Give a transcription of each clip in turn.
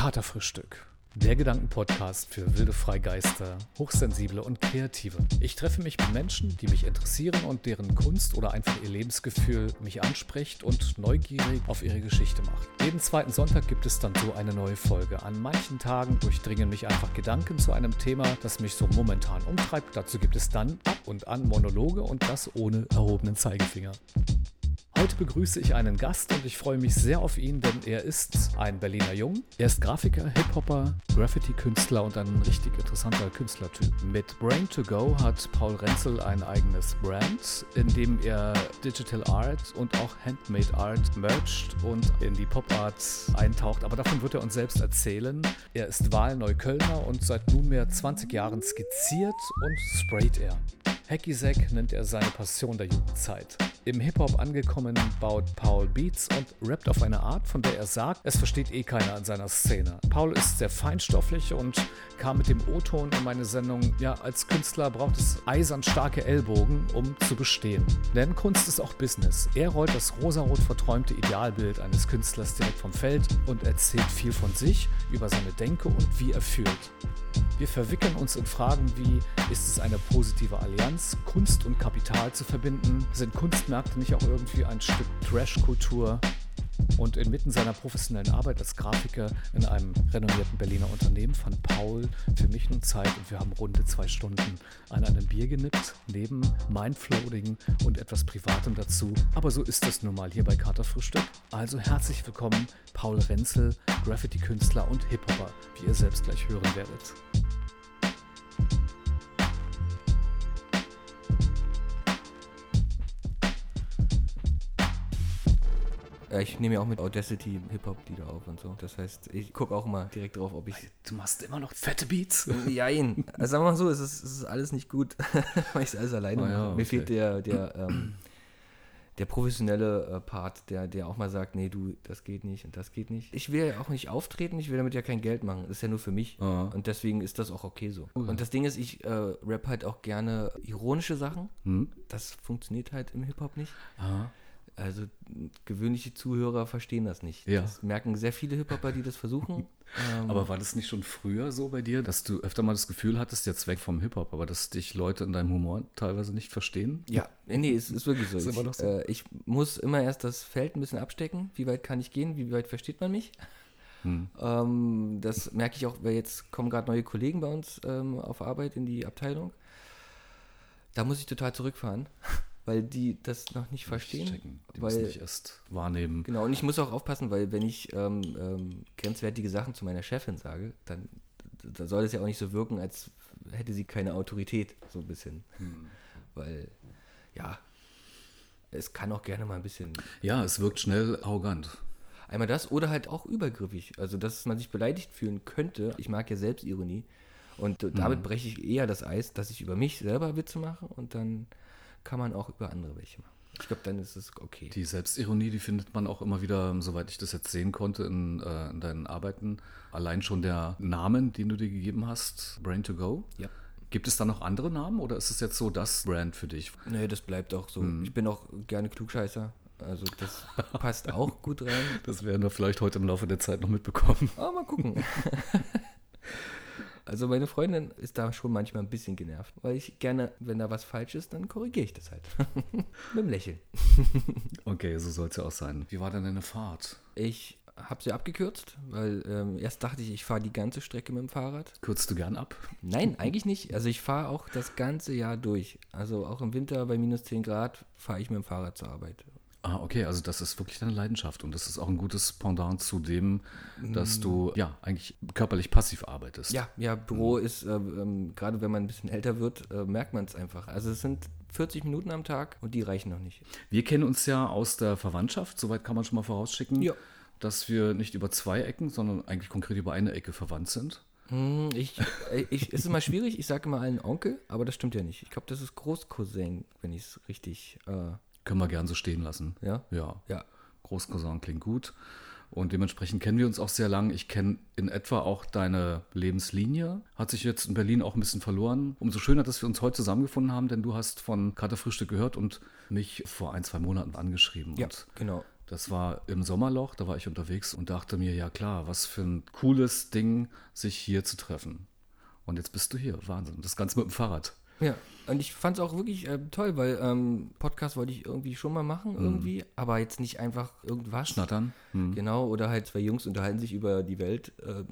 Katerfrühstück. Der Gedankenpodcast für wilde Freigeister, Hochsensible und Kreative. Ich treffe mich mit Menschen, die mich interessieren und deren Kunst oder einfach ihr Lebensgefühl mich anspricht und neugierig auf ihre Geschichte macht. Jeden zweiten Sonntag gibt es dann so eine neue Folge. An manchen Tagen durchdringen mich einfach Gedanken zu einem Thema, das mich so momentan umtreibt. Dazu gibt es dann ab und an Monologe und das ohne erhobenen Zeigefinger. Heute begrüße ich einen Gast und ich freue mich sehr auf ihn, denn er ist ein Berliner Jung. Er ist Grafiker, Hip-Hopper, Graffiti-Künstler und ein richtig interessanter Künstlertyp. Mit Brain to Go hat Paul Renzel ein eigenes Brand, in dem er Digital Art und auch Handmade Art mercht und in die Pop-Art eintaucht. Aber davon wird er uns selbst erzählen. Er ist Wahlneuköllner und seit nunmehr 20 Jahren skizziert und sprayt er. Hacky Sack nennt er seine Passion der Jugendzeit. Im Hip-Hop angekommen baut Paul Beats und rappt auf eine Art, von der er sagt, es versteht eh keiner in seiner Szene. Paul ist sehr feinstofflich und kam mit dem O-Ton in meine Sendung. Ja, als Künstler braucht es eisern starke Ellbogen, um zu bestehen. Denn Kunst ist auch Business. Er rollt das rosarot verträumte Idealbild eines Künstlers direkt vom Feld und erzählt viel von sich, über seine Denke und wie er fühlt. Wir verwickeln uns in Fragen wie, ist es eine positive Allianz, Kunst und Kapital zu verbinden? Sind Kunstmärkte nicht auch irgendwie ein Stück Trash-Kultur? Und inmitten seiner professionellen Arbeit als Grafiker in einem renommierten Berliner Unternehmen fand Paul für mich nun Zeit und wir haben runde zwei Stunden an einem Bier genippt, neben Mindfloating und etwas Privatem dazu. Aber so ist es nun mal hier bei Katerfrühstück. Also herzlich willkommen, Paul Renzel, Graffiti-Künstler und Hip-Hopper, wie ihr selbst gleich hören werdet. Ich nehme ja auch mit Audacity Hip-Hop-Lieder auf und so. Das heißt, ich gucke auch immer direkt drauf, ob ich. Du machst immer noch fette Beats? Jein. Also sagen wir mal so, es ist, es ist alles nicht gut, weil ich es alles alleine Ah mache. ja, Mir okay. fehlt der, der, ähm, der professionelle äh, Part, der, der auch mal sagt, nee, du, das geht nicht und das geht nicht. Ich will ja auch nicht auftreten, ich will damit ja kein Geld machen. Das ist ja nur für mich. Ah. Und deswegen ist das auch okay so. Oh ja. Und das Ding ist, ich äh, rap halt auch gerne ironische Sachen. Hm? Das funktioniert halt im Hip-Hop nicht. Aha. Also gewöhnliche Zuhörer verstehen das nicht. Ja. Das merken sehr viele Hip-Hopper, die das versuchen. Ähm, Aber war das nicht schon früher so bei dir, dass du öfter mal das Gefühl hattest, jetzt weg vom Hip-Hop, aber dass dich Leute in deinem Humor teilweise nicht verstehen? ja, nee, nee, es ist wirklich so. Ist ich, so? Äh, ich muss immer erst das Feld ein bisschen abstecken. Wie weit kann ich gehen? Wie weit versteht man mich? Hm. Ähm, das merke ich auch, weil jetzt kommen gerade neue Kollegen bei uns ähm, auf Arbeit in die Abteilung. Da muss ich total zurückfahren, weil die das noch nicht verstehen. Checken. Die weil, müssen dich erst wahrnehmen. Genau, und ich muss auch aufpassen, weil wenn ich ähm, ähm, grenzwertige Sachen zu meiner Chefin sage, dann da soll es ja auch nicht so wirken, als hätte sie keine Autorität, so ein bisschen. Weil, ja, es kann auch gerne mal ein bisschen Ja, es wirkt schnell arrogant. einmal das oder halt auch übergriffig. Also, dass man sich beleidigt fühlen könnte. Ich mag ja Selbstironie. Und äh, damit breche ich eher das Eis, dass ich über mich selber Witze mache und dann kann man auch über andere welche machen. Ich glaube, dann ist es okay. Die Selbstironie, die findet man auch immer wieder, soweit ich das jetzt sehen konnte, in, äh, in deinen Arbeiten. Allein schon der Namen, den du dir gegeben hast, Brain to Go. Ja. Gibt es da noch andere Namen oder ist es jetzt so das Brand für dich? Nee, das bleibt auch so. Ich bin auch gerne Klugscheißer. Also das passt auch gut rein. Das werden wir vielleicht heute im Laufe der Zeit noch mitbekommen. Aber mal gucken. Also meine Freundin ist da schon manchmal ein bisschen genervt, weil ich gerne, wenn da was falsch ist, dann korrigiere ich das halt. Mit dem Lächeln. Okay, so soll es ja auch sein. Wie war denn deine Fahrt? Ich habe sie abgekürzt, weil ähm, erst dachte ich, ich fahre die ganze Strecke mit dem Fahrrad. Kürzt du gern ab? Nein, eigentlich nicht. Also ich fahre auch das ganze Jahr durch. Also auch im Winter bei minus 10 Grad fahre ich mit dem Fahrrad zur Arbeit. Ah, okay, also das ist wirklich deine Leidenschaft und das ist auch ein gutes Pendant zu dem, dass du ja eigentlich körperlich passiv arbeitest. Ja, ja, Büro ist, äh, ähm, gerade wenn man ein bisschen älter wird, äh, merkt man es einfach. Also es sind 40 Minuten am Tag und die reichen noch nicht. Wir kennen uns ja aus der Verwandtschaft, soweit kann man schon mal vorausschicken, Ja. dass wir nicht über zwei Ecken, sondern eigentlich konkret über eine Ecke verwandt sind. Hm, Ich, äh, ich, es ist immer schwierig, ich sage immer allen Onkel, aber das stimmt ja nicht. Ich glaube, das ist Großcousin, wenn ich es richtig, äh, Können wir gern so stehen lassen. ja? Ja, Ja. Großcousin klingt gut. Und dementsprechend kennen wir uns auch sehr lang. Ich kenne in etwa auch deine Lebenslinie. Hat sich jetzt in Berlin auch ein bisschen verloren. Umso schöner, dass wir uns heute zusammengefunden haben, denn du hast von Kater Frühstück gehört und mich vor ein, zwei Monaten angeschrieben. Ja, Und genau. Das war im Sommerloch, da war ich unterwegs und dachte mir, ja klar, was für ein cooles Ding, sich hier zu treffen. Und jetzt bist du hier, Wahnsinn. Das Ganze mit dem Fahrrad. Ja, und ich fand es auch wirklich äh, toll, weil ähm, Podcast wollte ich irgendwie schon mal machen, irgendwie, aber jetzt nicht einfach irgendwas. Schnattern. Mhm. Genau, oder halt zwei Jungs unterhalten sich über die Welt. Äh,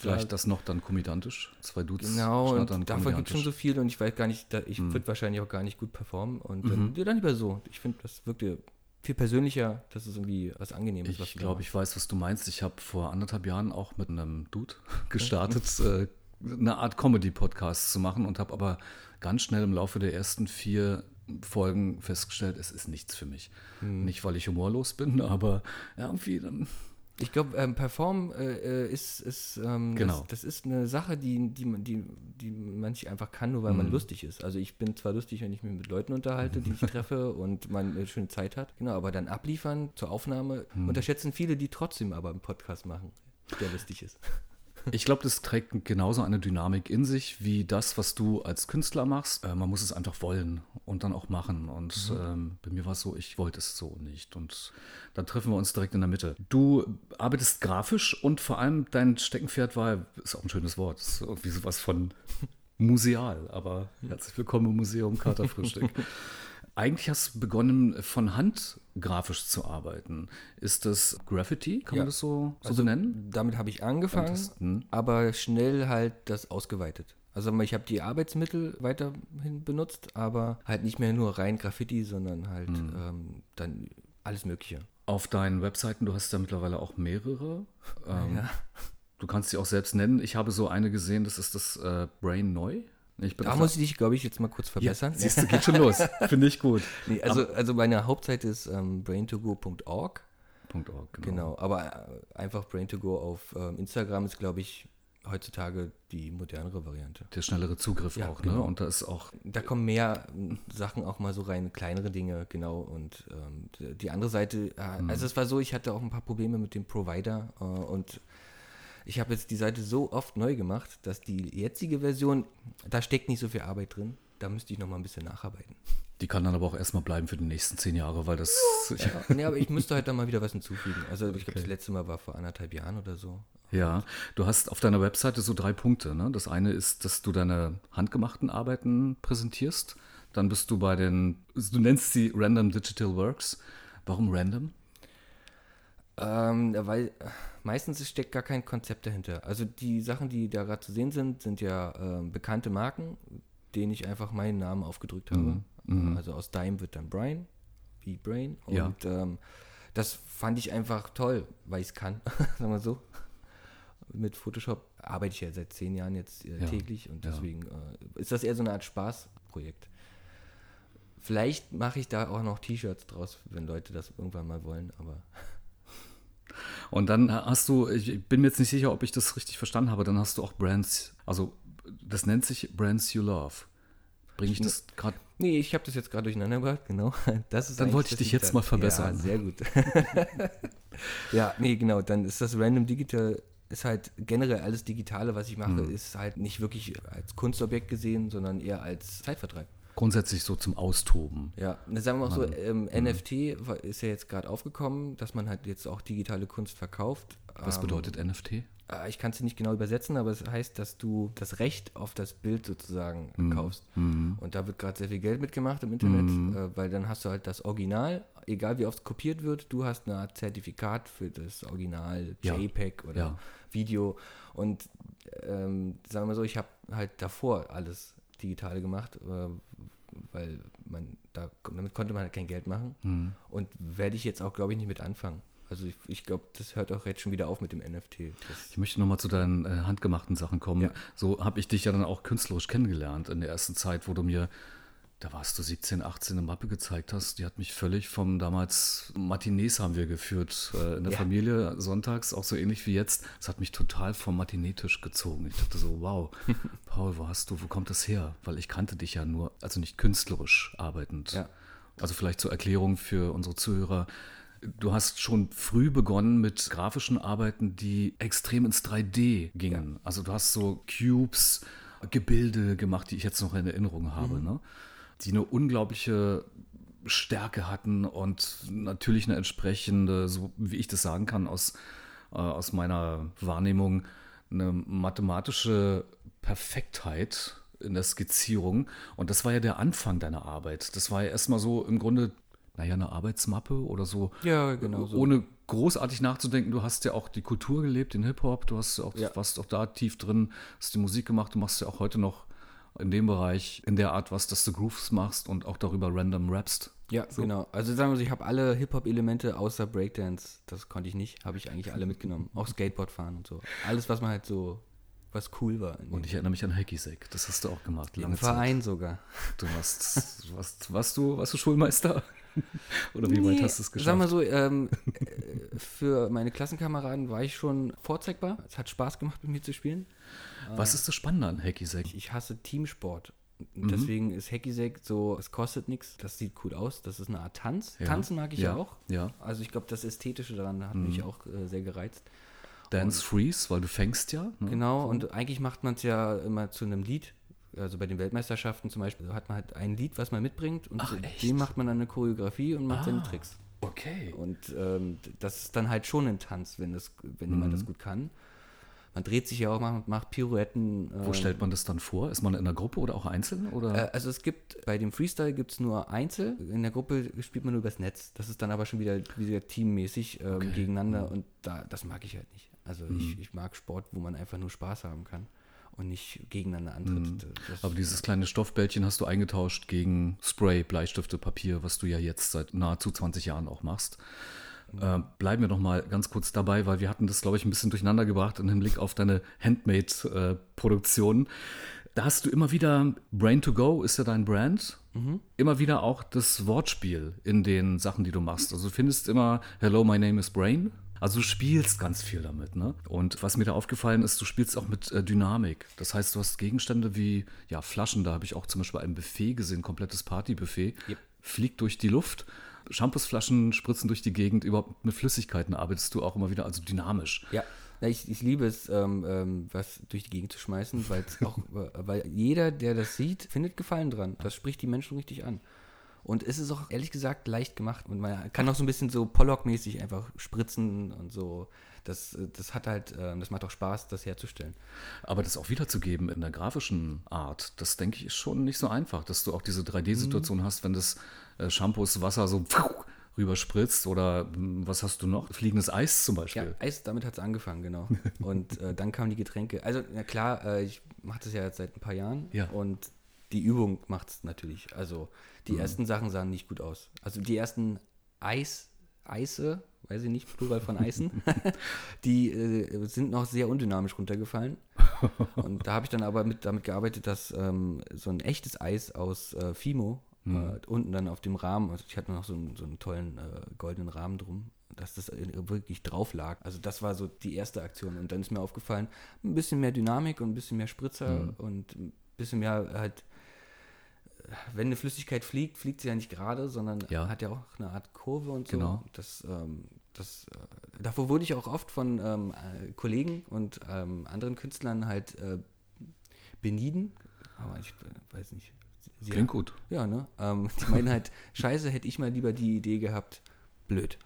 Vielleicht das noch dann komödiantisch. Zwei Dudes Genau, und davon gibt es schon so viel und ich weiß gar nicht, da, ich Mhm. würde wahrscheinlich auch gar nicht gut performen. Und dann, ja, dann lieber so. Ich finde, das wirkte viel persönlicher, das ist irgendwie was Angenehmes. Ich glaube, ich weiß, was du meinst. Ich habe vor anderthalb Jahren auch mit einem Dude gestartet, äh, eine Art Comedy-Podcast zu machen und habe aber ganz schnell im Laufe der ersten vier Folgen festgestellt, es ist nichts für mich. Hm. Nicht, weil ich humorlos bin, aber irgendwie dann. Ich glaube, ähm, Perform äh, äh, ist, ist ähm, Genau. das, das ist eine Sache, die, die, man- die, die man nicht einfach kann, nur weil Mhm. man lustig ist. Also ich bin zwar lustig, wenn ich mich mit Leuten unterhalte, die ich treffe und man eine schöne Zeit hat. Genau, aber dann abliefern zur Aufnahme Mhm. unterschätzen viele, die trotzdem aber einen Podcast machen, der lustig ist. Ich glaube, das trägt genauso eine Dynamik in sich wie das, was du als Künstler machst. Äh, man muss es einfach wollen und dann auch machen. Und ähm, bei mir war es so, ich wollte es so nicht. Und dann treffen wir uns direkt in der Mitte. Du arbeitest grafisch und vor allem dein Steckenpferd war, ist auch ein schönes Wort, ist irgendwie sowas von museal. Aber herzlich willkommen im Museum Katerfrühstück. Eigentlich hast du begonnen, von Hand grafisch zu arbeiten. Ist das Graffiti? Kann Ja. man das so, so Also benennen? Damit habe ich angefangen, hm. aber schnell halt das ausgeweitet. Also ich habe die Arbeitsmittel weiterhin benutzt, aber halt nicht mehr nur rein Graffiti, sondern halt Hm. ähm, dann alles Mögliche. Auf deinen Webseiten, du hast ja mittlerweile auch mehrere. Ähm, Ja. Du kannst sie auch selbst nennen. Ich habe so eine gesehen, das ist das äh, Brain Neu. Da muss ich dich, glaube ich, jetzt mal kurz ja, verbessern. siehst du, geht schon los. Finde ich gut. nee, also, also meine Hauptseite ist ähm, braintogo.org. Org, genau. Genau, aber äh, einfach braintogo auf ähm, Instagram ist, glaube ich, heutzutage die modernere Variante. Der schnellere Zugriff Ja, auch, ne? genau. Und da ist auch, Da kommen mehr ähm, Sachen auch mal so rein, kleinere Dinge, genau. Und ähm, die- die andere Seite, äh, Mhm. also es war so, ich hatte auch ein paar Probleme mit dem Provider äh, und ich habe jetzt die Seite so oft neu gemacht, dass die jetzige Version, da steckt nicht so viel Arbeit drin. Da müsste ich noch mal ein bisschen nacharbeiten. die kann dann aber auch erstmal bleiben für die nächsten zehn Jahre, weil das. Ja, nee, aber ich müsste halt dann mal wieder was hinzufügen. Also ich glaube, Okay. das letzte Mal war vor anderthalb Jahren oder so. Ja, du hast auf deiner Webseite so drei Punkte. Ne? Das eine ist, dass du deine handgemachten Arbeiten präsentierst. Dann bist du bei den, du nennst sie Random Digital Works. Warum random? Ähm, weil äh, meistens steckt gar kein Konzept dahinter. Also die Sachen, die da gerade zu sehen sind, sind ja ähm, bekannte Marken, denen ich einfach meinen Namen aufgedrückt habe. Mhm, Also aus Dime wird dann Brian, wie Brain. Und Ja. ähm, das fand ich einfach toll, weil ich es kann, sagen wir so. Mit Photoshop arbeite ich ja seit zehn Jahren jetzt äh, Ja, täglich und ja. deswegen äh, ist das eher so eine Art Spaßprojekt. Vielleicht mache ich da auch noch T-Shirts draus, wenn Leute das irgendwann mal wollen, aber Und dann hast du, ich bin mir jetzt nicht sicher, ob ich das richtig verstanden habe, dann hast du auch Brands, also das nennt sich Brands You Love. Bringe ich das gerade? Nee, ich habe das jetzt gerade durcheinander gebracht, genau. Das ist Dann wollte ich dich jetzt mal verbessern. Ja, sehr gut. ja, nee, genau. Dann ist das Random Digital, ist halt generell alles Digitale, was ich mache, Hm. ist halt nicht wirklich als Kunstobjekt gesehen, sondern eher als Zeitvertreib. Grundsätzlich so zum Austoben. Ja, und sagen wir auch so, ähm, Hm. NFT ist ja jetzt gerade aufgekommen, dass man halt jetzt auch digitale Kunst verkauft. Was Ähm, bedeutet NFT? äh, Ich kann es nicht genau übersetzen, aber es heißt, dass du das Recht auf das Bild sozusagen Hm. kaufst. Mhm. Und da wird gerade sehr viel Geld mitgemacht im Internet, äh, weil dann hast du halt das Original, egal wie oft es kopiert wird, du hast eine Art Zertifikat für das Original Ja. JPEG oder Ja. Video. Und ähm, sagen wir mal so, ich habe halt davor alles Digitale gemacht, äh, weil man da damit konnte man halt kein Geld machen. Mhm. Und werde ich jetzt auch, glaube ich, nicht mit anfangen. Also ich, ich glaube, das hört auch jetzt schon wieder auf mit dem NFT. Das, Ich möchte nochmal zu deinen äh, handgemachten Sachen kommen. Ja. So habe ich dich ja dann auch künstlerisch kennengelernt in der ersten Zeit, wo du mir, da warst du 17, 18, eine Mappe gezeigt hast. Die hat mich völlig vom damals, Matinees haben wir geführt äh, in der Ja. Familie sonntags, auch so ähnlich wie jetzt. Es hat mich total vom Matineetisch gezogen. Ich dachte so, wow, Paul, wo hast du, wo kommt das her? Weil ich kannte dich ja nur, also nicht künstlerisch arbeitend. Ja. Also vielleicht zur Erklärung für unsere Zuhörer. Du hast schon früh begonnen mit grafischen Arbeiten, die extrem ins 3D gingen. Also du hast so Cubes, Gebilde gemacht, die ich jetzt noch in Erinnerung habe, ne? Die eine unglaubliche Stärke hatten und natürlich eine entsprechende, so wie ich das sagen kann, aus, äh, aus meiner Wahrnehmung, eine mathematische Perfektheit in der Skizzierung. Und das war ja der Anfang deiner Arbeit. Das war ja erstmal so im Grunde, naja, eine Arbeitsmappe oder so. Ja, genau so. Ohne großartig nachzudenken. Du hast ja auch die Kultur gelebt, den Hip-Hop. Du hast auch, Ja. warst auch da tief drin, hast die Musik gemacht. Du machst ja auch heute noch in dem Bereich, in der Art was, dass du Grooves machst und auch darüber random rappst. Ja, genau. Also sagen wir so, ich habe alle Hip-Hop-Elemente außer Breakdance, das konnte ich nicht, habe ich eigentlich alle mitgenommen. Auch Skateboard fahren und so. Alles, was man halt so, was cool war. Und ich erinnere mich an Hacky Sack. Das hast du auch gemacht. Im Lange Verein sogar. Zeit. Du warst, warst, warst du, warst du Schulmeister? Oder wie weit Nee, hast du es Sag geschafft? mal so, ähm, äh, für meine Klassenkameraden war ich schon vorzeigbar. Es hat Spaß gemacht, mit mir zu spielen. Was ist das Spannende an Hacky Sack? Ich, ich hasse Teamsport. Mhm. Deswegen ist Hacky-Sack so, es kostet nichts, das sieht cool aus, das ist eine Art Tanz. Ja. Tanzen mag ich ja, auch. ja. Mhm. Also ich glaube, das Ästhetische daran hat mich auch äh, sehr gereizt. Dance Freeze, weil du fängst ja. Ne? Genau, und eigentlich macht man es ja immer zu einem Lied. Also bei den Weltmeisterschaften zum Beispiel hat man halt ein Lied, was man mitbringt und Ach, dem macht man dann eine Choreografie und macht seine Ah. Tricks. Okay. Und ähm, das ist dann halt schon ein Tanz, wenn, das, wenn jemand Mhm. das gut kann. Man dreht sich ja auch, macht, macht Pirouetten. Wo ähm, stellt man das dann vor? Ist man in einer Gruppe oder auch einzeln? Oder? Äh, also es gibt, bei dem Freestyle gibt es nur Einzel, in der Gruppe spielt man nur übers Netz. Das ist dann aber schon wieder, wieder teammäßig ähm, Okay. Mhm. gegeneinander und da, das mag ich halt nicht. Also ich, ich mag Sport, wo man einfach nur Spaß haben kann und nicht gegeneinander antritt. Mhm. Aber dieses kleine Stoffbällchen hast du eingetauscht gegen Spray, Bleistifte, Papier, was du ja jetzt seit nahezu 20 Jahren auch machst. Äh, bleiben wir noch mal ganz kurz dabei, weil wir hatten das, glaube ich, ein bisschen durcheinander gebracht im Hinblick auf deine Handmade-Produktion. da hast du immer wieder, Brain to Go ist ja dein Brand, immer wieder auch das Wortspiel in den Sachen, die du machst. Also du findest immer, hello, my name is Brain. Also du spielst ganz viel damit, ne? Und was mir da aufgefallen ist, du spielst auch mit äh, Dynamik. Das heißt, du hast Gegenstände wie ja, Flaschen, da habe ich auch zum Beispiel ein Buffet gesehen, komplettes Partybuffet, Yep. fliegt durch die Luft. Shampoosflaschen spritzen durch die Gegend, überhaupt mit Flüssigkeiten arbeitest du auch immer wieder, also dynamisch. Ja, ich, ich liebe es, ähm, ähm, was durch die Gegend zu schmeißen, weil auch, weil jeder, der das sieht, findet Gefallen dran. Das spricht die Menschen richtig an. Und es ist auch ehrlich gesagt leicht gemacht. Und man kann auch so ein bisschen so Pollock-mäßig einfach spritzen und so. Das, äh, das hat halt, ähm, das macht auch Spaß, das herzustellen. Aber das auch wiederzugeben in der grafischen Art, das denke ich ist schon nicht so einfach, dass du auch diese 3D-Situation hast, wenn das äh, Shampoos Wasser so rüberspritzt oder hm, was hast du noch? Fliegendes Eis zum Ja, Beispiel. Eis, damit hat es angefangen, genau. Und äh, dann kamen die Getränke. Also, na klar, äh, ich mache das ja jetzt seit ein paar Jahren. Ja. Und die Übung macht es natürlich. Also, die Mhm. ersten Sachen sahen nicht gut aus. Also, die ersten Eis, Eise, weiß ich nicht, Plural von Eisen, die äh, sind noch sehr undynamisch runtergefallen. Und da habe ich dann aber mit, damit gearbeitet, dass ähm, so ein echtes Eis aus äh, Fimo Mhm. äh, unten dann auf dem Rahmen, also ich hatte noch so einen, so einen tollen äh, goldenen Rahmen drum, dass das wirklich drauf lag. Also das war so die erste Aktion. Und dann ist mir aufgefallen, ein bisschen mehr Dynamik und ein bisschen mehr Spritzer Mhm. und ein bisschen mehr halt, wenn eine Flüssigkeit fliegt, fliegt sie ja nicht gerade, sondern Ja. hat ja auch eine Art Kurve und so. Genau. Das, ähm, das, äh, davor wurde ich auch oft von ähm, äh, Kollegen und ähm, anderen Künstlern halt äh, benieden. Aber ich äh, weiß nicht. Klingt gut. ja, ne? Ähm, die meinen halt, scheiße, hätte ich mal lieber die Idee gehabt. Blöd.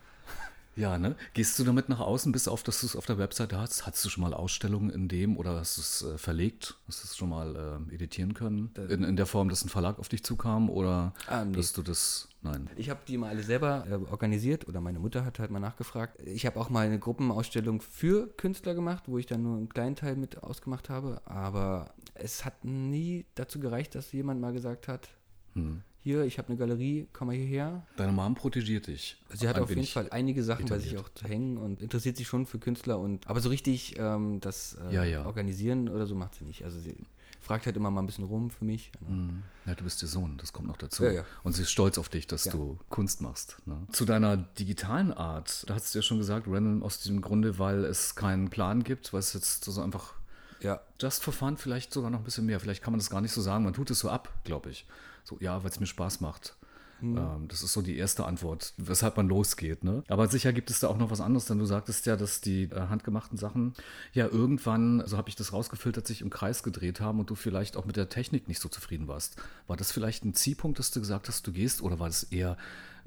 Ja, ne? Gehst du damit nach außen, bis auf, dass du es auf der Webseite hast? Hattest du schon mal Ausstellungen in dem oder hast du es äh, verlegt? Hast du es schon mal äh, editieren können? In, in der Form, dass ein Verlag auf dich zukam oder Ah, nee. dass du das. Nein. Ich habe die mal alle selber äh, organisiert oder meine Mutter hat halt mal nachgefragt. Ich habe auch mal eine Gruppenausstellung für Künstler gemacht, wo ich dann nur einen kleinen Teil mit ausgemacht habe. Aber es hat nie dazu gereicht, dass jemand mal gesagt hat, Hm. Hier, ich habe eine Galerie, komm mal hierher. Deine Mom protegiert dich. Sie hat auf jeden. Fall einige Sachen bei sich auch zu hängen und interessiert sich schon für Künstler und aber so richtig ähm, das äh, Ja, ja. organisieren oder so macht sie nicht. Also sie fragt halt immer mal ein bisschen rum für mich. Hm. Ja, du bist ihr Sohn, das kommt noch dazu. Ja. Und sie ist stolz auf dich, dass du Kunst machst. Ne? Zu deiner digitalen Art, da hast du ja schon gesagt, random aus diesem Grunde, weil es keinen Plan gibt, weil es jetzt so einfach Ja, Just for fun vielleicht sogar noch ein bisschen mehr. Vielleicht kann man das gar nicht so sagen. Man tut es so ab, glaube ich. So, ja, weil es mir Spaß macht. Mhm. Ähm, das ist so die erste Antwort, weshalb man losgeht. Ne? Aber sicher gibt es da auch noch was anderes, denn du sagtest ja, dass die äh, handgemachten Sachen ja irgendwann, so habe ich das rausgefiltert, sich im Kreis gedreht haben und du vielleicht auch mit der Technik nicht so zufrieden warst. War das vielleicht ein Zielpunkt, dass du gesagt hast, du gehst oder war das eher,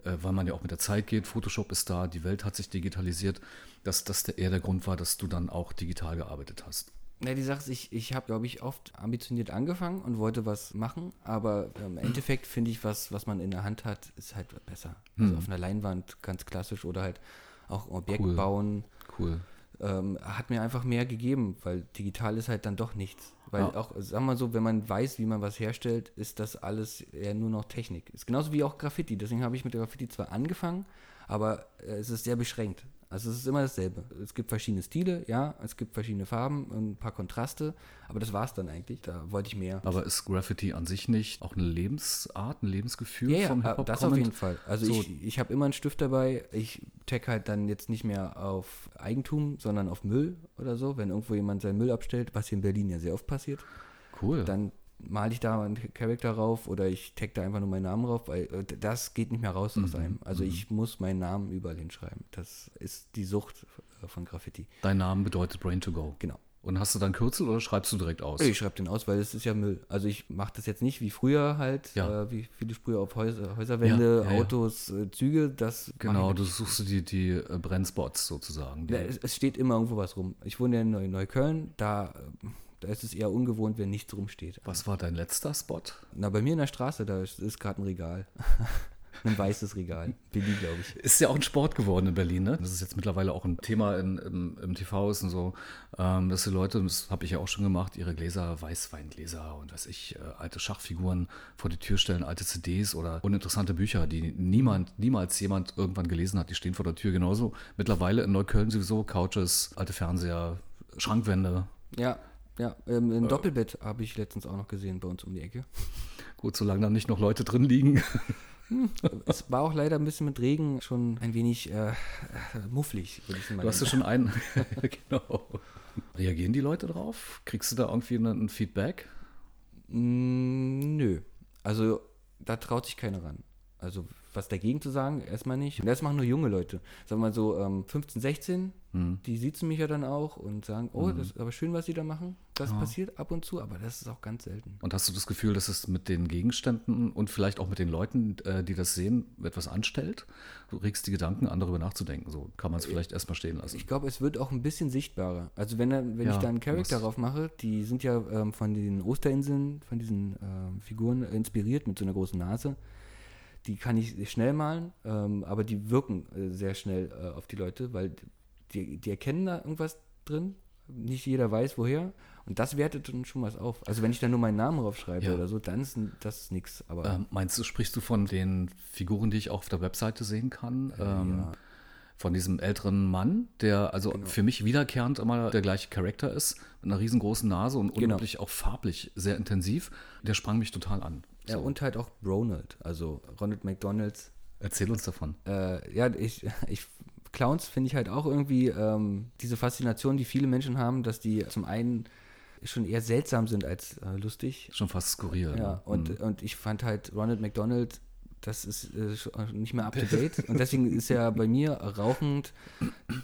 äh, weil man ja auch mit der Zeit geht, Photoshop ist da, die Welt hat sich digitalisiert, dass das eher der Grund war, dass du dann auch digital gearbeitet hast? Na, die Sache ist, ich, ich habe, glaube ich, oft ambitioniert angefangen und wollte was machen, aber im Endeffekt finde ich, was, was man in der Hand hat, ist halt besser. Also hm. auf einer Leinwand ganz klassisch oder halt auch Objekt cool. bauen. Cool. Ähm, hat mir einfach mehr gegeben, weil digital ist halt dann doch nichts. Weil ja. auch, sagen wir so, wenn man weiß, wie man was herstellt, ist das alles eher nur noch Technik. Ist genauso wie auch Graffiti. Deswegen habe ich mit der Graffiti zwar angefangen, aber äh, es ist sehr beschränkt. Also es ist immer dasselbe. Es gibt verschiedene Stile, ja, es gibt verschiedene Farben, ein paar Kontraste, aber das war es dann eigentlich. Da wollte ich mehr. Aber ist Graffiti an sich nicht auch eine Lebensart, ein Lebensgefühl ja, vom Hip-Hop? das auf jeden Fall. Also so. ich, ich habe immer einen Stift dabei. Ich tag halt dann jetzt nicht mehr auf Eigentum, sondern auf Müll oder so. Wenn irgendwo jemand seinen Müll abstellt, was hier in Berlin ja sehr oft passiert. Cool. Dann male ich da einen Charakter rauf oder ich tag da einfach nur meinen Namen rauf, weil äh, das geht nicht mehr raus mhm. aus einem. Also mhm. ich muss meinen Namen überall hinschreiben. Das ist die Sucht äh, von Graffiti. Dein Name bedeutet Brain to Go. Genau. Und hast du dann Kürzel oder schreibst du direkt aus? Ich schreibe den aus, weil es ist ja Müll. Also ich mache das jetzt nicht wie früher halt, ja. äh, wie viele Sprühe auf Häuser, Häuserwände, ja, ja, Autos, äh, Züge. Das genau, du suchst die, die äh, Brennspots sozusagen. Die es, es, steht immer irgendwo was rum. Ich wohne ja in Neukölln, da äh, da ist es eher ungewohnt, wenn nichts rumsteht. Was war dein letzter Spot? Na, bei mir in der Straße, da ist, ist gerade ein Regal. ein weißes Regal. Billy, glaube ich. Ist ja auch ein Sport geworden in Berlin, ne? Das ist jetzt mittlerweile auch ein Thema in, im, im TV ist und so, ähm, dass die Leute, das habe ich ja auch schon gemacht, ihre Gläser, Weißweingläser und weiß ich, äh, alte Schachfiguren vor die Tür stellen, alte CDs oder uninteressante Bücher, die niemand, niemals jemand irgendwann gelesen hat, die stehen vor der Tür. Genauso mittlerweile in Neukölln sowieso Couches, alte Fernseher, Schrankwände. Ja, ja, ähm, ein äh, Doppelbett habe ich letztens auch noch gesehen bei uns um die Ecke. Gut, solange da nicht noch Leute drin liegen. Hm, es war auch leider ein bisschen mit Regen schon ein wenig äh, mufflig, würde ich mal Du hast ja schon einen. genau. Reagieren die Leute drauf? Kriegst du da irgendwie ein Feedback? Mm, nö. Also da traut sich keiner ran. Also was dagegen zu sagen, erstmal nicht. Und das machen nur junge Leute. Sagen wir mal so ähm, 15, 16, mhm. die sitzen mich ja dann auch und sagen, oh, mhm. das ist aber schön, was sie da machen. Das ja. passiert ab und zu, aber das ist auch ganz selten. Und hast du das Gefühl, dass es mit den Gegenständen und vielleicht auch mit den Leuten, äh, die das sehen, etwas anstellt? Du regst die Gedanken an, darüber nachzudenken. So kann man es vielleicht erstmal stehen lassen. Ich glaube, es wird auch ein bisschen sichtbarer. Also wenn, wenn ja, ich da einen Charakter drauf mache, die sind ja ähm, von den Osterinseln, von diesen äh, Figuren inspiriert mit so einer großen Nase die kann ich schnell malen, ähm, aber die wirken äh, sehr schnell äh, auf die Leute, weil die, die erkennen da irgendwas drin. Nicht jeder weiß, woher. Und das wertet dann schon was auf. Also wenn ich da nur meinen Namen draufschreibe ja. oder so, dann ist das nichts. ähm, meinst du, sprichst du von den Figuren, die ich auch auf der Webseite sehen kann? Äh, ähm, ja. Von diesem älteren Mann, der also genau. für mich wiederkehrend immer der gleiche Charakter ist, mit einer riesengroßen Nase und genau. unglaublich auch farblich sehr intensiv. Der sprang mich total an. Ja, und halt auch Ronald, also Ronald McDonalds. Erzähl uns davon. Äh, ja, ich, ich Clowns finde ich halt auch irgendwie ähm, diese Faszination, die viele Menschen haben, dass die zum einen schon eher seltsam sind als äh, lustig. Schon fast skurril. Ja, ne? und, mhm. und ich fand halt Ronald McDonald das ist äh, nicht mehr up to date. Und deswegen ist er bei mir rauchend,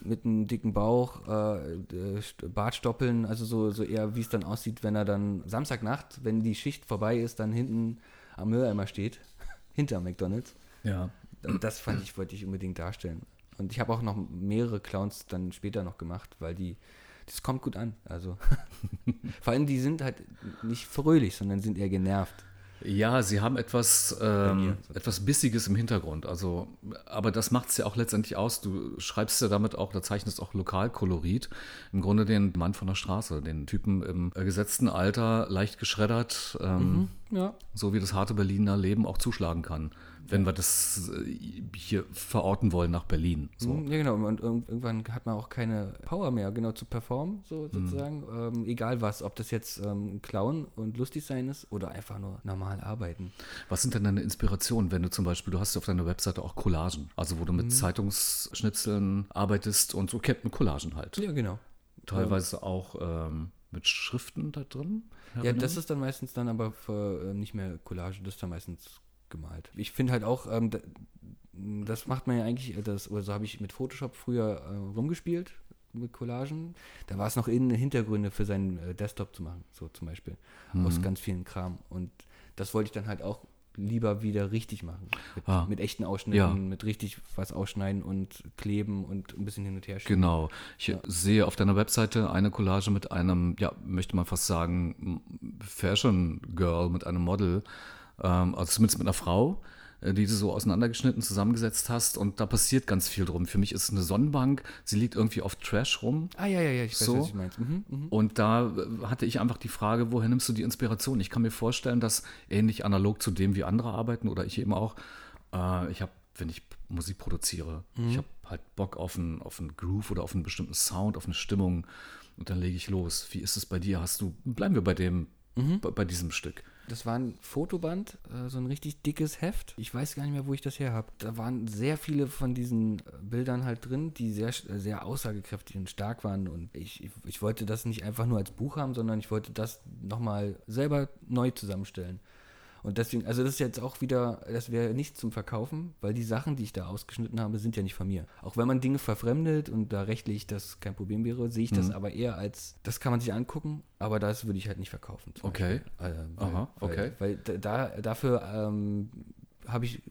mit einem dicken Bauch, äh, äh, Bartstoppeln, also so, so eher, wie es dann aussieht, wenn er dann Samstagnacht, wenn die Schicht vorbei ist, dann hinten am Mülleimer steht, hinter McDonalds. Ja. Das fand ich, wollte ich unbedingt darstellen. Und ich habe auch noch mehrere Clowns dann später noch gemacht, weil die, das kommt gut an. Also vor allem die sind halt nicht fröhlich, sondern sind eher genervt. Ja, sie haben etwas, ähm, etwas Bissiges im Hintergrund. Also, aber das macht es ja auch letztendlich aus. Du schreibst ja damit auch, da zeichnest auch Lokalkolorit. Im Grunde den Mann von der Straße, den Typen im gesetzten Alter, leicht geschreddert, ähm, mhm, ja. so wie das harte Berliner Leben auch zuschlagen kann wenn wir das äh, hier verorten wollen nach Berlin. So. Mhm, ja, genau. Und irgendwann hat man auch keine Power mehr, genau zu performen, so mhm. sozusagen. Mhm. Ähm, egal was, ob das jetzt ähm, Clown und lustig sein ist oder einfach nur normal arbeiten. Was sind denn deine Inspirationen, wenn du zum Beispiel, du hast auf deiner Webseite auch Collagen, also wo du mit mhm. Zeitungsschnitzeln arbeitest und so kennt mit Collagen halt. Ja, genau. Teilweise ähm. auch ähm, mit Schriften da drin. Ja, das ist dann meistens dann aber für, äh, nicht mehr Collage, das ist dann meistens gemalt. Ich finde halt auch, ähm, das macht man ja eigentlich, äh, das, oder so habe ich mit Photoshop früher äh, rumgespielt, mit Collagen. Da war es noch in Hintergründe für seinen äh, Desktop zu machen, so zum Beispiel, mhm. aus ganz vielen Kram. Und das wollte ich dann halt auch lieber wieder richtig machen. Mit, ah. mit echten Ausschnitten, ja. mit richtig was ausschneiden und kleben und ein bisschen hin und her schieben. Genau. Ich ja. sehe auf deiner Webseite eine Collage mit einem, ja, möchte man fast sagen, Fashion Girl, mit einem Model, ähm, also zumindest mit einer Frau äh, die du so auseinandergeschnitten zusammengesetzt hast und da passiert ganz viel drum. Für mich ist es eine Sonnenbank, sie liegt irgendwie auf Trash rum. Ah ja, ja, ja, ich weiß, so. was du meinst. Mhm, mh. Und da äh, hatte ich einfach die Frage, woher nimmst du die Inspiration? Ich kann mir vorstellen, dass ähnlich analog zu dem, wie andere arbeiten oder ich eben auch, äh, ich habe, wenn ich Musik produziere, mhm. ich habe halt Bock auf einen, auf einen Groove oder auf einen bestimmten Sound, auf eine Stimmung und dann lege ich los. Wie ist es bei dir? Hast du, bleiben wir bei dem, mhm. bei, bei diesem Stück. Das war ein Fotoband, äh, so ein richtig dickes Heft. Ich weiß gar nicht mehr, wo ich das her habe. Da waren sehr viele von diesen äh, Bildern halt drin, die sehr, sehr aussagekräftig und stark waren. Und ich, ich wollte das nicht einfach nur als Buch haben, sondern ich wollte das nochmal selber neu zusammenstellen. Und deswegen, also das ist jetzt auch wieder, das wäre nicht zum Verkaufen, weil die Sachen, die ich da ausgeschnitten habe, sind ja nicht von mir. Auch wenn man Dinge verfremdet und da rechtlich das kein Problem wäre, sehe ich mhm. das aber eher als, das kann man sich angucken, aber das würde ich halt nicht verkaufen. Okay. Äh, weil, Aha, okay. Weil, weil da, dafür ähm, habe ich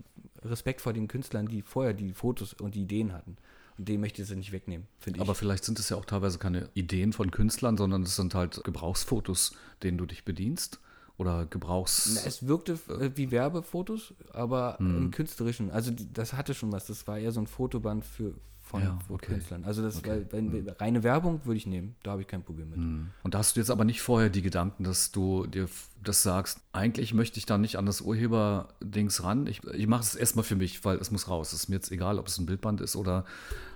Respekt vor den Künstlern, die vorher die Fotos und die Ideen hatten. Und den möchte ich jetzt nicht wegnehmen, finde ich. Aber vielleicht sind es ja auch teilweise keine Ideen von Künstlern, sondern es sind halt Gebrauchsfotos, denen du dich bedienst oder Gebrauchs. Na, es wirkte äh, wie Werbefotos, aber hm. im künstlerischen. Also das hatte schon was. Das war eher so ein Fotoband für von ja, okay. Künstlern. Also das okay. wenn, hm. reine Werbung würde ich nehmen. Da habe ich kein Problem mit. Hm. Und da hast du jetzt aber nicht vorher die Gedanken, dass du dir das sagst, eigentlich möchte ich da nicht an das Urheber-Dings ran. Ich, ich mache es erstmal für mich, weil es muss raus. Es ist mir jetzt egal, ob es ein Bildband ist oder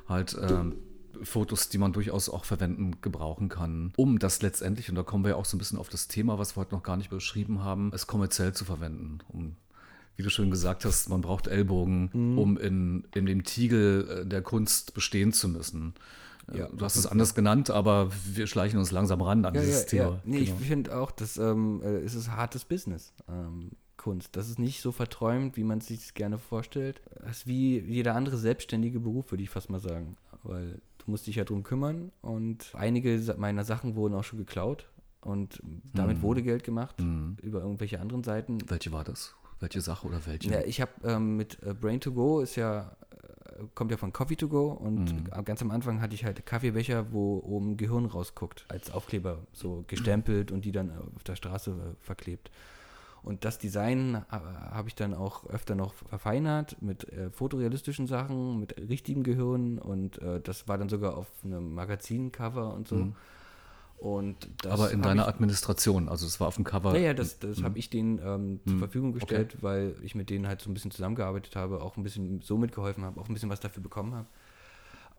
halt. Ähm, Fotos, die man durchaus auch verwenden, gebrauchen kann, um das letztendlich, und da kommen wir ja auch so ein bisschen auf das Thema, was wir heute noch gar nicht beschrieben haben, es kommerziell zu verwenden, um wie du schon gesagt hast, man braucht Ellbogen, mhm. um in, in dem Tiegel äh, der Kunst bestehen zu müssen. Äh, ja, du hast es anders genannt, aber wir schleichen uns langsam ran an ja, dieses ja, Thema. Ja. Nee, genau. ich finde auch, dass ähm, äh, es ist hartes Business. Ähm, Kunst. Das ist nicht so verträumt, wie man es sich gerne vorstellt. Es ist wie jeder andere selbstständige Beruf, würde ich fast mal sagen. Weil Du musst dich ja drum kümmern und einige meiner Sachen wurden auch schon geklaut und damit mhm. wurde Geld gemacht mhm. über irgendwelche anderen Seiten. Welche war das? Welche Sache oder welche? Ja, ich habe ähm, mit äh, Brain to Go ist ja äh, kommt ja von Coffee to Go und mhm. ganz am Anfang hatte ich halt Kaffeebecher, wo oben Gehirn rausguckt, als Aufkleber so gestempelt und die dann auf der Straße äh, verklebt. Und das Design äh, habe ich dann auch öfter noch verfeinert mit äh, fotorealistischen Sachen, mit richtigem Gehirn und äh, das war dann sogar auf einem Magazincover und so. Mhm. Und Aber in deiner ich, Administration, also es war auf dem Cover. Ja, ja, das, das mhm. habe ich denen ähm, zur mhm. Verfügung gestellt, okay. weil ich mit denen halt so ein bisschen zusammengearbeitet habe, auch ein bisschen so mitgeholfen habe, auch ein bisschen was dafür bekommen habe.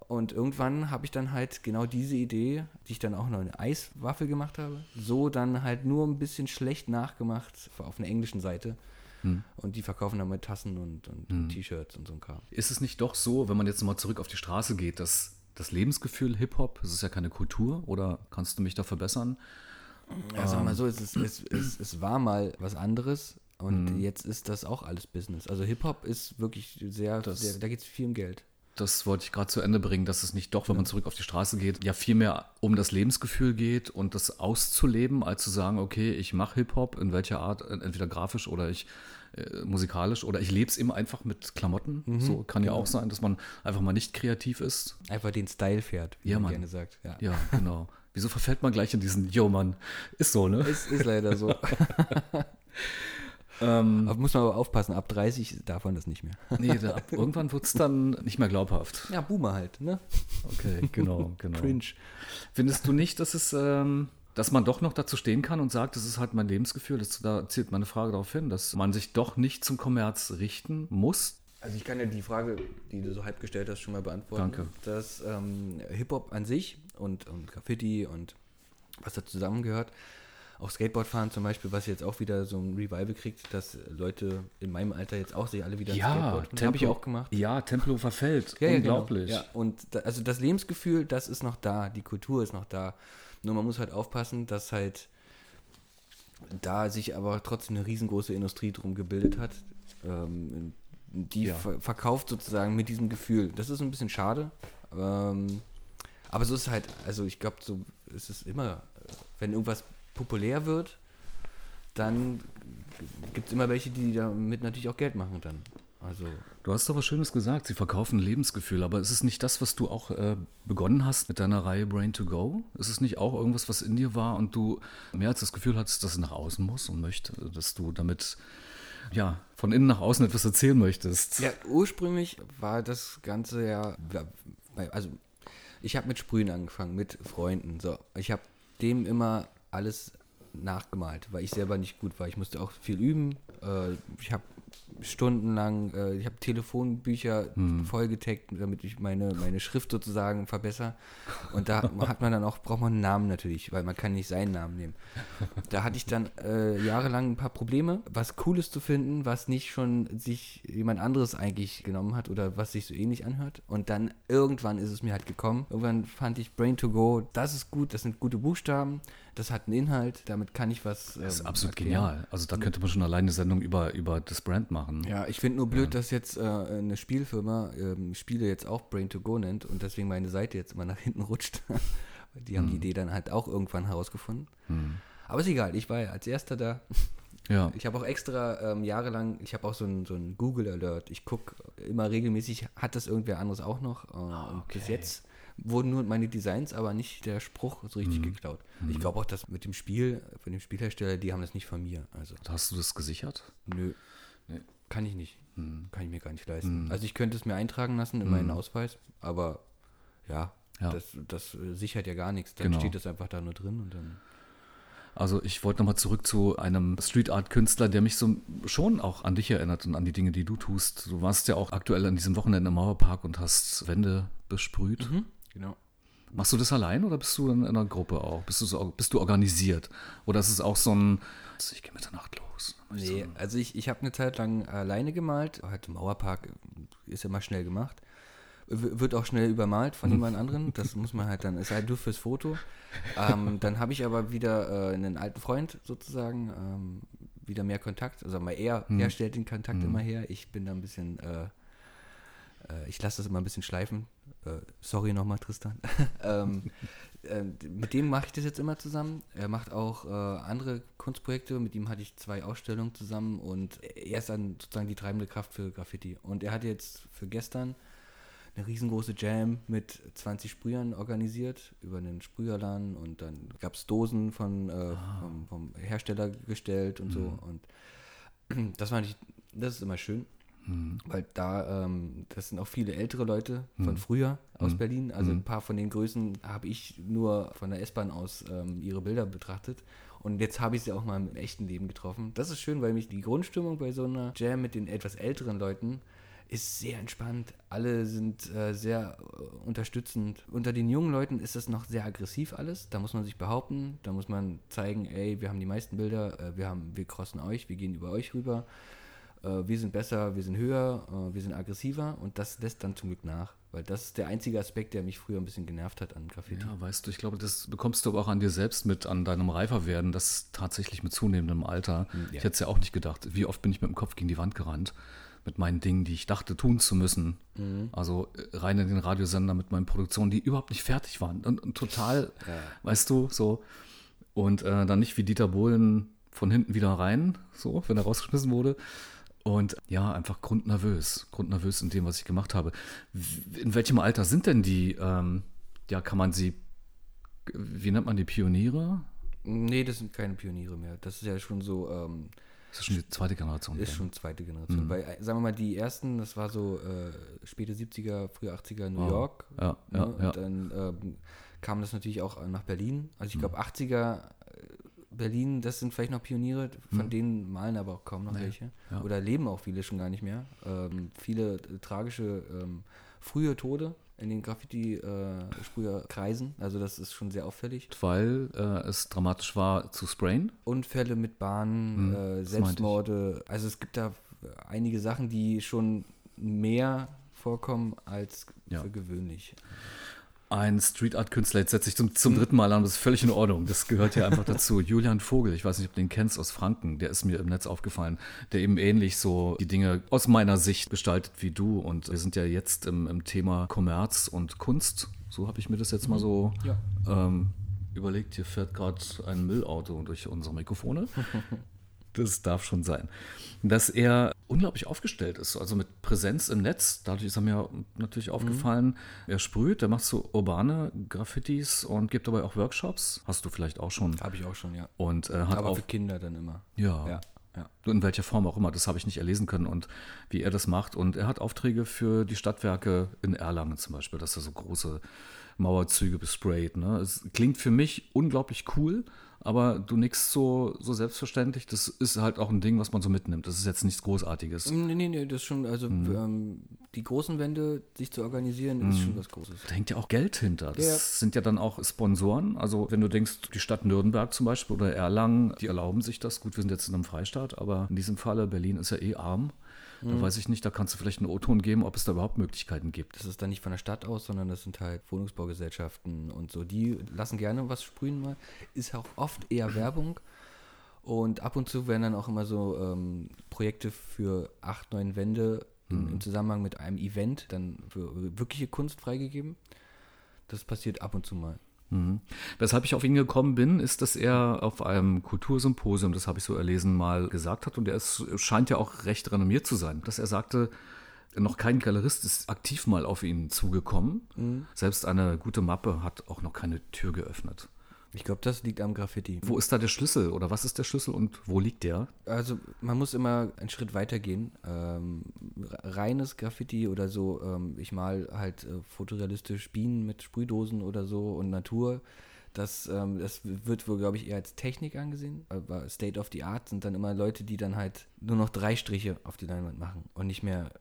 Und irgendwann habe ich dann halt genau diese Idee, die ich dann auch noch eine Eiswaffel gemacht habe, so dann halt nur ein bisschen schlecht nachgemacht auf einer englischen Seite. Hm. Und die verkaufen dann mit Tassen und, und hm. T-Shirts und so ein Kram. Ist es nicht doch so, wenn man jetzt mal zurück auf die Straße geht, dass das Lebensgefühl Hip-Hop, es ist ja keine Kultur, oder kannst du mich da verbessern? Ja, sag mal so, es, ist, es, es, es war mal was anderes und hm. jetzt ist das auch alles Business. Also Hip-Hop ist wirklich sehr, sehr da geht es viel um Geld das wollte ich gerade zu Ende bringen, dass es nicht doch, wenn man zurück auf die Straße geht, ja viel mehr um das Lebensgefühl geht und das auszuleben, als zu sagen, okay, ich mache Hip-Hop in welcher Art, entweder grafisch oder ich äh, musikalisch oder ich lebe es eben einfach mit Klamotten. Mhm, so kann genau. ja auch sein, dass man einfach mal nicht kreativ ist. Einfach den Style fährt, wie ja, man gerne sagt. Ja. ja, genau. Wieso verfällt man gleich in diesen, yo Mann, ist so, ne? Ist, ist leider so. Ähm, muss man aber aufpassen, ab 30 darf man das nicht mehr. nee, da, ab, irgendwann wird es dann nicht mehr glaubhaft. Ja, Boomer halt, ne? Okay, genau, genau. Cringe. Findest du nicht, dass es, ähm, dass man doch noch dazu stehen kann und sagt, das ist halt mein Lebensgefühl, das, da zielt meine Frage darauf hin, dass man sich doch nicht zum Kommerz richten muss? Also ich kann ja die Frage, die du so halb gestellt hast, schon mal beantworten. Danke. Dass ähm, Hip-Hop an sich und, und Graffiti und was da zusammengehört, auch Skateboardfahren zum Beispiel, was jetzt auch wieder so ein Revival kriegt, dass Leute in meinem Alter jetzt auch sich alle wieder ja, Skateboard. Habe ich auch gemacht. Ja, Templo verfällt. Ja, Unglaublich. Ja, genau. ja, und da, also das Lebensgefühl, das ist noch da, die Kultur ist noch da. Nur man muss halt aufpassen, dass halt da sich aber trotzdem eine riesengroße Industrie drum gebildet hat, Ähm, die Ja. ver verkauft sozusagen mit diesem Gefühl. Das ist ein bisschen schade. Ähm, aber so ist es halt, also ich glaube, so ist es immer, wenn irgendwas populär wird, dann gibt es immer welche, die damit natürlich auch Geld machen dann. Also Du hast doch was Schönes gesagt. Sie verkaufen Lebensgefühl, aber ist es nicht das, was du auch äh, begonnen hast mit deiner Reihe Brain to Go? Ist es nicht auch irgendwas, was in dir war und du mehr als das Gefühl hattest, dass es nach außen muss und möchte, dass du damit ja von innen nach außen etwas erzählen möchtest? Ja, ursprünglich war das Ganze ja, also ich habe mit Sprühen angefangen, mit Freunden. So, ich habe dem immer alles nachgemalt, weil ich selber nicht gut war. Ich musste auch viel üben. Äh, ich habe stundenlang, äh, ich habe Telefonbücher vollgetaggt, damit ich meine, meine Schrift sozusagen verbessere. Und da hat man dann auch, braucht man einen Namen natürlich, weil man kann nicht seinen Namen nehmen. Da hatte ich dann äh, jahrelang ein paar Probleme, was Cooles zu finden, was nicht schon sich jemand anderes eigentlich genommen hat oder was sich so ähnlich anhört. Und dann irgendwann ist es mir halt gekommen. Irgendwann fand ich Brain to Go, das ist gut, das sind gute Buchstaben, das hat einen Inhalt, damit kann ich was. Das ist ähm, absolut erklären. genial. Also da könnte man schon alleine eine Sendung über, über das Brand machen. Ja, ich finde nur blöd, dass jetzt äh, eine Spielfirma ähm, Spiele jetzt auch Brain to Go nennt und deswegen meine Seite jetzt immer nach hinten rutscht. die haben die Idee dann halt auch irgendwann herausgefunden. Aber ist egal, ich war ja als erster da. Ja. Ich habe auch extra ähm, jahrelang, ich habe auch so einen so Google Alert. Ich gucke immer regelmäßig, hat das irgendwer anderes auch noch? Äh, und bis okay. jetzt wurden nur meine Designs, aber nicht der Spruch so richtig geklaut. Ich glaube auch, dass mit dem Spiel, von dem Spielhersteller, die haben das nicht von mir. Also Hast du das gesichert? Nö. Nee. Kann ich nicht. Hm. Kann ich mir gar nicht leisten. Also ich könnte es mir eintragen lassen in meinen Ausweis, aber ja, Ja. Das, das äh, sichert ja gar nichts. Dann Genau. steht das einfach da nur drin und dann. Also ich wollte nochmal zurück zu einem Street Art Künstler, der mich so schon auch an dich erinnert und an die Dinge, die du tust. Du warst ja auch aktuell an diesem Wochenende im Mauerpark und hast Wände besprüht. Genau. Machst du das allein oder bist du in einer Gruppe auch? Bist du, so, bist du organisiert? Oder ist es auch so ein, ich gehe Mitternacht los? Nee, so, also ich, ich habe eine Zeit lang alleine gemalt. Halt Mauerpark ist ja mal schnell gemacht. Wird auch schnell übermalt von jemand anderen. Das muss man halt dann, ist halt nur fürs Foto. Ähm, dann habe ich aber wieder äh, einen alten Freund sozusagen, ähm, wieder mehr Kontakt. Also mal er herstellt den Kontakt immer her. Ich bin da ein bisschen, äh, ich lasse das immer ein bisschen schleifen. Äh, sorry nochmal, Tristan. ähm, äh, mit dem mache ich das jetzt immer zusammen. Er macht auch äh, andere Kunstprojekte. Mit ihm hatte ich zwei Ausstellungen zusammen und er ist dann sozusagen die treibende Kraft für Graffiti. Und er hat jetzt für gestern eine riesengroße Jam mit 20 Sprühern organisiert über einen Sprüherladen und dann gab es Dosen von, äh, vom, vom Hersteller gestellt und so. Und das fand ich, das ist immer schön. Weil da, ähm, das sind auch viele ältere Leute von früher aus Berlin. Also ein paar von den Größen habe ich nur von der S-Bahn aus ähm, ihre Bilder betrachtet. Und jetzt habe ich sie auch mal im echten Leben getroffen. Das ist schön, weil mich die Grundstimmung bei so einer Jam mit den etwas älteren Leuten ist sehr entspannt. Alle sind äh, sehr äh, unterstützend. Unter den jungen Leuten ist das noch sehr aggressiv alles. Da muss man sich behaupten. Da muss man zeigen, ey, wir haben die meisten Bilder, äh, wir, haben, wir crossen euch, wir gehen über euch rüber wir sind besser, wir sind höher, äh, wir sind aggressiver und das lässt dann zum Glück nach. Weil das ist der einzige Aspekt, der mich früher ein bisschen genervt hat an Graffiti. Ja, weißt du, ich glaube, das bekommst du aber auch an dir selbst mit, an deinem Reiferwerden, das tatsächlich mit zunehmendem Alter. ja. Ich hätte es ja auch nicht gedacht. Wie oft bin ich mit dem Kopf gegen die Wand gerannt, mit meinen Dingen, die ich dachte tun zu müssen. Also äh, rein in den Radiosender mit meinen Produktionen, die überhaupt nicht fertig waren. Und, und total, weißt du, so. Und äh, dann nicht wie Dieter Bohlen von hinten wieder rein, so, wenn er rausgeschmissen wurde. Und ja, einfach grundnervös, grundnervös in dem, was ich gemacht habe. In welchem Alter sind denn die, ähm, ja, kann man sie, wie nennt man die Pioniere? Nee, das sind keine Pioniere mehr. Das ist ja schon so, ähm, Das ist schon die zweite Generation. ist dann. schon zweite Generation. Weil, äh, sagen wir mal, die ersten, das war so äh, späte 70er, frühe 80er New Wow. York. Ja, ne? ja, Und ja. dann ähm, kam das natürlich auch nach Berlin. Also ich glaube 80er äh, Berlin, das sind vielleicht noch Pioniere, von denen malen aber auch kaum noch welche. ja. Oder leben auch viele schon gar nicht mehr. Ähm, viele äh, tragische ähm, frühe Tode in den Graffiti-Sprüherkreisen. also das ist schon sehr auffällig. Weil äh, es dramatisch war zu sprayen. Unfälle mit Bahnen, Hm, äh. Selbstmorde. Also es gibt da einige Sachen, die schon mehr vorkommen als Ja. für gewöhnlich. Ein Street Art Künstler, jetzt setze ich zum, zum dritten Mal an, das ist völlig in Ordnung. Das gehört ja einfach dazu. Julian Vogel, ich weiß nicht, ob du den kennst aus Franken, der ist mir im Netz aufgefallen, der eben ähnlich so die Dinge aus meiner Sicht gestaltet wie du. Und wir sind ja jetzt im, im Thema Kommerz und Kunst. So habe ich mir das jetzt mal so ja. ähm, überlegt. Hier fährt gerade ein Müllauto durch unsere Mikrofone. das darf schon sein. Dass er unglaublich aufgestellt ist, also mit Präsenz im Netz. Dadurch ist er mir natürlich aufgefallen. Mhm. Er sprüht, er macht so urbane Graffitis und gibt dabei auch Workshops. Hast du vielleicht auch schon? Habe ich auch schon, ja. Und äh, hat Aber auch, für Kinder dann immer. Ja. ja. Ja. In welcher Form auch immer, das habe ich nicht erlesen können und wie er das macht. Und er hat Aufträge für die Stadtwerke in Erlangen zum Beispiel, dass er so große Mauerzüge besprayt. Ne? Es klingt für mich unglaublich cool aber du nix so, so selbstverständlich. Das ist halt auch ein Ding, was man so mitnimmt. Das ist jetzt nichts Großartiges. Nee, nee, nee, das ist schon, also mhm. ähm, die großen Wände, sich zu organisieren, mhm. ist schon was Großes. Da hängt ja auch Geld hinter. Das ja. sind ja dann auch Sponsoren. Also wenn du denkst, die Stadt Nürnberg zum Beispiel oder Erlangen, die erlauben sich das. Gut, wir sind jetzt in einem Freistaat, aber in diesem Falle, Berlin ist ja eh arm. Da mhm. weiß ich nicht, da kannst du vielleicht einen O-Ton geben, ob es da überhaupt Möglichkeiten gibt. Das ist dann nicht von der Stadt aus, sondern das sind halt Wohnungsbaugesellschaften und so. Die lassen gerne was sprühen mal. Ist auch oft eher Werbung. Und ab und zu werden dann auch immer so ähm, Projekte für acht, neun Wände mhm. im Zusammenhang mit einem Event dann für wirkliche Kunst freigegeben. Das passiert ab und zu mal. Mhm. Weshalb ich auf ihn gekommen bin, ist, dass er auf einem Kultursymposium, das habe ich so erlesen, mal gesagt hat, und er ist, scheint ja auch recht renommiert zu sein, dass er sagte, noch kein Galerist ist aktiv mal auf ihn zugekommen. Mhm. Selbst eine gute Mappe hat auch noch keine Tür geöffnet. Ich glaube, das liegt am Graffiti. Wo ist da der Schlüssel oder was ist der Schlüssel und wo liegt der? Also man muss immer einen Schritt weiter gehen. Ähm, reines Graffiti oder so, ähm, ich mal halt äh, fotorealistisch Bienen mit Sprühdosen oder so und Natur. Das, ähm, das wird wohl, glaube ich, eher als Technik angesehen. Aber State of the Art sind dann immer Leute, die dann halt nur noch drei Striche auf die Leinwand machen und nicht mehr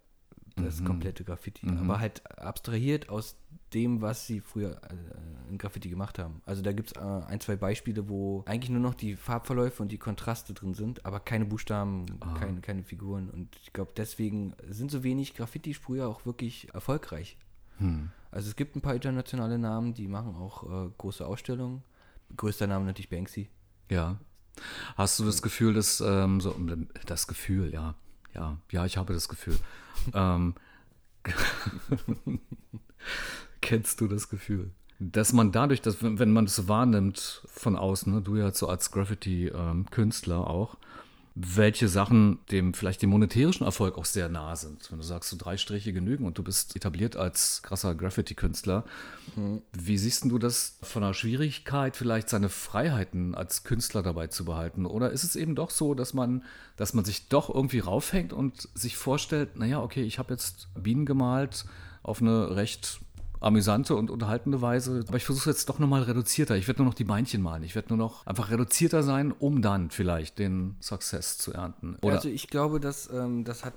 das mhm. komplette Graffiti. Mhm. Aber halt abstrahiert aus dem, was sie früher äh, in Graffiti gemacht haben. Also da gibt es äh, ein, zwei Beispiele, wo eigentlich nur noch die Farbverläufe und die Kontraste drin sind, aber keine Buchstaben, ah. keine, keine Figuren. Und ich glaube, deswegen sind so wenig Graffiti-Sprüher auch wirklich erfolgreich. Hm. Also es gibt ein paar internationale Namen, die machen auch äh, große Ausstellungen. Größter Name natürlich Banksy. Ja. Hast du das Gefühl, dass ähm, so das Gefühl, ja, ja, ja, ich habe das Gefühl. ähm, kennst du das Gefühl? Dass man dadurch, dass, wenn man es wahrnimmt von außen, ne, du ja so als Graffiti-Künstler ähm, auch, welche Sachen dem vielleicht dem monetärischen Erfolg auch sehr nah sind. Wenn du sagst, so drei Striche genügen und du bist etabliert als krasser Graffiti-Künstler, mhm. wie siehst du das von der Schwierigkeit, vielleicht seine Freiheiten als Künstler dabei zu behalten? Oder ist es eben doch so, dass man, dass man sich doch irgendwie raufhängt und sich vorstellt, naja, okay, ich habe jetzt Bienen gemalt auf eine recht amüsante und unterhaltende Weise. Aber ich versuche es jetzt doch nochmal reduzierter. Ich werde nur noch die Beinchen malen. Ich werde nur noch einfach reduzierter sein, um dann vielleicht den Success zu ernten. Oder also ich glaube, dass ähm, das hat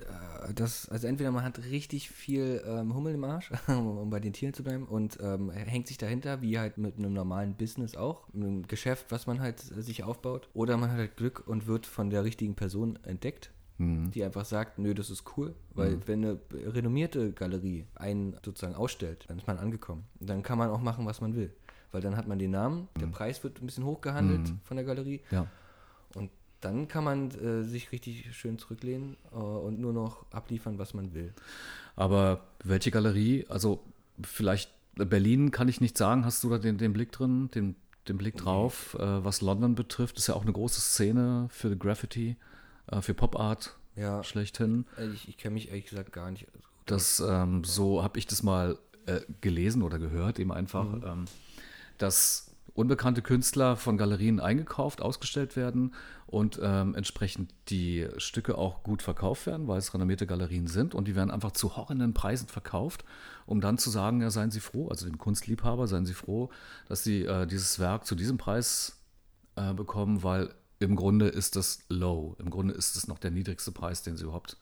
äh, das, also entweder man hat richtig viel ähm, Hummel im Arsch, um bei den Tieren zu bleiben, und ähm, hängt sich dahinter, wie halt mit einem normalen Business auch, einem Geschäft, was man halt äh, sich aufbaut. Oder man hat halt Glück und wird von der richtigen Person entdeckt mhm. die einfach sagt, nö, das ist cool. Weil mhm. wenn eine renommierte Galerie einen sozusagen ausstellt, dann ist man angekommen. dann kann man auch machen, was man will. Weil dann hat man den Namen, mhm. der Preis wird ein bisschen hochgehandelt mhm. von der Galerie. Ja. Und dann kann man äh, sich richtig schön zurücklehnen äh, und nur noch abliefern, was man will. Aber welche Galerie, also vielleicht Berlin kann ich nicht sagen, hast du da den, den Blick drin, den, den Blick drauf, äh, was London betrifft, ist ja auch eine große Szene für Graffiti äh, für Pop Art ja. schlechthin. Ich, ich kenne mich ehrlich gesagt gar nicht. Das, ähm, so habe ich das mal äh, gelesen oder gehört, eben einfach, mhm. ähm, dass unbekannte Künstler von Galerien eingekauft, ausgestellt werden und ähm, entsprechend die Stücke auch gut verkauft werden, weil es renommierte Galerien sind und die werden einfach zu horrenden Preisen verkauft, um dann zu sagen, ja, seien Sie froh, also den Kunstliebhaber, seien Sie froh, dass Sie äh, dieses Werk zu diesem Preis äh, bekommen, weil im Grunde ist das low. Im Grunde ist es noch der niedrigste Preis, den sie überhaupt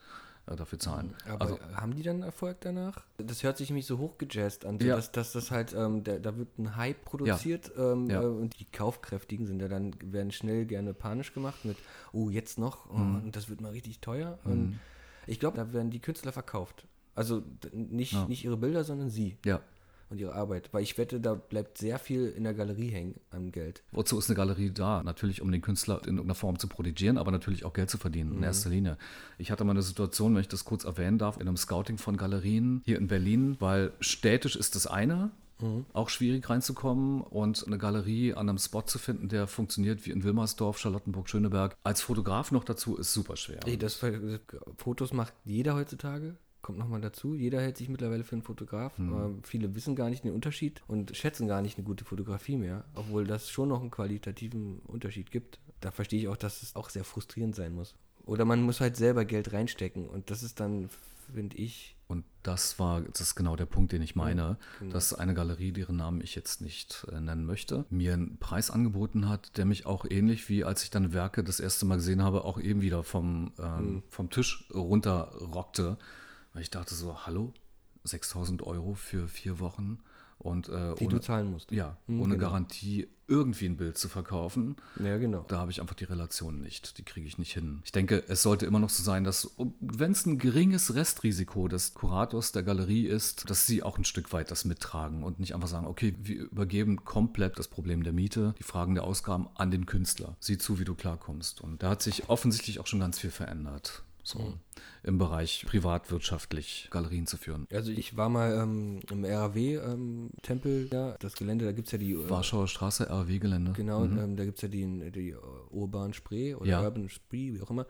äh, dafür zahlen. Aber also, haben die dann Erfolg danach? Das hört sich nämlich so hochgejazzt an, so ja. dass, dass, das halt, ähm, der, da wird ein Hype produziert ja. Ähm, ja. Äh, und die Kaufkräftigen sind ja dann, werden schnell gerne panisch gemacht mit, oh, jetzt noch, oh, mhm. und das wird mal richtig teuer. Mhm. Und ich glaube, da werden die Künstler verkauft. Also nicht, nicht ihre Bilder, sondern sie. Ja. Und ihre Arbeit. Weil ich wette, da bleibt sehr viel in der Galerie hängen an Geld. Wozu ist eine Galerie da? Natürlich, um den Künstler in irgendeiner Form zu protegieren, aber natürlich auch Geld zu verdienen in erster Linie. Ich hatte mal eine Situation, wenn ich das kurz erwähnen darf, in einem Scouting von Galerien hier in Berlin, weil städtisch ist das eine, auch schwierig reinzukommen und eine Galerie an einem Spot zu finden, der funktioniert wie in Wilmersdorf, Charlottenburg, Schöneberg. Als Fotograf noch dazu ist super schwer. Ey, das, Fotos macht jeder heutzutage. Kommt nochmal dazu. Jeder hält sich mittlerweile für einen Fotograf. Aber viele wissen gar nicht den Unterschied und schätzen gar nicht eine gute Fotografie mehr, obwohl das schon noch einen qualitativen Unterschied gibt. Da verstehe ich auch, dass es auch sehr frustrierend sein muss. Oder man muss halt selber Geld reinstecken und das ist dann, finde ich, Und das war, das ist genau der Punkt, den ich meine, genau. dass eine Galerie, deren Namen ich jetzt nicht äh, nennen möchte, mir einen Preis angeboten hat, der mich auch ähnlich wie als ich dann Werke das erste Mal gesehen habe, auch eben wieder vom, ähm, vom Tisch runterrockte. Weil ich dachte so, hallo, 6000 Euro für vier Wochen und äh, die du zahlen musst. ja, Mhm, ohne genau. Garantie irgendwie ein Bild zu verkaufen. Ja, genau. Da habe ich einfach die Relation nicht. Die kriege ich nicht hin. Ich denke, es sollte immer noch so sein, dass, wenn es ein geringes Restrisiko des Kurators der Galerie ist, dass sie auch ein Stück weit das mittragen und nicht einfach sagen, okay, wir übergeben komplett das Problem der Miete, die Fragen der Ausgaben an den Künstler. Sieh zu, wie du klarkommst. Und da hat sich offensichtlich auch schon ganz viel verändert. So im Bereich privatwirtschaftlich Galerien zu führen. Also ich war mal ähm, im RAW-Tempel, ja, das Gelände, da gibt es ja die... äh, Warschauer Straße, RW-Gelände. Genau, ähm, da gibt es ja die, die Urban Spree oder Ja. Urban Spree, wie auch immer.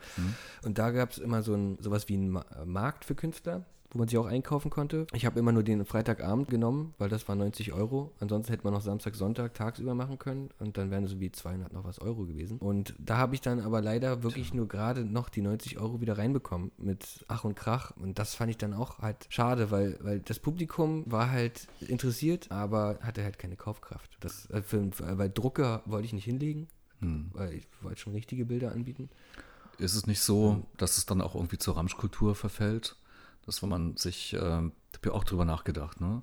Und da gab es immer so ein, sowas wie einen Ma Markt für Künstler, wo man sich auch einkaufen konnte. Ich habe immer nur den Freitagabend genommen, weil das war 90 Euro. Ansonsten hätte man noch Samstag, Sonntag tagsüber machen können und dann wären es so wie 200 noch was Euro gewesen. Und da habe ich dann aber leider wirklich nur gerade noch die 90 Euro wieder reinbekommen mit Ach und Krach. Und das fand ich dann auch halt schade, weil, weil das Publikum war halt interessiert, aber hatte halt keine Kaufkraft. Das, äh, für, weil Drucker wollte ich nicht hinlegen weil ich wollte schon richtige Bilder anbieten. Ist es nicht so, dass es dann auch irgendwie zur Ramschkultur verfällt? Dass wenn man sich, ich habe ja auch drüber nachgedacht, ne?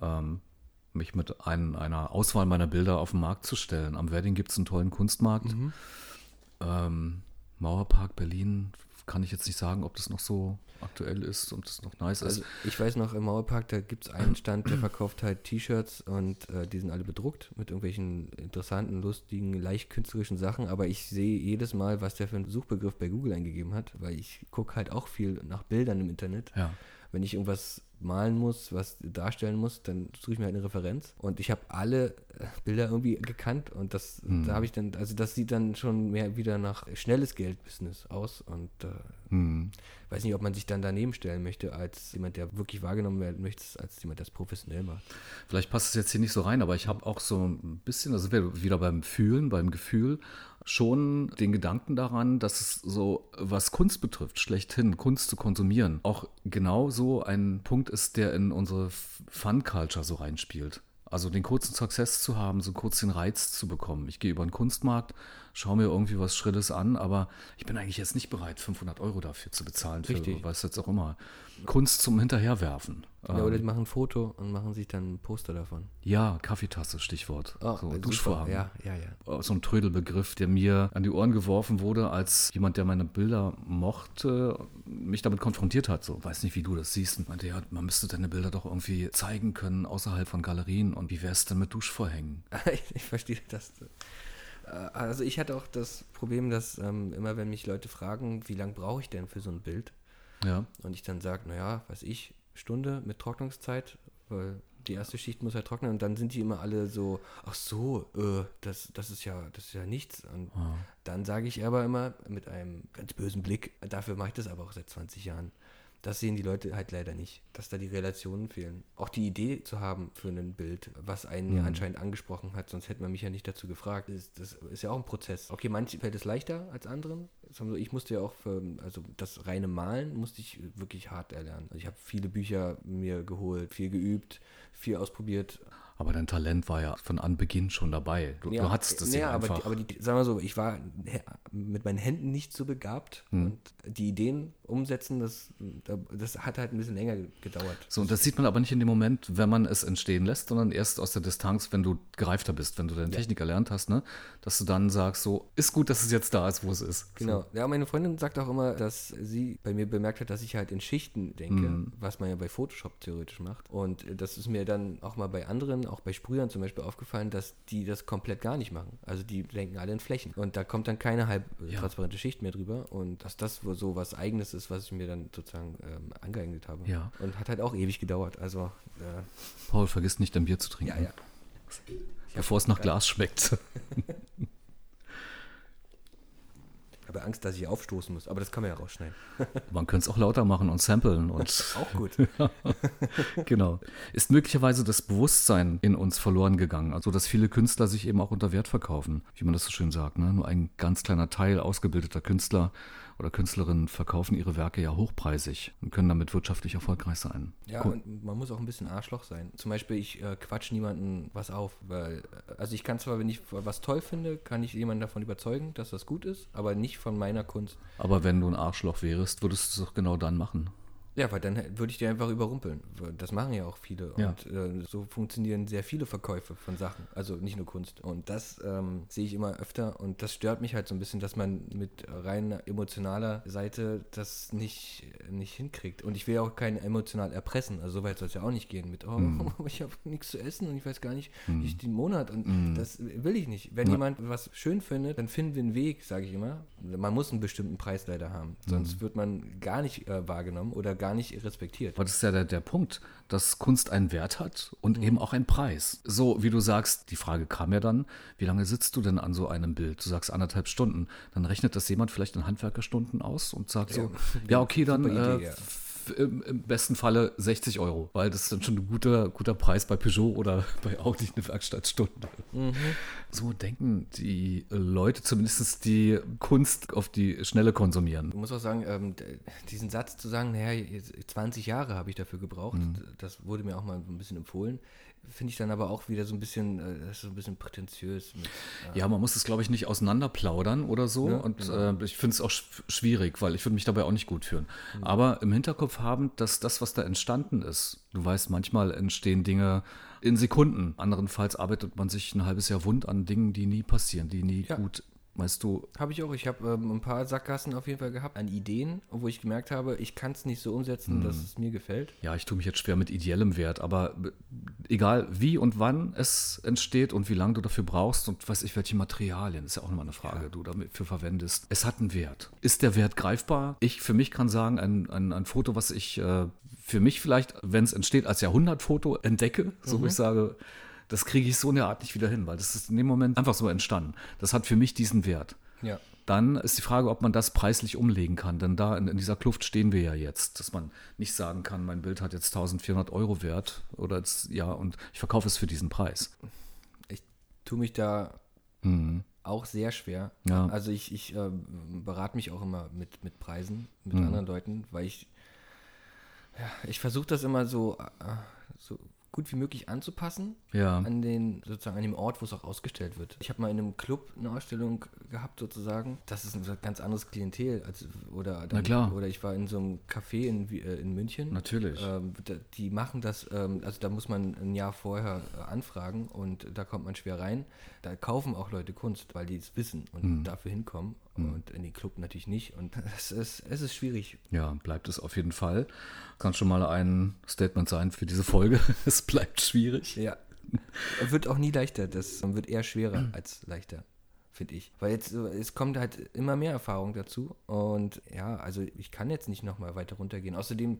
ähm, mich mit ein, einer Auswahl meiner Bilder auf den Markt zu stellen. Am Wedding gibt es einen tollen Kunstmarkt. Ähm, Mauerpark Berlin kann ich jetzt nicht sagen, ob das noch so aktuell ist und das noch nice Also ist. ich weiß noch, im Mauerpark, da gibt es einen Stand, der verkauft halt T-Shirts und äh, die sind alle bedruckt mit irgendwelchen interessanten, lustigen, leicht künstlerischen Sachen, aber ich sehe jedes Mal, was der für einen Suchbegriff bei Google eingegeben hat, weil ich gucke halt auch viel nach Bildern im Internet. Ja. Wenn ich irgendwas malen muss, was darstellen muss, dann suche ich mir halt eine Referenz. Und ich habe alle äh, Bilder irgendwie gekannt und das, da habe ich dann, also das sieht dann schon mehr wieder nach schnelles Geld-Business aus und äh, Hm. weiß nicht, ob man sich dann daneben stellen möchte, als jemand, der wirklich wahrgenommen werden möchte, als jemand, der es professionell macht. Vielleicht passt es jetzt hier nicht so rein, aber ich habe auch so ein bisschen, also wieder beim Fühlen, beim Gefühl, schon den Gedanken daran, dass es so, was Kunst betrifft, schlechthin Kunst zu konsumieren, auch genau so ein Punkt ist, der in unsere Fun-Culture so reinspielt. Also den kurzen Success zu haben, so kurz den Reiz zu bekommen. Ich gehe über den Kunstmarkt, schaue mir irgendwie was Schrilles an, aber ich bin eigentlich jetzt nicht bereit, 500 Euro dafür zu bezahlen, für Richtig. was jetzt auch immer. Kunst zum Hinterherwerfen. Ja, oder die machen ein Foto und machen sich dann ein Poster davon. Ja, Kaffeetasse, Stichwort. Oh, so. Duschvorhang. Ja, ja, ja. So ein Trödelbegriff, der mir an die Ohren geworfen wurde, als jemand, der meine Bilder mochte, mich damit konfrontiert hat. So, weiß nicht, wie du das siehst. Und meinte, ja, man müsste deine Bilder doch irgendwie zeigen können außerhalb von Galerien. Und wie wär's denn mit Duschvorhängen? ich, ich verstehe das. Äh, Also ich hatte auch das Problem, dass ähm, immer wenn mich Leute fragen, wie lange brauche ich denn für so ein Bild? Ja, Und ich dann sage, naja, weiß ich, Stunde mit Trocknungszeit, weil die erste Schicht muss halt trocknen und dann sind die immer alle so, ach so, äh, das, das ist ja, das ist ja nichts. Und dann sage ich aber immer mit einem ganz bösen Blick, dafür mache ich das aber auch seit 20 Jahren. Das sehen die Leute halt leider nicht, dass da die Relationen fehlen. Auch die Idee zu haben für ein Bild, was einen ja anscheinend angesprochen hat, sonst hätte man mich ja nicht dazu gefragt. Das, das ist ja auch ein Prozess. Okay, manchen fällt es leichter als anderen. So, Ich musste ja auch für, also das reine Malen musste ich wirklich hart erlernen. Also ich habe viele Bücher mir geholt, viel geübt, viel ausprobiert. Aber dein Talent war ja von Anbeginn schon dabei. Du, ja, du hattest es ja, ja aber, einfach. Die, aber die, sagen wir so, ich war mit meinen Händen nicht so begabt Hm. und die Ideen umsetzen, das, das hat halt ein bisschen länger gedauert. so, und das sieht man aber nicht in dem Moment, wenn man es entstehen lässt, sondern erst aus der Distanz, wenn du gereifter bist, wenn du deine Technik erlernt hast, ne? dass du dann sagst, so, ist gut, dass es jetzt da ist, wo es ist. Genau. Ja, meine Freundin sagt auch immer, dass sie bei mir bemerkt hat, dass ich halt in Schichten denke, Mhm. was man ja bei Photoshop theoretisch macht. Und das ist mir dann auch mal bei anderen, auch bei Sprühern zum Beispiel aufgefallen, dass die das komplett gar nicht machen. Also die denken alle in Flächen. Und da kommt dann keine halb äh, Ja. transparente Schicht mehr drüber. Und dass das wohl so was Eigenes ist, was ich mir dann sozusagen ähm, angeeignet habe. Ja. Und hat halt auch ewig gedauert. Also, äh, Paul, vergiss nicht, dein Bier zu trinken. ja, ja. Bevor es nach Glas schmeckt. Ich habe Angst, dass ich aufstoßen muss, aber das kann man ja rausschneiden. Man könnte es auch lauter machen und samplen und Auch gut. genau. Ist möglicherweise das Bewusstsein in uns verloren gegangen, also dass viele Künstler sich eben auch unter Wert verkaufen, wie man das so schön sagt. Ne? Nur ein ganz kleiner Teil ausgebildeter Künstler oder Künstlerinnen verkaufen ihre Werke ja hochpreisig und können damit wirtschaftlich erfolgreich sein. Ja, Cool. und man muss auch ein bisschen Arschloch sein. Zum Beispiel, ich äh, quatsch niemanden was auf, weil, äh, also ich kann zwar, wenn ich was toll finde, kann ich jemanden davon überzeugen, dass das gut ist, aber nicht von meiner Kunst. Aber wenn du ein Arschloch wärst, würdest du es doch genau dann machen. Ja, weil dann würde ich dir einfach überrumpeln. Das machen ja auch viele. Ja. Und äh, so funktionieren sehr viele Verkäufe von Sachen. Also nicht nur Kunst. Und das ähm, sehe ich immer öfter. Und das stört mich halt so ein bisschen, dass man mit rein emotionaler Seite das nicht, nicht hinkriegt. Und ich will ja auch keinen emotional erpressen. Also so weit soll es ja auch nicht gehen. Mit, oh, Mhm. ich habe nichts zu essen und ich weiß gar nicht, wie ich den Monat. Und das will ich nicht. Wenn jemand was schön findet, dann finden wir einen Weg, sage ich immer. Man muss einen bestimmten Preis leider haben. Sonst wird man gar nicht äh, wahrgenommen oder gar nicht respektiert. Aber das ist ja der, der Punkt, dass Kunst einen Wert hat Mhm. und eben auch einen Preis. So wie du sagst, die Frage kam ja dann, wie lange sitzt du denn an so einem Bild? Du sagst anderthalb Stunden. Dann rechnet das jemand vielleicht in Handwerkerstunden aus und sagt so, ja, okay, dann Idee, äh, ja. Im, besten Falle 60 Euro, weil das ist dann schon ein guter, guter Preis bei Peugeot oder bei Audi eine Werkstattstunde. Mhm. So denken die Leute, zumindest die Kunst auf die Schnelle konsumieren. Ich muss auch sagen, ähm, diesen Satz zu sagen, naja, jetzt 20 Jahre habe ich dafür gebraucht, Mhm. das wurde mir auch mal ein bisschen empfohlen. Finde ich dann aber auch wieder so ein bisschen, äh, das ist so ein bisschen prätentiös. Mit, äh, Ja, man muss es, glaube ich, nicht auseinanderplaudern oder so. Ja, und genau. äh, ich finde es auch sch schwierig, weil ich würde mich dabei auch nicht gut fühlen. Aber im Hinterkopf haben, dass das, was da entstanden ist, du weißt, manchmal entstehen Dinge in Sekunden. Anderenfalls arbeitet man sich ein halbes Jahr wund an Dingen, die nie passieren, die nie Ja. gut, weißt du, Habe ich auch. Ich habe ähm, ein paar Sackgassen auf jeden Fall gehabt an Ideen, wo ich gemerkt habe, ich kann es nicht so umsetzen, dass es mir gefällt. Ja, ich tue mich jetzt schwer mit ideellem Wert, aber äh, egal wie und wann es entsteht und wie lange du dafür brauchst und weiß ich, welche Materialien, ist ja auch immer eine Frage, du dafür verwendest. Es hat einen Wert. Ist der Wert greifbar? Ich für mich kann sagen, ein, ein, ein Foto, was ich äh, für mich vielleicht, wenn es entsteht, als Jahrhundertfoto entdecke, so wo ich sage, das kriege ich so in der Art nicht wieder hin, weil das ist in dem Moment einfach so entstanden. Das hat für mich diesen Wert. Ja. Dann ist die Frage, ob man das preislich umlegen kann. Denn da in, in dieser Kluft stehen wir ja jetzt, dass man nicht sagen kann, mein Bild hat jetzt 1400 Euro wert oder jetzt, ja, und ich verkaufe es für diesen Preis. Ich tue mich da Mhm. auch sehr schwer. Ja. Also ich, ich äh, berate mich auch immer mit, mit Preisen, mit Mhm. anderen Leuten, weil ich, ja, ich versuche das immer so, äh, so gut wie möglich anzupassen Ja. an den, sozusagen an dem Ort, wo es auch ausgestellt wird. Ich habe mal in einem Club eine Ausstellung gehabt sozusagen. Das ist ein ganz anderes Klientel als oder dann, klar. oder ich war in so einem Café in, äh, in München. Natürlich. Ähm, die machen das, ähm, also da muss man ein Jahr vorher äh, anfragen und da kommt man schwer rein. Da kaufen auch Leute Kunst, weil die es wissen und Mhm. dafür hinkommen. Und in den Club natürlich nicht. Und es ist, es ist schwierig. Ja, bleibt es auf jeden Fall. Kann schon mal ein Statement sein für diese Folge. es bleibt schwierig. Ja. wird auch nie leichter. Das wird eher schwerer als leichter, finde ich. Weil jetzt, es kommt halt immer mehr Erfahrung dazu. Und ja, also ich kann jetzt nicht nochmal weiter runtergehen. Außerdem,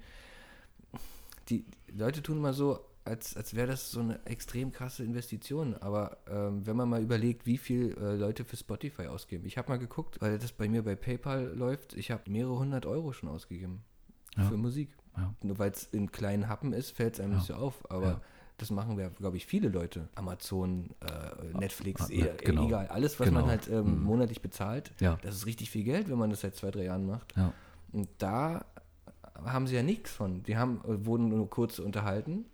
die Leute tun immer so, als, als wäre das so eine extrem krasse Investition. Aber ähm, wenn man mal überlegt, wie viel äh, Leute für Spotify ausgeben. Ich habe mal geguckt, weil das bei mir bei PayPal läuft. Ich habe mehrere hundert Euro schon ausgegeben Ja. für Musik. Ja. Nur weil es in kleinen Happen ist, fällt es einem nicht so auf. Aber das machen wir, glaube ich, viele Leute. Amazon, äh, Netflix, eher, genau. egal. Alles, was Genau. man halt ähm, Mhm. monatlich bezahlt, Ja. das ist richtig viel Geld, wenn man das seit zwei, drei Jahren macht. Ja. Und da haben sie ja nichts von. Die haben, äh, wurden nur kurz unterhalten,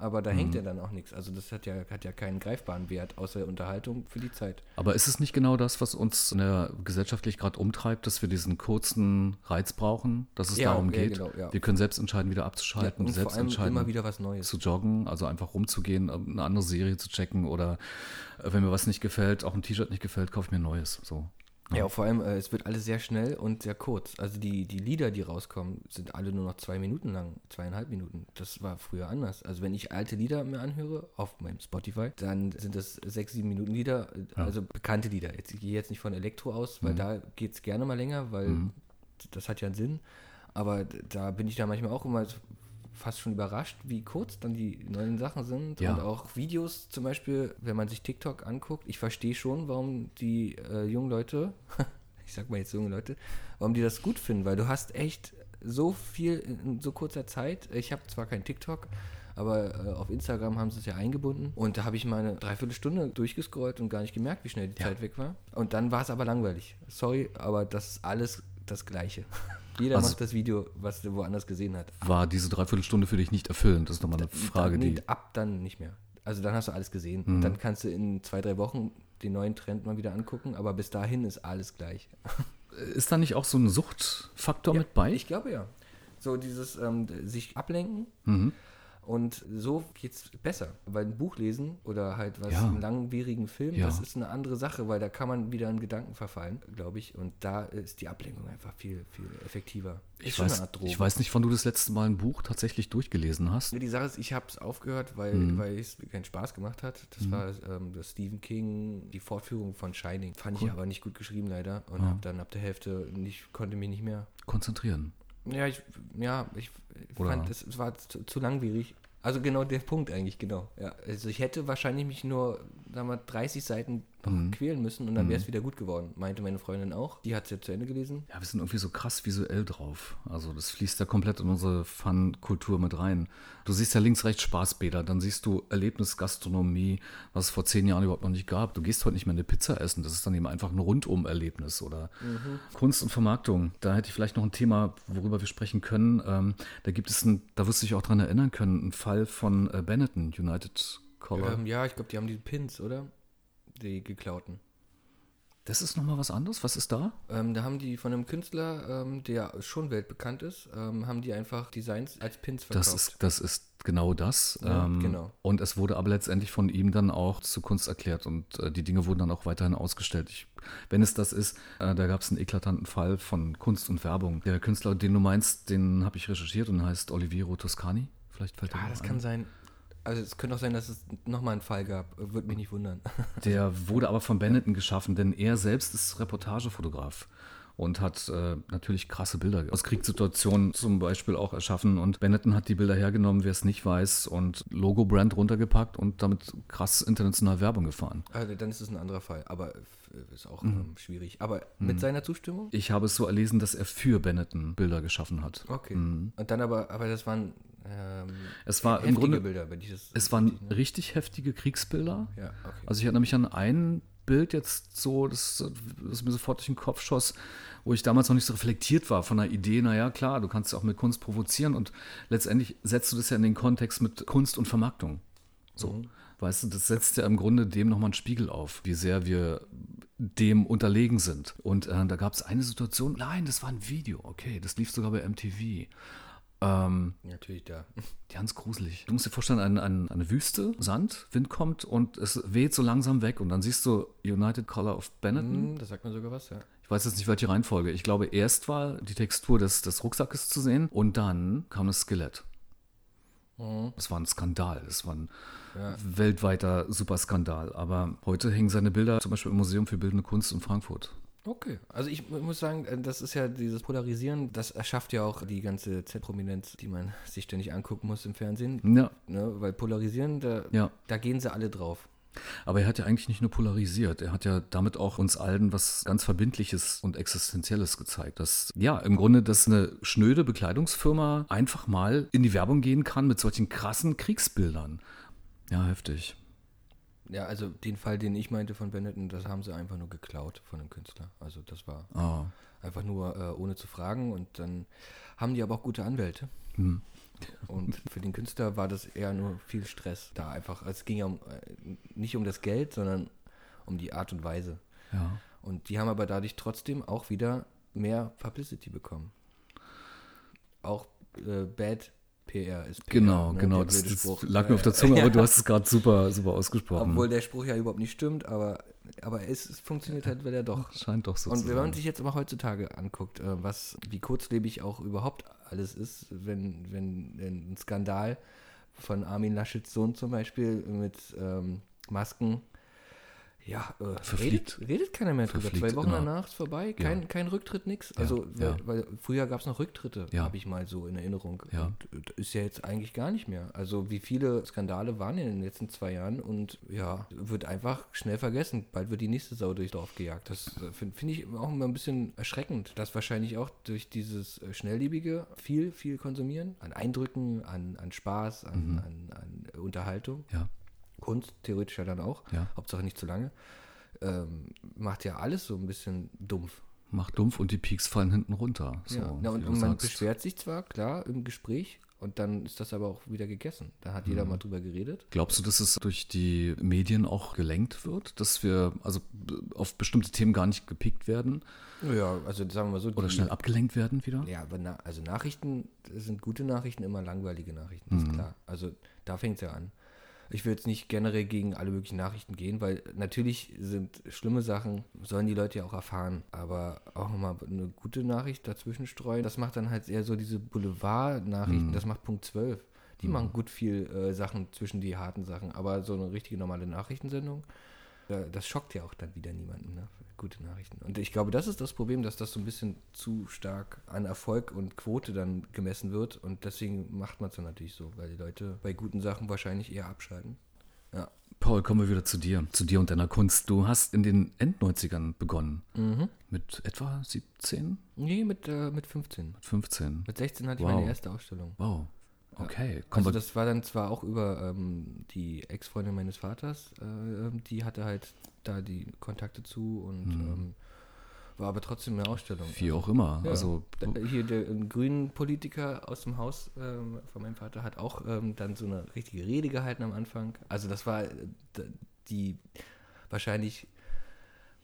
aber da hängt ja dann auch nichts. Also das hat ja, hat ja keinen greifbaren Wert, außer Unterhaltung für die Zeit. Aber ist es nicht genau das, was uns in der gesellschaftlich gerade umtreibt, dass wir diesen kurzen Reiz brauchen, dass es Ja, darum ja, geht? genau, ja. Wir können selbst entscheiden, wieder abzuschalten, und selbst entscheiden, immer wieder was Neues. zu joggen, also einfach rumzugehen, eine andere Serie zu checken oder äh, wenn mir was nicht gefällt, auch ein T-Shirt nicht gefällt, kaufe ich mir ein neues. So. Ja, vor allem, äh, es wird alles sehr schnell und sehr kurz. Also die, die Lieder, die rauskommen, sind alle nur noch zwei Minuten lang, zweieinhalb Minuten. Das war früher anders. Also wenn ich alte Lieder mir anhöre, auf meinem Spotify, dann sind das sechs, sieben Minuten Lieder, äh, also bekannte Lieder. Jetzt, ich gehe jetzt nicht von Elektro aus, weil da geht es gerne mal länger, weil das hat ja einen Sinn. Aber da bin ich da manchmal auch immer so fast schon überrascht, wie kurz dann die neuen Sachen sind. Ja. Und auch Videos zum Beispiel, wenn man sich TikTok anguckt, ich verstehe schon, warum die äh, jungen Leute, ich sag mal jetzt junge Leute, warum die das gut finden, weil du hast echt so viel in so kurzer Zeit. Ich habe zwar kein TikTok, aber äh, auf Instagram haben sie es ja eingebunden und da habe ich mal eine Dreiviertelstunde durchgescrollt und gar nicht gemerkt, wie schnell die Zeit weg war. Und dann war es aber langweilig. Sorry, aber das ist alles das Gleiche. Jeder Also- macht das Video, was er woanders gesehen hat. War diese Dreiviertelstunde für dich nicht erfüllend? Das ist nochmal eine Frage, dann, nee, die. ab dann nicht mehr. Also dann hast du alles gesehen. Mhm. Dann kannst du in zwei, drei Wochen den neuen Trend mal wieder angucken, aber bis dahin ist alles gleich. Ist da nicht auch so ein Suchtfaktor mit bei? Ich glaube ja. So dieses ähm, sich ablenken Mhm. Und so geht's besser. Weil ein Buch lesen oder halt was, Ja. einen langwierigen Film, Ja. das ist eine andere Sache, weil da kann man wieder in Gedanken verfallen, glaube ich. Und da ist die Ablenkung einfach viel, viel effektiver. Ich weiß, eine Art Droge. ich weiß nicht, wann du das letzte Mal ein Buch tatsächlich durchgelesen hast. Die Sache ist, ich habe es aufgehört, weil, Mhm. weil es mir keinen Spaß gemacht hat. Das war ähm, das Stephen King, die Fortführung von Shining. Fand ich aber nicht gut geschrieben leider und hab dann ab der Hälfte nicht, konnte mich nicht mehr. Konzentrieren. Ja, ich, ja, ich Oder- fand, es, es war zu, zu langwierig. Also genau der Punkt eigentlich, genau. Ja, also ich hätte wahrscheinlich mich nur, sagen wir, 30 Seiten noch Mhm. quälen müssen und dann wäre es wieder gut geworden. Meinte meine Freundin auch. Die hat es ja zu Ende gelesen. Ja, wir sind irgendwie so krass visuell drauf. Also das fließt ja komplett in unsere Fun-Kultur mit rein. Du siehst ja links, rechts Spaßbäder, dann siehst du Erlebnisgastronomie, was es vor zehn Jahren überhaupt noch nicht gab. Du gehst heute nicht mehr eine Pizza essen, das ist dann eben einfach ein Rundum-Erlebnis oder Kunst und Vermarktung. Da hätte ich vielleicht noch ein Thema, worüber wir sprechen können. Ähm, da gibt es ein, da wirst du dich auch dran erinnern können, einen Fall von äh, Benetton, United Color. Ähm, ja, ich glaube, die haben die Pins, oder? Die geklauten. das ist nochmal was anderes. Was ist da? Ähm, da haben die von einem Künstler, ähm, der schon weltbekannt ist, ähm, haben die einfach Designs als Pins verkauft. Das ist, das ist genau das. Ja, ähm, genau. Und es wurde aber letztendlich von ihm dann auch zu Kunst erklärt und äh, die Dinge wurden dann auch weiterhin ausgestellt. Ich, wenn es das ist, äh, da gab es einen eklatanten Fall von Kunst und Werbung. Der Künstler, den du meinst, den habe ich recherchiert und heißt Oliviero Toscani. Vielleicht fällt ah, noch das ein. kann sein. Also es könnte auch sein, dass es nochmal einen Fall gab. Würde mich nicht wundern. Der wurde aber von Benetton geschaffen, denn er selbst ist Reportagefotograf und hat äh, natürlich krasse Bilder aus Kriegssituationen zum Beispiel auch erschaffen. Und Benetton hat die Bilder hergenommen, wer es nicht weiß, und Logo-Brand runtergepackt und damit krass international Werbung gefahren. Also dann ist es ein anderer Fall, aber ist auch Mhm. ähm, schwierig. Aber mit seiner Zustimmung? Ich habe es so erlesen, dass er für Benetton Bilder geschaffen hat. Okay. Mhm. Und dann aber, aber das waren ähm, Es war im Grunde, Bilder, das. es waren richtig, ne? richtig heftige Kriegsbilder. Ja, okay. Also ich erinnere mich an ein Bild jetzt so, das, das mir sofort durch den Kopf schoss, wo ich damals noch nicht so reflektiert war von der Idee, naja klar, du kannst ja auch mit Kunst provozieren und letztendlich setzt du das ja in den Kontext mit Kunst und Vermarktung. So, weißt du, das setzt ja im Grunde dem nochmal einen Spiegel auf, wie sehr wir dem unterlegen sind. Und äh, da gab es eine Situation, nein, das war ein Video, okay, das lief sogar bei MTV. Ähm, Natürlich da. Ganz gruselig. Du musst dir vorstellen, ein, ein, eine Wüste, Sand, Wind kommt und es weht so langsam weg und dann siehst du United Color of Benetton. Hm, das sagt mir sogar was, ja. Ich weiß jetzt nicht, welche Reihenfolge. Ich glaube, erst war die Textur des, des Rucksackes zu sehen und dann kam das Skelett. Das war ein Skandal. Das war ein Ja. weltweiter Superskandal. Aber heute hängen seine Bilder zum Beispiel im Museum für Bildende Kunst in Frankfurt. Okay. Also ich mu- muss sagen, äh, das ist ja dieses Polarisieren, das erschafft ja auch die ganze Z-Prominenz, die man sich ständig angucken muss im Fernsehen. Ja, Ne? Weil Polarisieren, da, ja. da gehen sie alle drauf. Aber er hat ja eigentlich nicht nur polarisiert, er hat ja damit auch uns allen was ganz Verbindliches und Existenzielles gezeigt. Dass, ja, im Grunde, dass eine schnöde Bekleidungsfirma einfach mal in die Werbung gehen kann mit solchen krassen Kriegsbildern. Ja, heftig. Ja, also den Fall, den ich meinte von Benetton, das haben sie einfach nur geklaut von einem Künstler. Also das war Ah. einfach nur äh, ohne zu fragen und dann haben die aber auch gute Anwälte. Hm. Und für den Künstler war das eher nur viel Stress da einfach. Es ging ja um, äh, nicht um das Geld, sondern um die Art und Weise. Ja. Und die haben aber dadurch trotzdem auch wieder mehr Publicity bekommen. Auch äh, Bad PR ist PR. Genau, ne, genau. Das, das lag mir auf der Zunge, aber du hast es gerade super, super ausgesprochen. Obwohl der Spruch ja überhaupt nicht stimmt, aber, aber es, es funktioniert halt wieder doch. Scheint doch so Und zu wenn man sich jetzt aber heutzutage anguckt, äh, was, wie kurzlebig auch überhaupt alles ist, wenn, wenn ein Skandal von Armin Laschets Sohn zum Beispiel mit ähm, Masken, ja, äh, redet, redet keiner mehr drüber. Zwei Wochen immer. danach ist vorbei, kein, kein Rücktritt, nix. Also, ja. Weil, weil früher gab es noch Rücktritte, Ja. habe ich mal so in Erinnerung. Ja. Und äh, ist ja jetzt eigentlich gar nicht mehr. Also wie viele Skandale waren in den letzten zwei Jahren und ja, wird einfach schnell vergessen. Bald wird die nächste Sau durchs Dorf gejagt. Das äh, finde find ich auch immer ein bisschen erschreckend, dass wahrscheinlich auch durch dieses äh, Schnelllebige viel, viel konsumieren. An Eindrücken, an, an Spaß, an, Mhm. an, an Unterhaltung. Ja, Kunst, theoretisch ja dann auch. ja. Hauptsache nicht zu lange. Ähm, macht ja alles so ein bisschen dumpf. Macht dumpf und die Peaks fallen hinten runter. So, ja. Na, und, und man beschwert sich zwar, klar, im Gespräch, und dann ist das aber auch wieder gegessen. Da hat jeder Mhm. mal drüber geredet. Glaubst du, dass es durch die Medien auch gelenkt wird, dass wir also auf bestimmte Themen gar nicht gepickt werden Ja, also sagen wir mal so. oder die- schnell abgelenkt werden wieder? Ja, aber na, also Nachrichten sind gute Nachrichten immer langweilige Nachrichten, ist Mhm. klar. Also da fängt es ja an. Ich will jetzt nicht generell gegen alle möglichen Nachrichten gehen, weil natürlich sind schlimme Sachen, sollen die Leute ja auch erfahren. Aber auch mal eine gute Nachricht dazwischen streuen, das macht dann halt eher so diese Boulevard-Nachrichten, Mhm. das macht Punkt 12. Die machen gut viel äh, Sachen zwischen die harten Sachen, aber so eine richtige normale Nachrichtensendung, das schockt ja auch dann wieder niemanden. Ne? Gute Nachrichten. Und ich glaube, das ist das Problem, dass das so ein bisschen zu stark an Erfolg und Quote dann gemessen wird. Und deswegen macht man es dann natürlich so, weil die Leute bei guten Sachen wahrscheinlich eher abschalten. Paul, kommen wir wieder zu dir, zu dir und deiner Kunst. Du hast in den End-90ern begonnen. Mhm. Mit etwa 17, Nee, mit, äh, mit 15. mit 15. Mit 16 hatte Wow. ich meine erste Ausstellung. Wow. Okay. Kommen Also das war dann zwar auch über ähm, die Ex-Freundin meines Vaters, äh, ähm, die hatte halt da die Kontakte zu und Mhm. ähm, war aber trotzdem eine Ausstellung. wie auch immer. Ja. Also, Hier der ähm, grünen Politiker aus dem Haus ähm, von meinem Vater hat auch ähm, dann so eine richtige Rede gehalten am Anfang. Also das war äh, die wahrscheinlich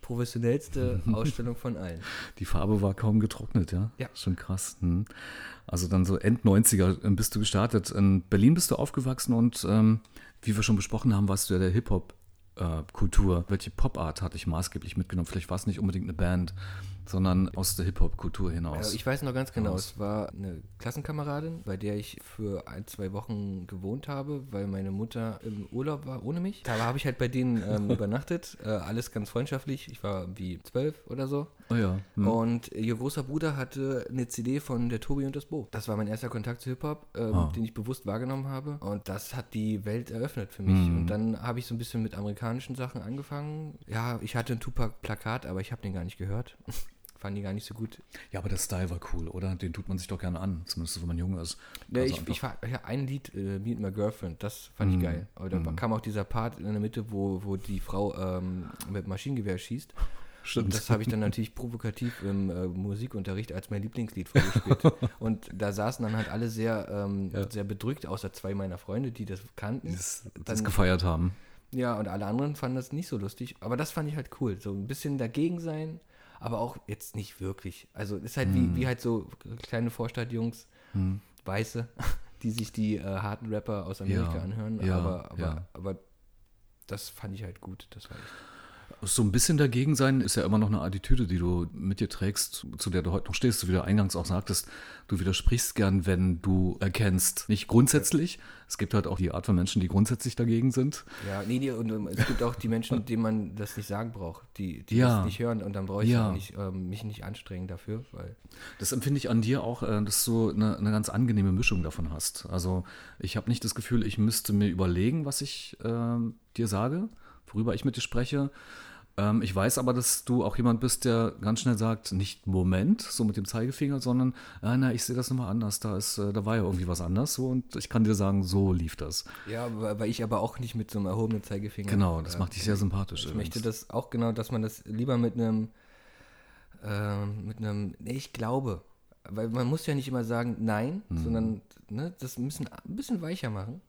professionellste Ausstellung von allen. die Farbe war kaum getrocknet, ja? Ja. Schon krass. Hm. Also dann so End-90er ähm, bist du gestartet. In Berlin bist du aufgewachsen und ähm, wie wir schon besprochen haben, warst du ja der Hip-Hop-Kultur. Welche Pop-Art hatte ich maßgeblich mitgenommen? Vielleicht war es nicht unbedingt eine Band, sondern aus der Hip-Hop-Kultur hinaus. Äh, ich weiß noch ganz genau, es war eine Klassenkameradin, bei der ich für ein, zwei Wochen gewohnt habe, weil meine Mutter im Urlaub war ohne mich. Da habe ich halt bei denen ähm, übernachtet, äh, alles ganz freundschaftlich. Ich war wie zwölf oder so. oh ja. Hm. Und ihr großer Bruder hatte eine CD von der Tobi und das Bo. Das war mein erster Kontakt zu Hip-Hop, ähm, Ah. den ich bewusst wahrgenommen habe. Und das hat die Welt eröffnet für mich. Mhm. Und dann habe ich so ein bisschen mit amerikanischen Sachen angefangen. Ja, ich hatte ein Tupac-Plakat, aber ich habe den gar nicht gehört. Fand die gar nicht so gut. Ja, aber der Style war cool, oder? Den tut man sich doch gerne an, zumindest wenn man jung ist. Ja, Also ich, ich war, ja, ein Lied, äh, Meet My Girlfriend, das fand ich Mhm. geil. Aber da Mhm. kam auch dieser Part in der Mitte, wo, wo die Frau ähm, mit Maschinengewehr schießt. Stimmt. Und das habe ich dann natürlich provokativ im äh, Musikunterricht als mein Lieblingslied vorgespielt. und da saßen dann halt alle sehr, ähm, Ja. sehr bedrückt, außer zwei meiner Freunde, die das kannten. das, das Dann- gefeiert haben. Ja, und alle anderen fanden das nicht so lustig. Aber das fand ich halt cool. So ein bisschen dagegen sein, aber auch jetzt nicht wirklich. Also ist halt Mhm. wie, wie halt so kleine Vorstadtjungs, Hm. Weiße, die sich die äh, harten Rapper aus Amerika Ja, anhören. ja, aber, aber, ja. aber das fand ich halt gut. Das war echt. So ein bisschen dagegen sein ist ja immer noch eine Attitüde, die du mit dir trägst, zu der du heute noch stehst, so wie du eingangs auch sagtest. Du widersprichst gern, wenn du erkennst. Nicht grundsätzlich. Es gibt halt auch die Art von Menschen, die grundsätzlich dagegen sind. Ja, nee, nee, und es gibt auch die Menschen, denen man das nicht sagen braucht, die, die Ja. das nicht hören und dann brauche ich Ja. nicht, ähm, mich nicht anstrengen dafür, weil Das empfinde ich an dir auch, äh, dass du eine, eine ganz angenehme Mischung davon hast. Also ich habe nicht das Gefühl, ich müsste mir überlegen, was ich ähm, dir sage, worüber ich mit dir spreche. Ähm, ich weiß aber, dass du auch jemand bist, der ganz schnell sagt, nicht Moment, so mit dem Zeigefinger, sondern, ah, na, ich sehe das nochmal anders. Da, ist, äh, da war ja irgendwie was anders so und ich kann dir sagen, so lief das. ja, weil ich aber auch nicht mit so einem erhobenen Zeigefinger. Genau, das äh, macht dich sehr sympathisch. Ich übrigens. möchte das auch genau, dass man das lieber mit einem, ähm, mit einem, nee, ich glaube, weil man muss ja nicht immer sagen nein, mhm. sondern ne, das müssen ein bisschen weicher machen.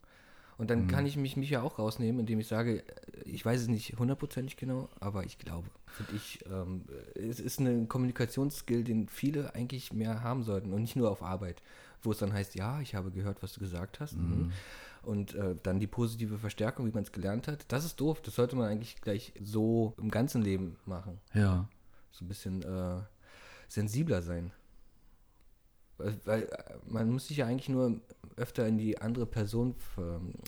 Und dann mhm. kann ich mich, mich ja auch rausnehmen, indem ich sage, ich weiß es nicht hundertprozentig genau, aber ich glaube. Finde ich, ähm, es ist ein Kommunikationsskill, den viele eigentlich mehr haben sollten und nicht nur auf Arbeit, wo es dann heißt, ja, ich habe gehört, was du gesagt hast. Mhm. mhm. Und äh, dann die positive Verstärkung, wie man es gelernt hat. Das ist doof. Das sollte man eigentlich gleich so im ganzen Leben machen. Ja. So ein bisschen äh, sensibler sein. Weil, äh, man muss sich ja eigentlich nur öfter in die andere Person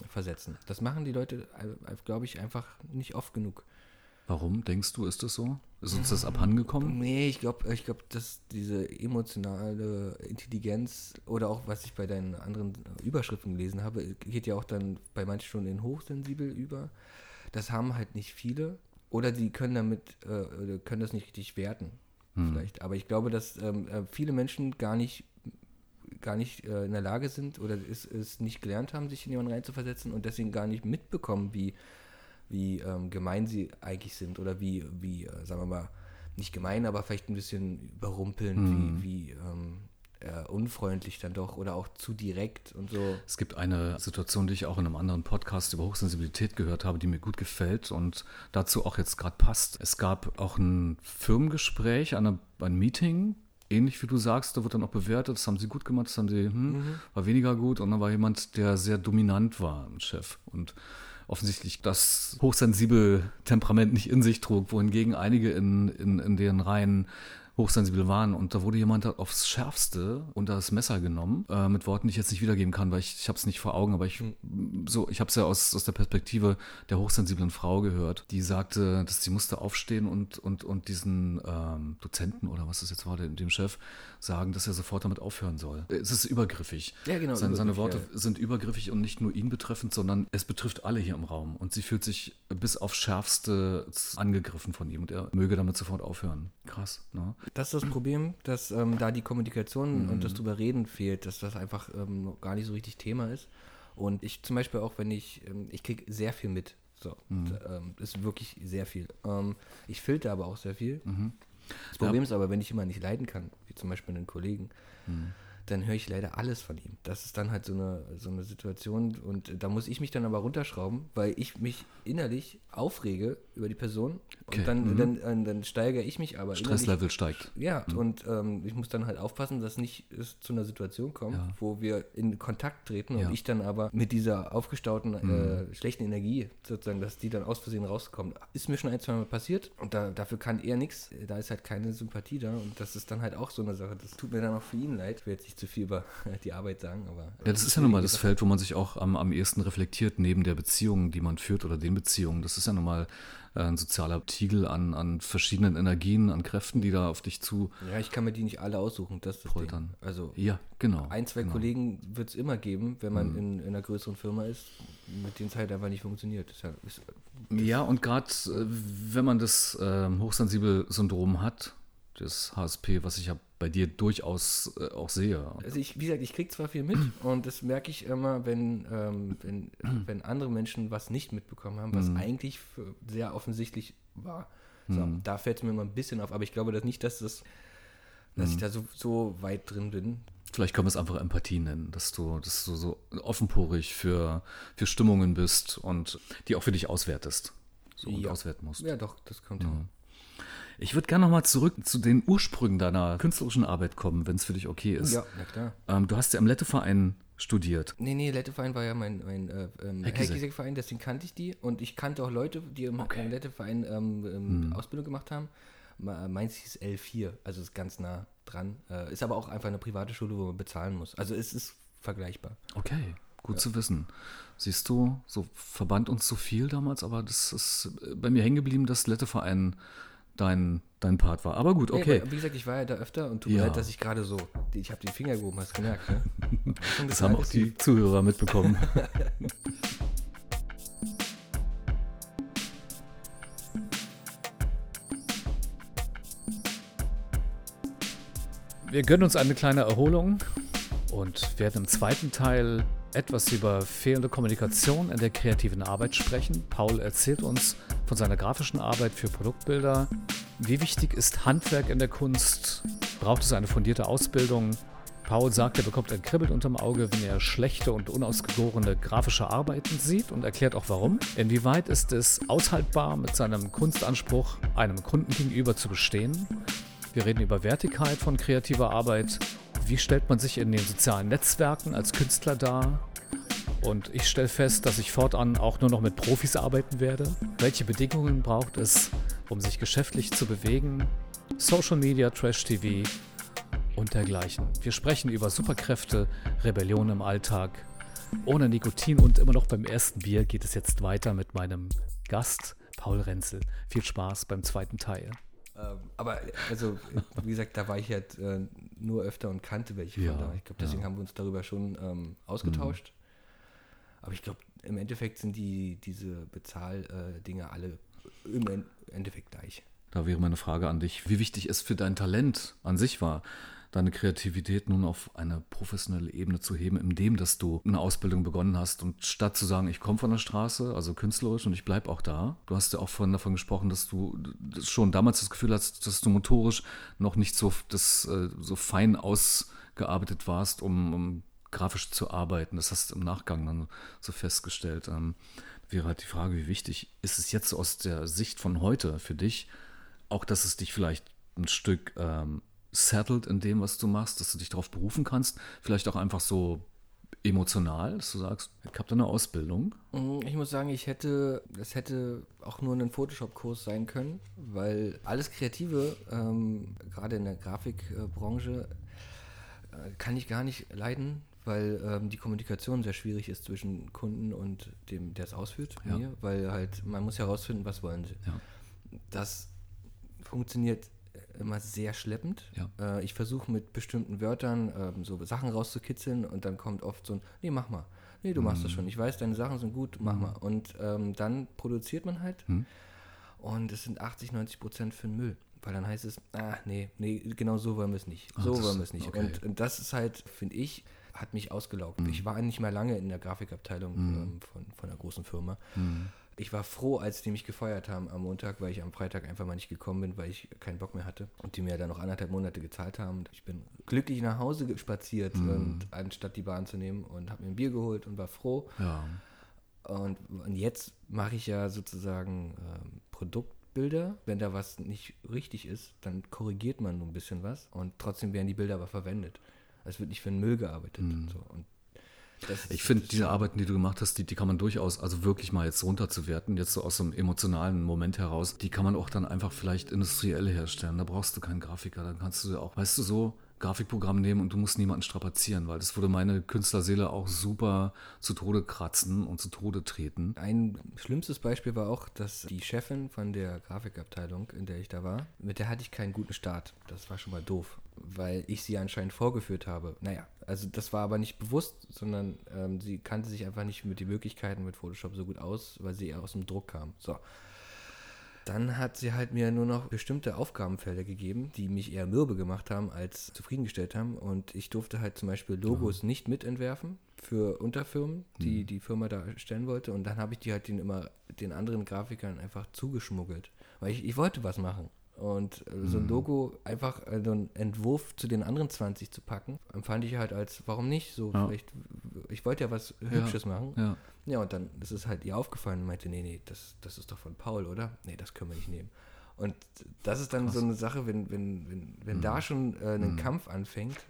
versetzen. Das machen die Leute, äh, glaube ich, einfach nicht oft genug. Warum denkst du, ist das so? Ist uns das abhandengekommen? Nee, ich glaube, ich glaub, dass diese emotionale Intelligenz oder auch, was ich bei deinen anderen Überschriften gelesen habe, geht ja auch dann bei manchen schon in hochsensibel über. Das haben halt nicht viele. Oder die können damit, äh, können das nicht richtig werten. Hm. Vielleicht. Aber ich glaube, dass ähm, äh, viele Menschen gar nicht gar nicht äh, in der Lage sind oder es, es nicht gelernt haben, sich in jemanden reinzuversetzen und deswegen gar nicht mitbekommen, wie, wie ähm, gemein sie eigentlich sind oder wie, wie äh, sagen wir mal, nicht gemein, aber vielleicht ein bisschen überrumpeln, mhm. wie, wie ähm, äh, unfreundlich dann doch oder auch zu direkt und so. Es gibt eine Situation, die ich auch in einem anderen Podcast über Hochsensibilität gehört habe, die mir gut gefällt und dazu auch jetzt gerade passt. Es gab auch ein Firmengespräch, eine, ein Meeting ähnlich wie du sagst, da wird dann auch bewertet, das haben sie gut gemacht, das haben sie, hm, mhm. war weniger gut. Und dann war jemand, der sehr dominant war, ein Chef. Und offensichtlich das hochsensible Temperament nicht in sich trug, wohingegen einige in, in, in deren Reihen hochsensibel waren. Und da wurde jemand aufs Schärfste unter das Messer genommen, äh, mit Worten, die ich jetzt nicht wiedergeben kann, weil ich, ich habe es nicht vor Augen, aber ich, mhm. so, ich habe es ja aus, aus der Perspektive der hochsensiblen Frau gehört, die sagte, dass sie musste aufstehen und, und, und diesen ähm, Dozenten oder was es jetzt war, dem, dem Chef, sagen, dass er sofort damit aufhören soll. Es ist übergriffig. Ja, genau. Seine, seine Worte ja. sind übergriffig und nicht nur ihn betreffend, sondern es betrifft alle hier im Raum. Und sie fühlt sich bis aufs Schärfste angegriffen von ihm und er möge damit sofort aufhören. Krass, ne? Das ist das Problem, dass ähm, da die Kommunikation mhm. und das drüber reden fehlt, dass das einfach ähm, gar nicht so richtig Thema ist. Und ich zum Beispiel auch, wenn ich, ähm, ich kriege sehr viel mit. So, mhm. ähm, ist wirklich sehr viel. Ähm, ich filter aber auch sehr viel. Mhm. Das Problem ja. ist aber, wenn ich immer nicht leiden kann, wie zum Beispiel einen Kollegen, mhm dann höre ich leider alles von ihm. Das ist dann halt so eine, so eine Situation und da muss ich mich dann aber runterschrauben, weil ich mich innerlich aufrege über die Person okay. und dann, mhm. dann, dann, dann, steigere ich mich aber. Stresslevel steigt. Ja, mhm. und ähm, ich muss dann halt aufpassen, dass nicht es zu einer Situation kommt, ja. wo wir in Kontakt treten ja. und ich dann aber mit dieser aufgestauten mhm. äh, schlechten Energie sozusagen, dass die dann aus Versehen rauskommt. Ist mir schon ein, zwei Mal passiert und da, dafür kann er nichts. Da ist halt keine Sympathie da und das ist dann halt auch so eine Sache. Das tut mir dann auch für ihn leid. Ich will jetzt nicht zu viel über die Arbeit sagen, aber. Ja, das ist ja nun mal das Feld, wo man sich auch am, am ehesten reflektiert, neben der Beziehung, die man führt oder den Beziehungen. Das ist ja nun mal äh, ein sozialer Tiegel an, an verschiedenen Energien, an Kräften, die da auf dich zu. Ja, ich kann mir die nicht alle aussuchen, das ist Ding. Also ja, genau. Ein, zwei genau. Kollegen wird es immer geben, wenn man mhm. in, in, einer größeren Firma ist, mit denen es halt einfach nicht funktioniert. Das ist, das ja, und gerade äh, wenn man das äh, hochsensibel Syndrom hat, das HSP, was ich ja bei dir durchaus äh, auch sehe. Also ich, wie gesagt, ich kriege zwar viel mit und das merke ich immer, wenn, ähm, wenn, wenn andere Menschen was nicht mitbekommen haben, was mhm. eigentlich sehr offensichtlich war. So, mhm. Da fällt es mir immer ein bisschen auf, aber ich glaube das nicht, dass, das, dass mhm. ich da so, so weit drin bin. Vielleicht können wir es einfach Empathie nennen, dass du, dass du so offenporig für, für Stimmungen bist und die auch für dich auswertest. So ja. auswerten musst. Ja, doch, das kommt ja. Ich würde gerne nochmal zurück zu den Ursprüngen deiner künstlerischen Arbeit kommen, wenn es für dich okay ist. Ja, na klar. Ähm, du hast ja im Letteverein studiert. Nee, nee, Letteverein war ja mein, mein äh, ähm, Heckisek-Verein, deswegen kannte ich die. Und ich kannte auch Leute, die im okay. Letteverein ähm, ähm, hm. Ausbildung gemacht haben. Meins hieß L4, also ist ganz nah dran. Äh, ist aber auch einfach eine private Schule, wo man bezahlen muss. Also es ist vergleichbar. Okay. Gut ja. zu wissen. Siehst du, so verband uns so viel damals, aber das ist bei mir hängen geblieben, dass Letteverein dein, dein Part war. Aber gut, okay. Nee, wie gesagt, ich war ja da öfter und tut mir leid, dass ich gerade so, ich habe den Finger gehoben, hast du gemerkt, ne? Das, das haben auch die Zuhörer mitbekommen. Wir gönnen uns eine kleine Erholung und werden im zweiten Teil etwas über fehlende Kommunikation in der kreativen Arbeit sprechen. Paul erzählt uns von seiner grafischen Arbeit für Produktbilder. Wie wichtig ist Handwerk in der Kunst braucht es eine fundierte Ausbildung. Paul sagt, er bekommt ein Kribbeln unterm Auge, wenn er schlechte und unausgegorene grafische Arbeiten sieht und erklärt auch warum. Inwieweit ist es aushaltbar, mit seinem Kunstanspruch einem Kunden gegenüber zu bestehen? Wir reden über Wertigkeit von kreativer Arbeit. Wie stellt man sich in den sozialen Netzwerken als Künstler dar? Und ich stelle fest, dass ich fortan auch nur noch mit Profis arbeiten werde. Welche Bedingungen braucht es, um sich geschäftlich zu bewegen? Social Media, Trash TV und dergleichen. Wir sprechen über Superkräfte, Rebellion im Alltag. Ohne Nikotin und immer noch beim ersten Bier geht es jetzt weiter mit meinem Gast Paul Renzel. Viel Spaß beim zweiten Teil. Ähm, aber also, wie gesagt, da war ich halt äh, nur öfter und kannte welche Ja, von da. Ich glaube, deswegen ja. haben wir uns darüber schon ähm, ausgetauscht. Aber ich glaube, im Endeffekt sind die diese Bezahldinge alle im En- Endeffekt gleich. Da wäre meine Frage an dich, wie wichtig es für dein Talent an sich war, deine Kreativität nun auf eine professionelle Ebene zu heben, indem dass du eine Ausbildung begonnen hast und statt zu sagen, ich komme von der Straße, also künstlerisch und ich bleibe auch da. Du hast ja auch vorhin davon gesprochen, dass du schon damals das Gefühl hast, dass du motorisch noch nicht so, das, äh, so fein ausgearbeitet warst, um, um grafisch zu arbeiten. Das hast du im Nachgang dann so festgestellt. Ähm, wäre halt die Frage, wie wichtig ist es jetzt aus der Sicht von heute für dich, auch dass es dich vielleicht ein Stück ähm, settled in dem, was du machst, dass du dich darauf berufen kannst, vielleicht auch einfach so emotional, dass du sagst, ich habe da eine Ausbildung. Mm, Ich muss sagen, ich hätte, das hätte auch nur ein Photoshop-Kurs sein können, weil alles Kreative, ähm, gerade in der Grafikbranche, äh, kann ich gar nicht leiden, weil ähm, die Kommunikation sehr schwierig ist zwischen Kunden und dem, der es ausführt, Ja. mir, weil halt, man muss herausfinden, was wollen sie. Ja. Das funktioniert immer sehr schleppend. Ja. Äh, ich versuche mit bestimmten Wörtern ähm, so Sachen rauszukitzeln und dann kommt oft so ein, nee, mach mal. Nee, du machst das schon. Ich weiß, deine Sachen sind gut, mach mal. Und ähm, dann produziert man halt Mhm. und es sind 80, 90 Prozent für den Müll. Weil dann heißt es, ah, nee, nee, genau so wollen wir es nicht. Ah, So wollen wir es nicht. okay. Und, und das ist halt, finde ich, hat mich ausgelaugt. Ich war nicht mehr lange in der Grafikabteilung ähm, von, von einer großen Firma. Ich war froh, als die mich gefeuert haben am Montag, weil ich am Freitag einfach mal nicht gekommen bin, weil ich keinen Bock mehr hatte. Und die mir dann noch anderthalb Monate gezahlt haben. Ich bin glücklich nach Hause spaziert, und, anstatt die Bahn zu nehmen und habe mir ein Bier geholt und war froh. Ja. Und, und jetzt mache ich ja sozusagen ähm, Produktbilder. Wenn da was nicht richtig ist, dann korrigiert man nur ein bisschen was und trotzdem werden die Bilder aber verwendet. Es wird nicht für den Müll gearbeitet. Und so. und Ich finde, diese Arbeiten, die du gemacht hast, die, die kann man durchaus, also wirklich mal jetzt runterzuwerten, jetzt so aus so einem emotionalen Moment heraus, die kann man auch dann einfach vielleicht industriell herstellen. Da brauchst du keinen Grafiker, dann kannst du auch, weißt du, so Grafikprogramm nehmen und du musst niemanden strapazieren, weil das würde meine Künstlerseele auch super zu Tode kratzen und zu Tode treten. Ein schlimmstes Beispiel war auch, dass die Chefin von der Grafikabteilung, in der ich da war, mit der hatte ich keinen guten Start. Das war schon mal doof, weil ich sie anscheinend vorgeführt habe. Naja, also das war aber nicht bewusst, sondern ähm, sie kannte sich einfach nicht mit den Möglichkeiten mit Photoshop so gut aus, weil sie eher aus dem Druck kam. So. Dann hat sie halt mir nur noch bestimmte Aufgabenfelder gegeben, die mich eher mürbe gemacht haben, als zufriedengestellt haben. Und ich durfte halt zum Beispiel Logos nicht mitentwerfen für Unterfirmen, die die Firma da stellen wollte. Und dann habe ich die halt den immer den anderen Grafikern einfach zugeschmuggelt. Weil ich, ich wollte was machen. Und äh, so ein Logo einfach äh, so einen Entwurf zu den anderen 20 zu packen, empfand ich halt als, warum nicht? So, Ja. vielleicht, ich wollte ja was Hübsches machen. Ja. Ja, und dann ist es halt ihr aufgefallen und meinte, nee, nee, das, das ist doch von Paul, oder? Nee, das können wir nicht nehmen. Und das ist dann so eine Sache, wenn, wenn, wenn, wenn da schon äh, ein Kampf anfängt, Ja.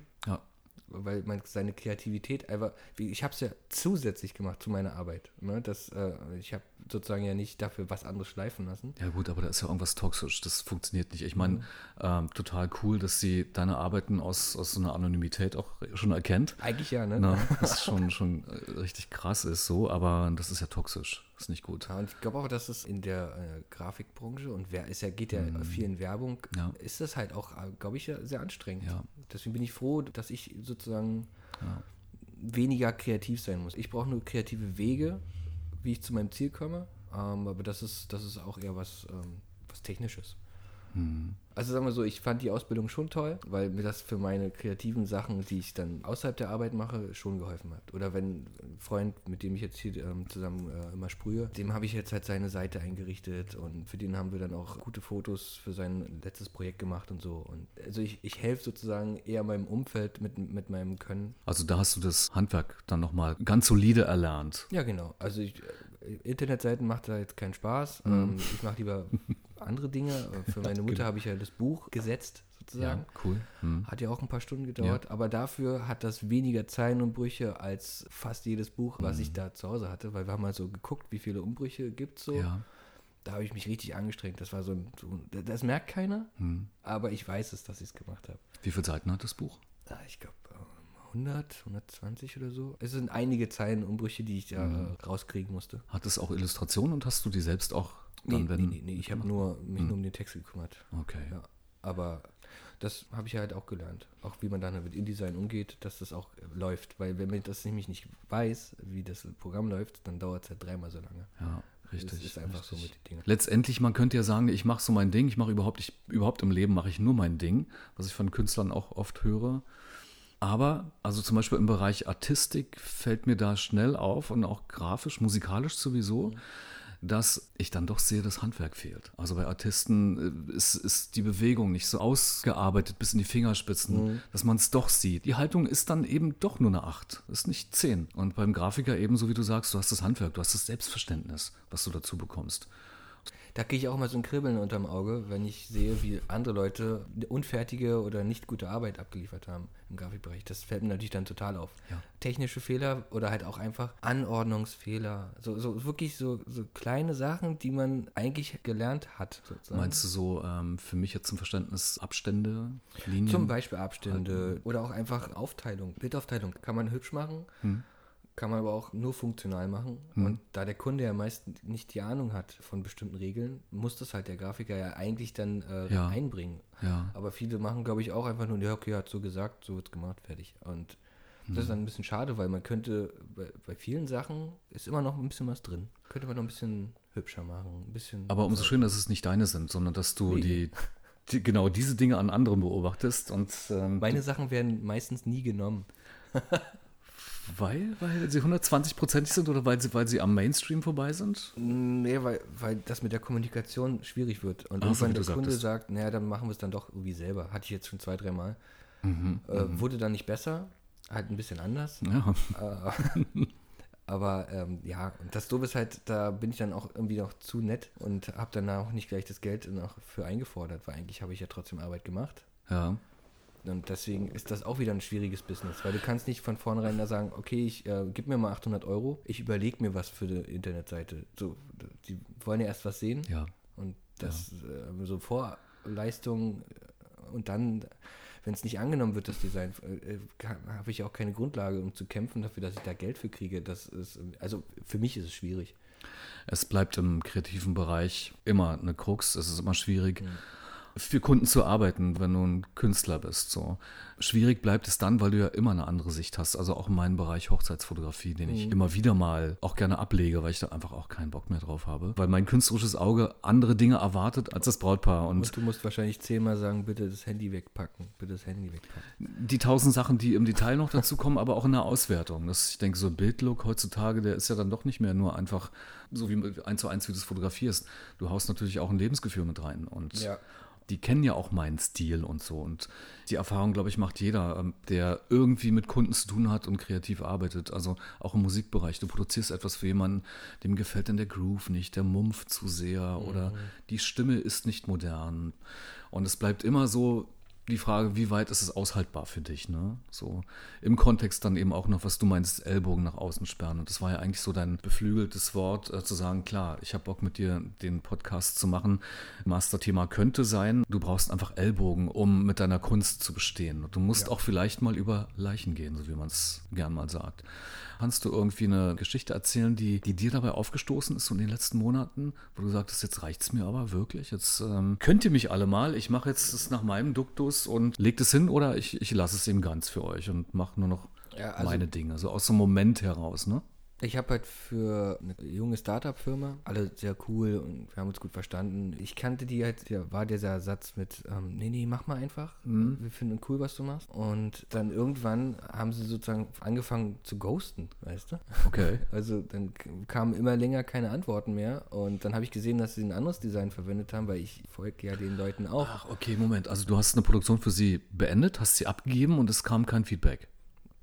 Weil man seine Kreativität einfach, ich habe es ja zusätzlich gemacht zu meiner Arbeit. Ne? Das, äh, ich habe sozusagen ja nicht dafür was anderes schleifen lassen. Ja gut, aber da ist ja irgendwas toxisch. Das funktioniert nicht. Ich meine, Mhm. ähm, total cool, dass sie deine Arbeiten aus, aus so einer Anonymität auch schon erkennt. Eigentlich ja, ne? Na, das schon, schon äh, richtig krass ist so, aber das ist ja toxisch. Ist nicht gut. Ja, und ich glaube auch, dass es in der äh, Grafikbranche und wer ist ja, geht ja viel in Werbung, Mhm. Ja. ist das halt auch, glaube ich, sehr anstrengend. Ja. Deswegen bin ich froh, dass ich sozusagen weniger kreativ sein muss. Ich brauche nur kreative Wege, wie ich zu meinem Ziel komme. Ähm, aber das ist, das ist auch eher was, ähm, was Technisches. Hm. Also sagen wir so, ich fand die Ausbildung schon toll, weil mir das für meine kreativen Sachen, die ich dann außerhalb der Arbeit mache, schon geholfen hat. Oder wenn ein Freund, mit dem ich jetzt hier ähm, zusammen äh, immer sprühe, dem habe ich jetzt halt seine Seite eingerichtet und für den haben wir dann auch gute Fotos für sein letztes Projekt gemacht und so. Und also ich, ich helfe sozusagen eher meinem Umfeld mit, mit meinem Können. Also da hast du das Handwerk dann nochmal ganz solide erlernt. Ja, genau. Also ich, äh, Internetseiten macht da jetzt keinen Spaß. Mhm. Ähm, ich mache lieber andere Dinge. Für meine Mutter genau. habe ich ja das Buch gesetzt, sozusagen. Ja, cool. Hm. Hat ja auch ein paar Stunden gedauert, ja. aber dafür hat das weniger Zeilenumbrüche als fast jedes Buch, was hm. ich da zu Hause hatte, weil wir haben mal so geguckt, wie viele Umbrüche gibt es so. Ja. Da habe ich mich richtig angestrengt. Das war so ein, so, das merkt keiner, hm. aber ich weiß es, dass ich es gemacht habe. Wie viele Seiten hat das Buch? Ah, ich glaube 100, 120 oder so. Es sind einige Zeilenumbrüche, die ich da hm. rauskriegen musste. Hat es auch Illustrationen und hast du die selbst auch dann, nee, wenn, nee, nee, ich habe nur mich hm. nur um den Text gekümmert. Okay. Ja, aber das habe ich halt auch gelernt. Auch wie man dann mit InDesign umgeht, dass das auch läuft. Weil wenn man das nämlich nicht weiß, wie das Programm läuft, dann dauert es halt dreimal so lange. Ja. Richtig. Das ist einfach richtig. so mit den Dingen. Letztendlich, man könnte ja sagen, ich mache so mein Ding, ich mache überhaupt, ich, überhaupt im Leben mache ich nur mein Ding, was ich von Künstlern auch oft höre. Aber, also zum Beispiel im Bereich Artistik fällt mir da schnell auf und auch grafisch, musikalisch sowieso. Mhm dass ich dann doch sehe, dass Handwerk fehlt. Also bei Artisten äh, ist, ist die Bewegung nicht so ausgearbeitet bis in die Fingerspitzen, mhm. dass man es doch sieht. Die Haltung ist dann eben doch nur eine 8, ist nicht 10. Und beim Grafiker ebenso wie du sagst, du hast das Handwerk, du hast das Selbstverständnis, was du dazu bekommst. Da kriege ich auch mal so ein Kribbeln unterm Auge, wenn ich sehe, wie andere Leute unfertige oder nicht gute Arbeit abgeliefert haben im Grafikbereich. Das fällt mir natürlich dann total auf. Ja. Technische Fehler oder halt auch einfach Anordnungsfehler. So, so wirklich so, so kleine Sachen, die man eigentlich gelernt hat. Sozusagen. Meinst du so ähm, für mich jetzt zum Verständnis Abstände, Linien? Zum Beispiel Abstände halten. oder auch einfach Aufteilung, Bildaufteilung. Kann man hübsch machen. Hm kann man aber auch nur funktional machen. Mhm. Und da der Kunde ja meist nicht die Ahnung hat von bestimmten Regeln, muss das halt der Grafiker ja eigentlich dann äh, ja. einbringen. Ja. Aber viele machen, glaube ich, auch einfach nur, ja, okay, hat so gesagt, so wird es gemacht, fertig. Und mhm. das ist dann ein bisschen schade, weil man könnte, bei, bei, vielen Sachen ist immer noch ein bisschen was drin. Könnte man noch ein bisschen hübscher machen. Ein bisschen aber umso schöner, dass es nicht deine sind, sondern dass du die, die, genau diese Dinge an anderen beobachtest. Und, ähm, Meine Sachen werden meistens nie genommen. Weil, weil sie 120-prozentig sind oder weil sie, weil sie am Mainstream vorbei sind? Nee, weil, weil das mit der Kommunikation schwierig wird. Und Ach, irgendwann der Kunde sagtest. sagt, naja, dann machen wir es dann doch irgendwie selber. Hatte ich jetzt schon zwei, dreimal. Mhm, äh, mhm. Wurde dann nicht besser, halt ein bisschen anders. Ja. Äh, aber ähm, ja, und das Doofe ist halt, da bin ich dann auch irgendwie noch zu nett und habe dann auch nicht gleich das Geld noch für eingefordert, weil eigentlich habe ich ja trotzdem Arbeit gemacht. Ja. Und deswegen ist das auch wieder ein schwieriges Business, weil du kannst nicht von vornherein da sagen, okay, ich äh, gib mir mal 800 Euro, ich überlege mir was für die Internetseite. So, die wollen ja erst was sehen. Ja. Und das ja. Äh, so Vorleistung äh, und dann, wenn es nicht angenommen wird, das Design, äh, äh habe ich auch keine Grundlage, um zu kämpfen dafür, dass ich da Geld für kriege. Das ist, also für mich ist es schwierig. Es bleibt im kreativen Bereich immer eine Krux, es ist immer schwierig. Mhm für Kunden zu arbeiten, wenn du ein Künstler bist. So. Schwierig bleibt es dann, weil du ja immer eine andere Sicht hast. Also auch in meinem Bereich Hochzeitsfotografie, den ich mhm. immer wieder mal auch gerne ablege, weil ich da einfach auch keinen Bock mehr drauf habe. Weil mein künstlerisches Auge andere Dinge erwartet als das Brautpaar. Und, Und du musst wahrscheinlich zehnmal sagen, bitte das Handy wegpacken, bitte das Handy wegpacken. Die tausend Sachen, die im Detail noch dazu kommen, aber auch in der Auswertung. Das, ich denke, so ein Bildlook heutzutage, der ist ja dann doch nicht mehr nur einfach so wie eins zu eins, wie du es fotografierst. Du haust natürlich auch ein Lebensgefühl mit rein. Und ja die kennen ja auch meinen Stil und so. Und die Erfahrung, glaube ich, macht jeder, ähm, der irgendwie mit Kunden zu tun hat und kreativ arbeitet. Also auch im Musikbereich. Du produzierst etwas für jemanden, dem gefällt dann der Groove nicht, der Mumpf zu sehr mhm. oder die Stimme ist nicht modern. Und es bleibt immer so, die Frage, wie weit ist es aushaltbar für dich, ne? So im Kontext dann eben auch noch, was du meinst, Ellbogen nach außen sperren. Und das war ja eigentlich so dein beflügeltes Wort, äh, zu sagen, klar, ich habe Bock mit dir den Podcast zu machen. Masterthema könnte sein, du brauchst einfach Ellbogen, um mit deiner Kunst zu bestehen. Und du musst ja. auch vielleicht mal über Leichen gehen, so wie man es gern mal sagt. Kannst du irgendwie eine Geschichte erzählen, die, die dir dabei aufgestoßen ist so in den letzten Monaten, wo du sagtest, jetzt reicht es mir aber wirklich. Jetzt ähm, könnt ihr mich alle mal, ich mache jetzt das nach meinem Duktus und leg das hin oder ich, ich lasse es eben ganz für euch und mache nur noch ja, also, meine Dinge, so aus dem Moment heraus, ne? Ich habe halt für eine junge Startup-Firma, alle sehr cool und wir haben uns gut verstanden. Ich kannte die halt, da war dieser Satz mit, ähm, nee, nee, mach mal einfach. Mhm. Wir finden cool, was du machst. Und dann irgendwann haben sie sozusagen angefangen zu ghosten, weißt du? Okay. Also dann kamen immer länger keine Antworten mehr und dann habe ich gesehen, dass sie ein anderes Design verwendet haben, weil ich folge ja den Leuten auch. Ach, okay, Moment. Also du hast eine Produktion für sie beendet, hast sie abgegeben und es kam kein Feedback.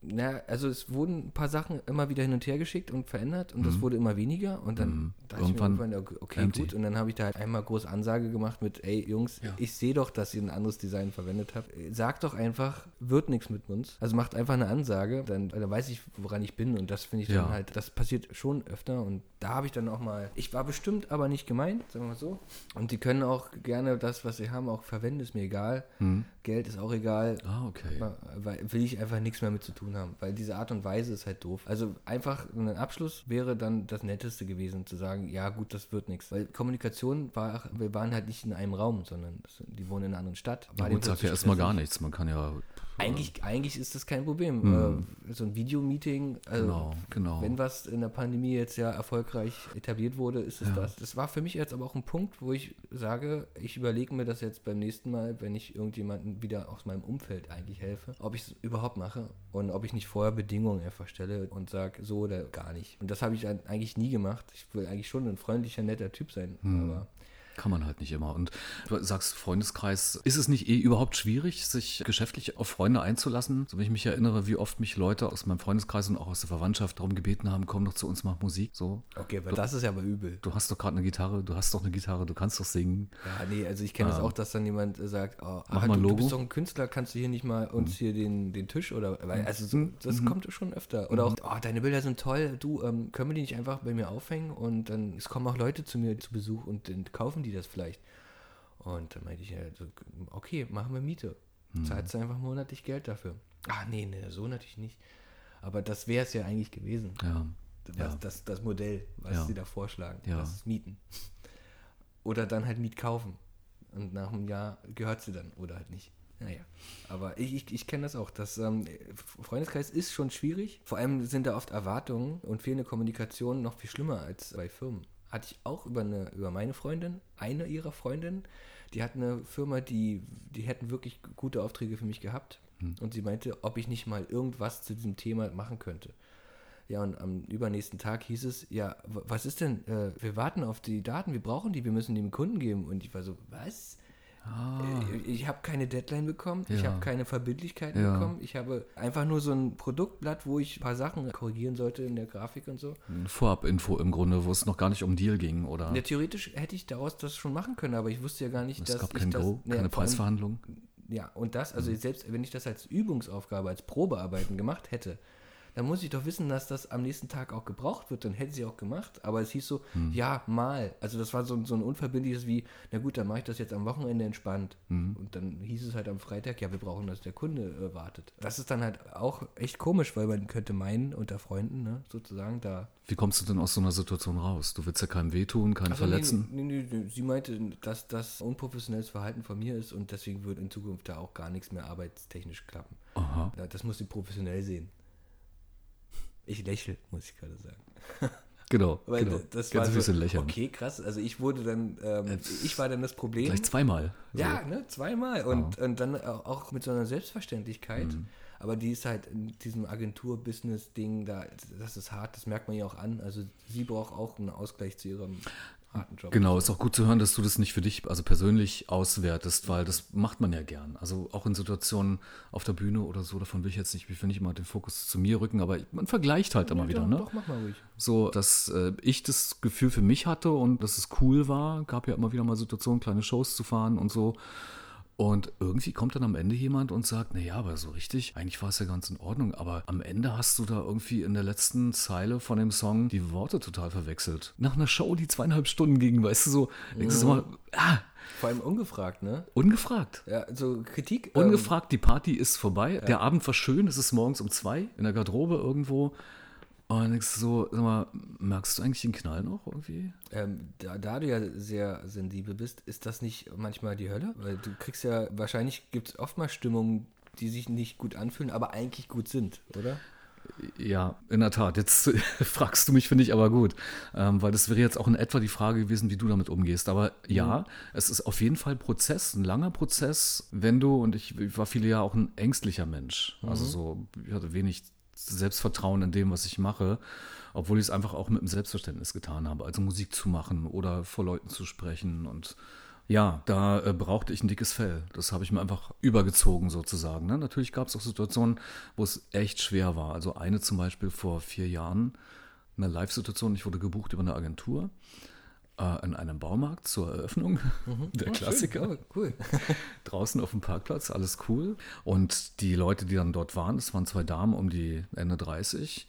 Na, also es wurden ein paar Sachen immer wieder hin und her geschickt und verändert und mhm. das wurde immer weniger und dann mhm. irgendwann, ich mir irgendwann, okay, empty. gut und dann habe ich da halt einmal groß Ansage gemacht mit, ey Jungs, ja. ich sehe doch, dass ihr ein anderes Design verwendet habt. Sagt doch einfach, wird nichts mit uns. Also macht einfach eine Ansage, dann, dann weiß ich, woran ich bin und das finde ich ja. dann halt, das passiert schon öfter und da habe ich dann auch mal, ich war bestimmt aber nicht gemeint, sagen wir mal so. Und die können auch gerne das, was sie haben, auch verwenden, ist mir egal. Mhm. Geld ist auch egal. Ah, okay. Weil will ich einfach nichts mehr mit zu tun haben, weil diese Art und Weise ist halt doof. Also einfach ein Abschluss wäre dann das Netteste gewesen, zu sagen, ja gut, das wird nichts. Weil Kommunikation war, wir waren halt nicht in einem Raum, sondern die wohnen in einer anderen Stadt. War ja, sagt ja erstmal gar nichts, man kann ja eigentlich, eigentlich ist das kein Problem. Mhm. So ein Videomeeting, also genau, genau. wenn was in der Pandemie jetzt ja erfolgreich etabliert wurde, ist es ja. das. Das war für mich jetzt aber auch ein Punkt, wo ich sage, ich überlege mir das jetzt beim nächsten Mal, wenn ich irgendjemanden wieder aus meinem Umfeld eigentlich helfe, ob ich es überhaupt mache und ob ich nicht vorher Bedingungen einfach stelle und sage, so oder gar nicht. Und das habe ich eigentlich nie gemacht. Ich will eigentlich schon ein freundlicher, netter Typ sein, mhm. aber kann man halt nicht immer. Und du sagst Freundeskreis, ist es nicht eh überhaupt schwierig, sich geschäftlich auf Freunde einzulassen? So wenn ich mich erinnere, wie oft mich Leute aus meinem Freundeskreis und auch aus der Verwandtschaft darum gebeten haben, komm doch zu uns, mach Musik. So. Okay, aber du, das ist ja aber übel. Du hast doch gerade eine Gitarre, du hast doch eine Gitarre, du kannst doch singen. Ja, nee, also ich kenne es ähm, das auch, dass dann jemand sagt, oh, mach ah, mal du, Logo. du bist doch ein Künstler, kannst du hier nicht mal uns mhm. hier den, den Tisch oder, weil, also so, das mhm. kommt schon öfter. Oder mhm. auch, oh, deine Bilder sind toll, du, ähm, können wir die nicht einfach bei mir aufhängen und dann, es kommen auch Leute zu mir zu Besuch und dann kaufen die das vielleicht. Und dann meinte ich, okay, machen wir Miete. Hm. Zahlst du einfach monatlich Geld dafür. Ah, nee, nee, so natürlich nicht. Aber das wäre es ja eigentlich gewesen. Ja. Das, ja. das, das Modell, was ja. sie da vorschlagen. Ja. Das ist Mieten. Oder dann halt Miet kaufen. Und nach einem Jahr gehört sie dann oder halt nicht. Naja, aber ich, ich, ich kenne das auch. Das ähm, Freundeskreis ist schon schwierig. Vor allem sind da oft Erwartungen und fehlende Kommunikation noch viel schlimmer als bei Firmen. Hatte ich auch über, eine, über meine Freundin, eine ihrer Freundinnen, die hat eine Firma, die, die hätten wirklich gute Aufträge für mich gehabt. Hm. Und sie meinte, ob ich nicht mal irgendwas zu diesem Thema machen könnte. Ja, und am übernächsten Tag hieß es, ja, was ist denn, äh, wir warten auf die Daten, wir brauchen die, wir müssen die dem Kunden geben. Und ich war so, was? Ah. Äh, ich habe keine Deadline bekommen, ja. ich habe keine Verbindlichkeiten ja. bekommen. Ich habe einfach nur so ein Produktblatt, wo ich ein paar Sachen korrigieren sollte in der Grafik und so. Eine Vorab-Info im Grunde, wo es noch gar nicht um Deal ging, oder? Ja, theoretisch hätte ich daraus das schon machen können, aber ich wusste ja gar nicht, es dass gab kein Go, das, keine Preisverhandlung. Ja, und das, also mhm. selbst wenn ich das als Übungsaufgabe, als Probearbeiten gemacht hätte, dann muss ich doch wissen, dass das am nächsten Tag auch gebraucht wird. Dann hätte sie auch gemacht. Aber es hieß so, hm. ja, mal. Also das war so, so ein unverbindliches wie, na gut, dann mache ich das jetzt am Wochenende entspannt. Hm. Und dann hieß es halt am Freitag, ja, wir brauchen, dass der Kunde äh, wartet. Das ist dann halt auch echt komisch, weil man könnte meinen, unter Freunden, ne, sozusagen da. Wie kommst du denn aus so einer Situation raus? Du willst ja keinem wehtun, keinen also, verletzen? Nee, nee, nee, sie meinte, dass das unprofessionelles Verhalten von mir ist und deswegen wird in Zukunft da auch gar nichts mehr arbeitstechnisch klappen. Aha. Das muss sie professionell sehen. Ich lächle, muss ich gerade sagen. Genau. Weil genau. das Ganz war so, bisschen lächeln. Okay, krass. Also ich wurde dann, ähm, äh, ich war dann das Problem. Gleich zweimal. So. Ja, ne, zweimal. Und, ja. und dann auch mit so einer Selbstverständlichkeit. Mhm. Aber die ist halt in diesem Agentur-Business-Ding, da, das ist hart, das merkt man ja auch an. Also sie braucht auch einen Ausgleich zu ihrem harten Job. Genau, ist auch gut zu hören, dass du das nicht für dich, also persönlich auswertest, weil das macht man ja gern. Also auch in Situationen auf der Bühne oder so, davon will ich jetzt nicht, ich will nicht immer den Fokus zu mir rücken, aber man vergleicht halt ja, immer wieder, ne? Doch, mach mal ruhig. So, dass äh, ich das Gefühl für mich hatte und dass es cool war, gab ja immer wieder mal Situationen, kleine Shows zu fahren und so. Und irgendwie kommt dann am Ende jemand und sagt, naja, aber so richtig, eigentlich war es ja ganz in Ordnung, aber am Ende hast du da irgendwie in der letzten Zeile von dem Song die Worte total verwechselt. Nach einer Show, die zweieinhalb Stunden ging, weißt du so, mhm. denkst du mal, ah, vor allem ungefragt, ne? Ungefragt. Ja, so Kritik. Ähm, ungefragt, ähm, die Party ist vorbei. Ja. Der Abend war schön, es ist morgens um zwei in der Garderobe irgendwo. Und du so, sag mal, merkst du eigentlich den Knall noch irgendwie? Ähm, da, da, du ja sehr sensibel bist, ist das nicht manchmal die Hölle? Weil du kriegst ja, wahrscheinlich gibt es oft mal Stimmungen, die sich nicht gut anfühlen, aber eigentlich gut sind, oder? Ja, in der Tat. Jetzt fragst du mich, finde ich aber gut. Ähm, weil das wäre jetzt auch in etwa die Frage gewesen, wie du damit umgehst. Aber ja, mhm. es ist auf jeden Fall ein Prozess, ein langer Prozess, wenn du, und ich, ich war viele Jahre auch ein ängstlicher Mensch. Also mhm. Also so, ich hatte wenig Selbstvertrauen in dem, was ich mache, obwohl ich es einfach auch mit dem Selbstverständnis getan habe. Also Musik zu machen oder vor Leuten zu sprechen und ja, da äh, brauchte ich ein dickes Fell. Das habe ich mir einfach übergezogen sozusagen. Ne? Natürlich gab es auch Situationen, wo es echt schwer war. Also eine zum Beispiel vor vier Jahren, eine Live-Situation. Ich wurde gebucht über eine Agentur äh, in einem Baumarkt zur Eröffnung. Mhm. Der oh, Klassiker. Oh, cool. Draußen auf dem Parkplatz, alles cool. Und die Leute, die dann dort waren, das waren zwei Damen um die Ende 30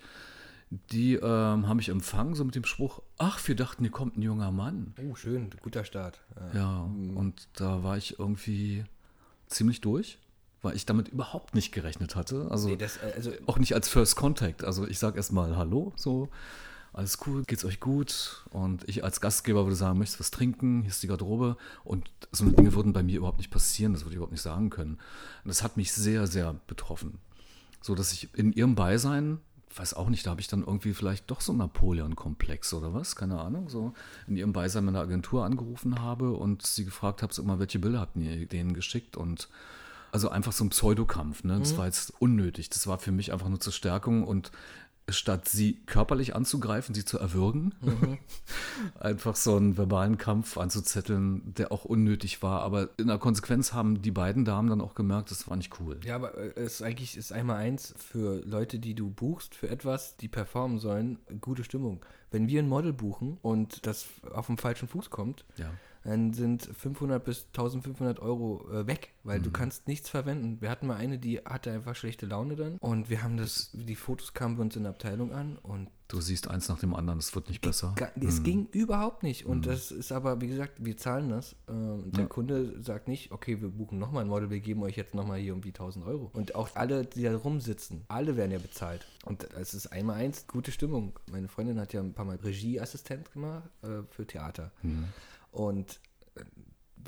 die ähm, haben mich empfangen, so mit dem Spruch, ach, wir dachten, hier kommt ein junger Mann. Oh, schön, guter Start. Ja, ja mhm. und da war ich irgendwie ziemlich durch, weil ich damit überhaupt nicht gerechnet hatte. Also, nee, das, äh, also auch nicht als First Contact. Also ich sage erstmal Hallo, so, alles cool, geht's euch gut? Und ich als Gastgeber würde sagen, möchtest du was trinken? Hier ist die Garderobe. Und so Dinge würden bei mir überhaupt nicht passieren, das würde ich überhaupt nicht sagen können. Und das hat mich sehr, sehr betroffen. So dass ich in ihrem Beisein weiß auch nicht, da habe ich dann irgendwie vielleicht doch so einen Napoleon-Komplex oder was, keine Ahnung, so in ihrem Beisein meiner Agentur angerufen habe und sie gefragt habe, so immer, welche Bilder habt ihr denen geschickt und also einfach so ein Pseudokampf, ne? Das mhm. war jetzt unnötig. Das war für mich einfach nur zur Stärkung und statt sie körperlich anzugreifen, sie zu erwürgen, mhm. einfach so einen verbalen Kampf anzuzetteln, der auch unnötig war. Aber in der Konsequenz haben die beiden Damen dann auch gemerkt, das war nicht cool. Ja, aber äh, es ist eigentlich ist einmal eins für Leute, die du buchst für etwas, die performen sollen, gute Stimmung. Wenn wir ein Model buchen und das auf dem falschen Fuß kommt, ja dann sind 500 bis 1500 Euro äh, weg, weil mhm. du kannst nichts verwenden. Wir hatten mal eine, die hatte einfach schlechte Laune dann und wir haben das, die Fotos kamen bei uns in der Abteilung an und Du siehst eins nach dem anderen, es wird nicht besser. Es mhm. ging überhaupt nicht. Und mhm. das ist aber, wie gesagt, wir zahlen das. Äh, der ja. Kunde sagt nicht, okay, wir buchen nochmal ein Model, wir geben euch jetzt nochmal hier irgendwie 1000 Euro. Und auch alle, die da rumsitzen, alle werden ja bezahlt. Und es ist einmal eins, gute Stimmung. Meine Freundin hat ja ein paar Mal Regieassistent gemacht äh, für Theater. Mhm. Und äh,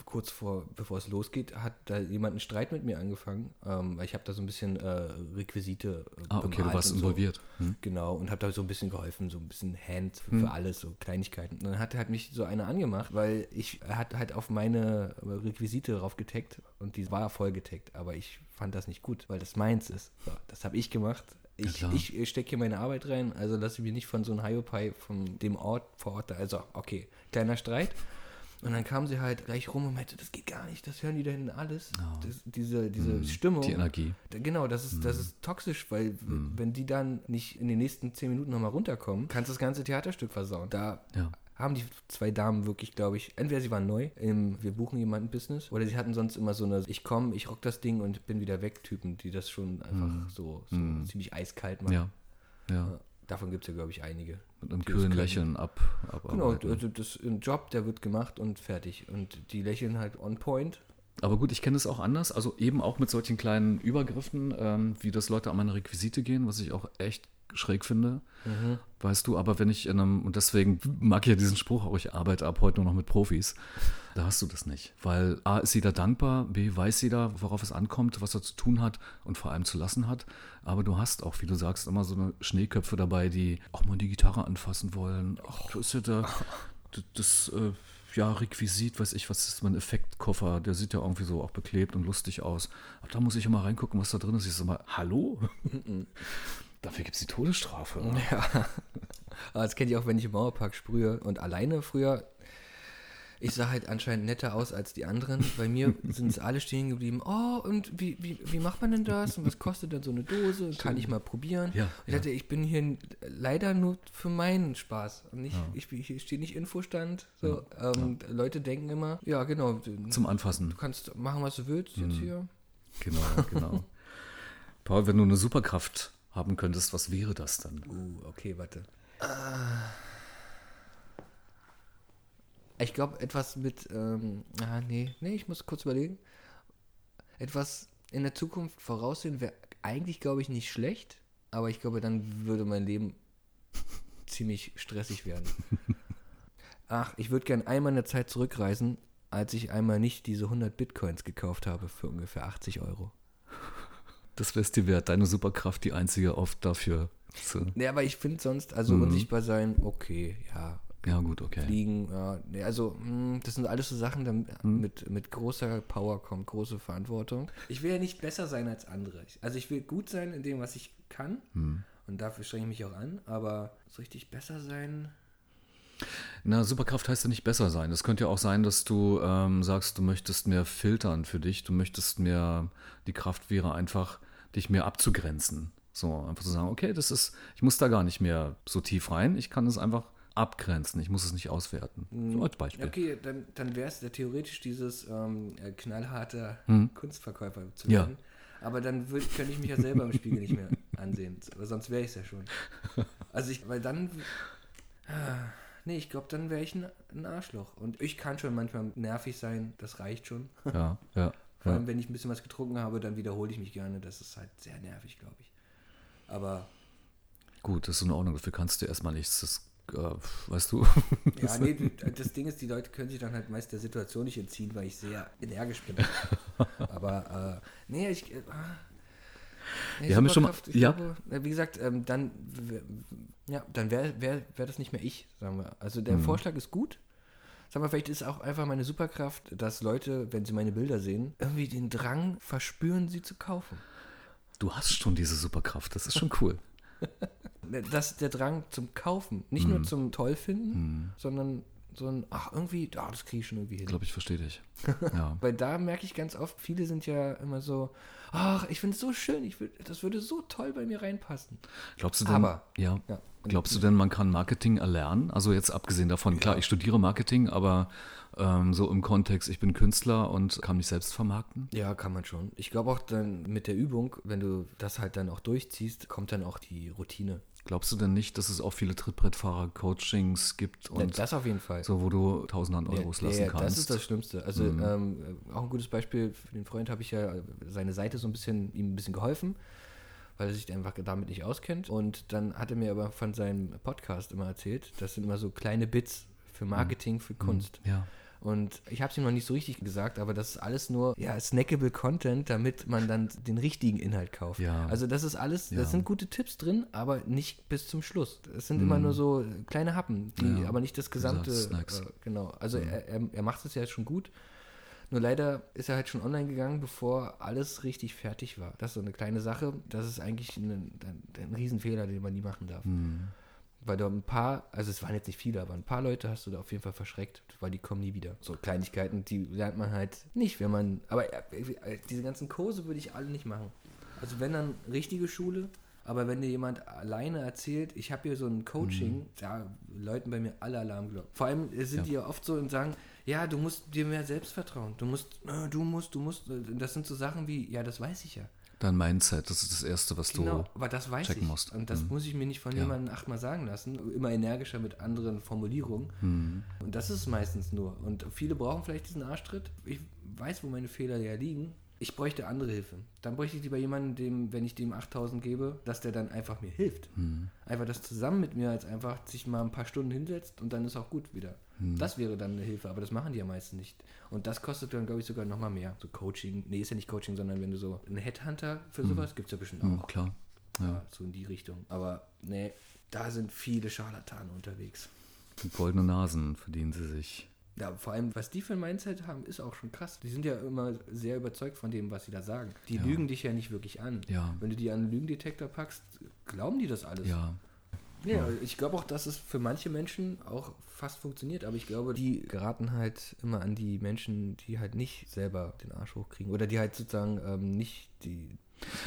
kurz vor, bevor es losgeht, hat da jemand einen Streit mit mir angefangen, ähm, weil ich habe da so ein bisschen äh, Requisite äh, Ah, okay, du warst involviert. So. Hm. Genau, und habe da so ein bisschen geholfen, so ein bisschen Hand für, hm. für, alles, so Kleinigkeiten. Und dann hat halt mich so einer angemacht, weil ich, er hat halt auf meine Requisite drauf getaggt und die war voll getaggt, aber ich fand das nicht gut, weil das meins ist. So, das habe ich gemacht. Ich, ja, ich stecke hier meine Arbeit rein, also lasse ich mich nicht von so einem Hiopai von dem Ort vor Ort, also okay, kleiner Streit. Und dann kam sie halt gleich rum und meinte, das geht gar nicht, das hören die da hinten alles. Oh. Das, diese diese mm, Stimmung. Die Energie. Genau, das ist, mm. das ist toxisch, weil mm. wenn die dann nicht in den nächsten zehn Minuten nochmal runterkommen, kannst du das ganze Theaterstück versauen. Da ja. haben die zwei Damen wirklich, glaube ich, entweder sie waren neu im Wir buchen jemanden Business oder sie hatten sonst immer so eine Ich komme, ich rock das Ding und bin wieder weg Typen, die das schon einfach mm. so, so mm. ziemlich eiskalt machen. Ja. ja. Davon gibt es ja, glaube ich, einige. Mit einem kühlen Lächeln ab. Genau, also das ist ein Job, der wird gemacht und fertig. Und die lächeln halt on point. Aber gut, ich kenne es auch anders. Also eben auch mit solchen kleinen Übergriffen, ähm, wie das Leute an meine Requisite gehen, was ich auch echt schräg finde. Mhm. Weißt du, aber wenn ich in einem, und deswegen mag ich ja diesen Spruch auch, ich arbeite ab heute nur noch mit Profis, da hast du das nicht. Weil A ist jeder dankbar, B weiß jeder, worauf es ankommt, was er zu tun hat und vor allem zu lassen hat. Aber du hast auch, wie du sagst, immer so eine Schneeköpfe dabei, die auch mal die Gitarre anfassen wollen. Ach, das ist ja der, das, äh, ja, Requisit, weiß ich, was ist mein Effektkoffer, der sieht ja irgendwie so auch beklebt und lustig aus. Aber da muss ich immer reingucken, was da drin ist. Ich sag mal, hallo? Dafür gibt es die Todesstrafe. Ja. Aber das kenne ich auch, wenn ich im Mauerpark sprühe und alleine früher. Ich sah halt anscheinend netter aus als die anderen. Bei mir sind es alle stehen geblieben. Oh, und wie, wie, wie macht man denn das? Und was kostet denn so eine Dose? Kann ich mal probieren? Ja, ich dachte, ich bin hier leider nur für meinen Spaß. Und nicht, ja. ich, ich stehe nicht Infostand. So, ja, ähm, ja. Leute denken immer, ja, genau. Zum Anfassen. Du kannst machen, was du willst jetzt mhm. hier. Genau, genau. Paul, wenn du eine Superkraft haben könntest, was wäre das dann? Uh, okay, warte. Uh, ich glaube, etwas mit, ähm, ah, nee, nee, ich muss kurz überlegen. Etwas in der Zukunft voraussehen wäre eigentlich, glaube ich, nicht schlecht, aber ich glaube, dann würde mein Leben ziemlich stressig werden. Ach, ich würde gerne einmal in der Zeit zurückreisen, als ich einmal nicht diese 100 Bitcoins gekauft habe für ungefähr 80 Euro. Das wäre es dir wert, deine Superkraft, die einzige oft dafür zu. Ja, aber ich finde sonst, also Mhm. unsichtbar sein, okay, ja. Ja, gut, okay. Fliegen, ja. Nee, Also, mh, das sind alles so Sachen, dann Mhm. mit, mit großer Power kommt große Verantwortung. Ich will ja nicht besser sein als andere. Also, ich will gut sein in dem, was ich kann. Mhm. Und dafür strenge ich mich auch an. Aber so richtig besser sein. Na, Superkraft heißt ja nicht besser sein. Es könnte ja auch sein, dass du ähm, sagst, du möchtest mehr filtern für dich. Du möchtest mehr, die Kraft wäre einfach, dich mehr abzugrenzen. So, einfach zu sagen, okay, das ist, ich muss da gar nicht mehr so tief rein. Ich kann es einfach abgrenzen. Ich muss es nicht auswerten. So als Beispiel. Okay, dann, dann wäre es ja theoretisch dieses ähm, äh, knallharte Kunstverkäufer zu Mhm. Ja. werden. Aber dann würd, könnte ich mich ja selber im Spiegel nicht mehr ansehen. Aber sonst wäre ich es ja schon. Also ich, weil dann. Ah, nee, ich glaube, dann wäre ich ein, ein Arschloch. Und ich kann schon manchmal nervig sein, das reicht schon. Ja, ja. Vor ja. allem, wenn ich ein bisschen was getrunken habe, dann wiederhole ich mich gerne. Das ist halt sehr nervig, glaube ich. Aber Gut, das ist in Ordnung. Dafür kannst du erstmal nichts. Das, äh, weißt du? Ja, nee, das Ding ist, die Leute können sich dann halt meist der Situation nicht entziehen, weil ich sehr energisch bin. Aber, äh, nee, ich. Äh, ah, nee, Wir haben ja schon mal- ja? Glaube, äh, wie gesagt, ähm, dann, ja, dann wäre wär, wär das nicht mehr ich, sagen wir. Also der Vorschlag ist gut. Sagen wir, vielleicht ist auch einfach meine Superkraft, dass Leute, wenn sie meine Bilder sehen, irgendwie den Drang verspüren, sie zu kaufen. Du hast schon diese Superkraft. Das ist schon cool. Das ist der Drang zum Kaufen. Nicht Mhm. nur zum Tollfinden, sondern so ein, ach, irgendwie, ah, das kriege ich schon irgendwie hin. Ich glaube, ich verstehe dich. Ja. Weil da merke ich ganz oft, viele sind ja immer so, ach, ich finde es so schön, ich würd, das würde so toll bei mir reinpassen. Glaubst du denn, Aber- ja, Ja. glaubst du denn, man kann Marketing erlernen? Also jetzt abgesehen davon, klar, ich studiere Marketing, aber ähm, so im Kontext, ich bin Künstler und kann mich selbst vermarkten? Ja, kann man schon. Ich glaube auch dann mit der Übung, wenn du das halt dann auch durchziehst, kommt dann auch die Routine. Glaubst du denn nicht, dass es auch viele Trittbrettfahrer-Coachings gibt Ja, und das auf jeden Fall. so, wo du tausende Ja, Euros lassen ja, kannst? Das ist das Schlimmste. Also ähm, auch ein gutes Beispiel für den Freund habe ich ja seine Seite so ein bisschen, ihm ein bisschen geholfen, weil er sich einfach damit nicht auskennt. Und dann hat er mir aber von seinem Podcast immer erzählt, das sind immer so kleine Bits für Marketing, für Kunst. ja. Und ich habe es ihm noch nicht so richtig gesagt, aber das ist alles nur ja, snackable Content, damit man dann den richtigen Inhalt kauft. Ja. Also das ist alles, Ja. das sind gute Tipps drin, aber nicht bis zum Schluss. Es sind immer nur so kleine Happen, die Mhm. Ja. aber nicht das gesamte. Äh, genau. Also er, er, er macht es ja schon gut. Nur leider ist er halt schon online gegangen, bevor alles richtig fertig war. Das ist so eine kleine Sache. Das ist eigentlich ein, ein, ein Riesenfehler, den man nie machen darf. Mhm. Weil da ein paar, also es waren jetzt nicht viele, aber ein paar Leute hast du da auf jeden Fall verschreckt, weil die kommen nie wieder. So Kleinigkeiten, die lernt man halt nicht, wenn man. Aber äh, äh, diese ganzen Kurse würde ich alle nicht machen. Also wenn dann richtige Schule, aber wenn dir jemand alleine erzählt, ich habe hier so ein Coaching, da läuten bei mir alle Alarmglocken. Vor allem sind Ja. die ja oft so und sagen, ja, du musst dir mehr Selbstvertrauen. Du musst, äh, du musst, du musst. äh, Das sind so Sachen wie, ja, das weiß ich ja. Dein Mindset, das ist das Erste, was Genau, du. aber das weiß checken ich. musst. Und das Mhm. muss ich mir nicht von Ja. jemandem achtmal sagen lassen. Immer energischer mit anderen Formulierungen. Mhm. Und das ist es meistens nur. Und viele brauchen vielleicht diesen Arschtritt. Ich weiß, wo meine Fehler ja liegen. Ich bräuchte andere Hilfe. Dann bräuchte ich lieber jemanden, dem, wenn ich dem 8000 gebe, dass der dann einfach mir hilft. Mhm. Einfach das zusammen mit mir, als einfach sich mal ein paar Stunden hinsetzt und dann ist auch gut wieder. Mhm. Das wäre dann eine Hilfe, aber das machen die ja meistens nicht. Und das kostet dann, glaube ich, sogar nochmal mehr. So Coaching, nee, ist ja nicht Coaching, sondern wenn du so einen Headhunter für sowas, gibt es ja bestimmt auch. klar. Ja. Ja, so in die Richtung. Aber nee, da sind viele Scharlatane unterwegs. Goldene Nasen verdienen sie sich. Ja, vor allem, was die für ein Mindset haben, ist auch schon krass. Die sind ja immer sehr überzeugt von dem, was sie da sagen. Die Ja. lügen dich ja nicht wirklich an. Ja. Wenn du die an einen Lügendetektor packst, glauben die das alles. Ja. Ja, ich glaube auch, dass es für manche Menschen auch fast funktioniert, aber ich glaube, die geraten halt immer an die Menschen, die halt nicht selber den Arsch hochkriegen oder die halt sozusagen ähm, nicht die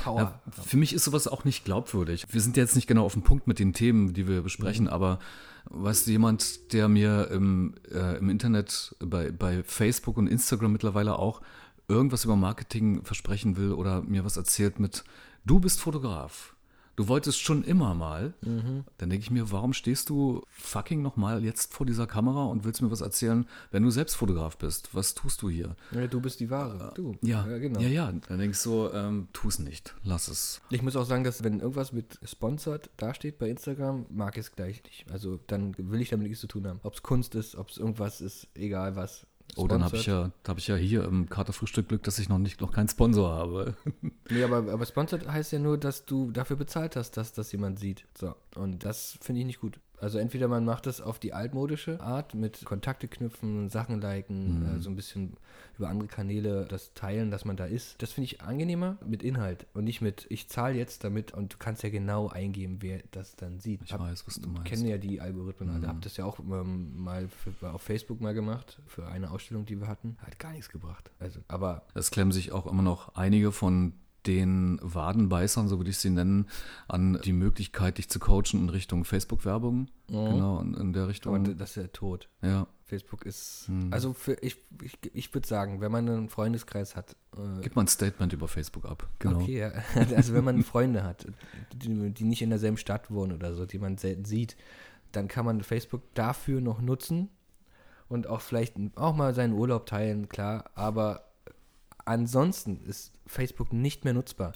Power Ja, haben. für mich ist sowas auch nicht glaubwürdig. Wir sind jetzt nicht genau auf dem Punkt mit den Themen, die wir besprechen, aber weißt du, jemand, der mir im, äh, im Internet, bei, bei Facebook und Instagram mittlerweile auch irgendwas über Marketing versprechen will oder mir was erzählt mit, du bist Fotograf. Du wolltest schon immer mal. Dann denke ich mir, warum stehst du fucking nochmal jetzt vor dieser Kamera und willst mir was erzählen, wenn du selbst Fotograf bist? Was tust du hier? Ja, du bist die Wahre. Du. Ja, genau. ja, ja. Dann denke ich so, ähm, tu es nicht. Lass es. Ich muss auch sagen, dass wenn irgendwas mit sponsored dasteht bei Instagram, mag ich es gleich nicht. Also dann will ich damit nichts zu tun haben. Ob es Kunst ist, ob es irgendwas ist, egal was. Oh, dann habe ich ja, da habe ich ja hier im Katerfrühstück Glück, dass ich noch nicht noch keinen Sponsor habe. Nee, aber, aber sponsored heißt ja nur, dass du dafür bezahlt hast, dass das jemand sieht. So. Und das finde ich nicht gut. Also entweder man macht das auf die altmodische Art mit Kontakte knüpfen, Sachen liken, Mhm. äh, so ein bisschen über andere Kanäle das teilen, dass man da ist. Das finde ich angenehmer mit Inhalt und nicht mit, ich zahle jetzt damit und du kannst ja genau eingeben, wer das dann sieht. Ich weiß, was du meinst. kennen ja die Algorithmen. Mhm. Hab das ja auch ähm, mal für, auf Facebook mal gemacht, für eine Ausstellung, die wir hatten. Hat gar nichts gebracht. Also, aber Es klemmen sich auch immer noch einige von den Wadenbeißern, so würde ich sie nennen, an die Möglichkeit, dich zu coachen in Richtung Facebook-Werbung. Genau, in, in der aber Richtung. das ist ja tot. Ja. Facebook ist, Mhm. also für, ich, ich, ich würde sagen, wenn man einen Freundeskreis hat, äh, Gib mal ein Statement über Facebook ab. Genau. okay, ja. also wenn man Freunde hat, die, die nicht in derselben Stadt wohnen oder so, die man selten sieht, dann kann man Facebook dafür noch nutzen und auch vielleicht auch mal seinen Urlaub teilen, klar, aber ansonsten ist Facebook nicht mehr nutzbar.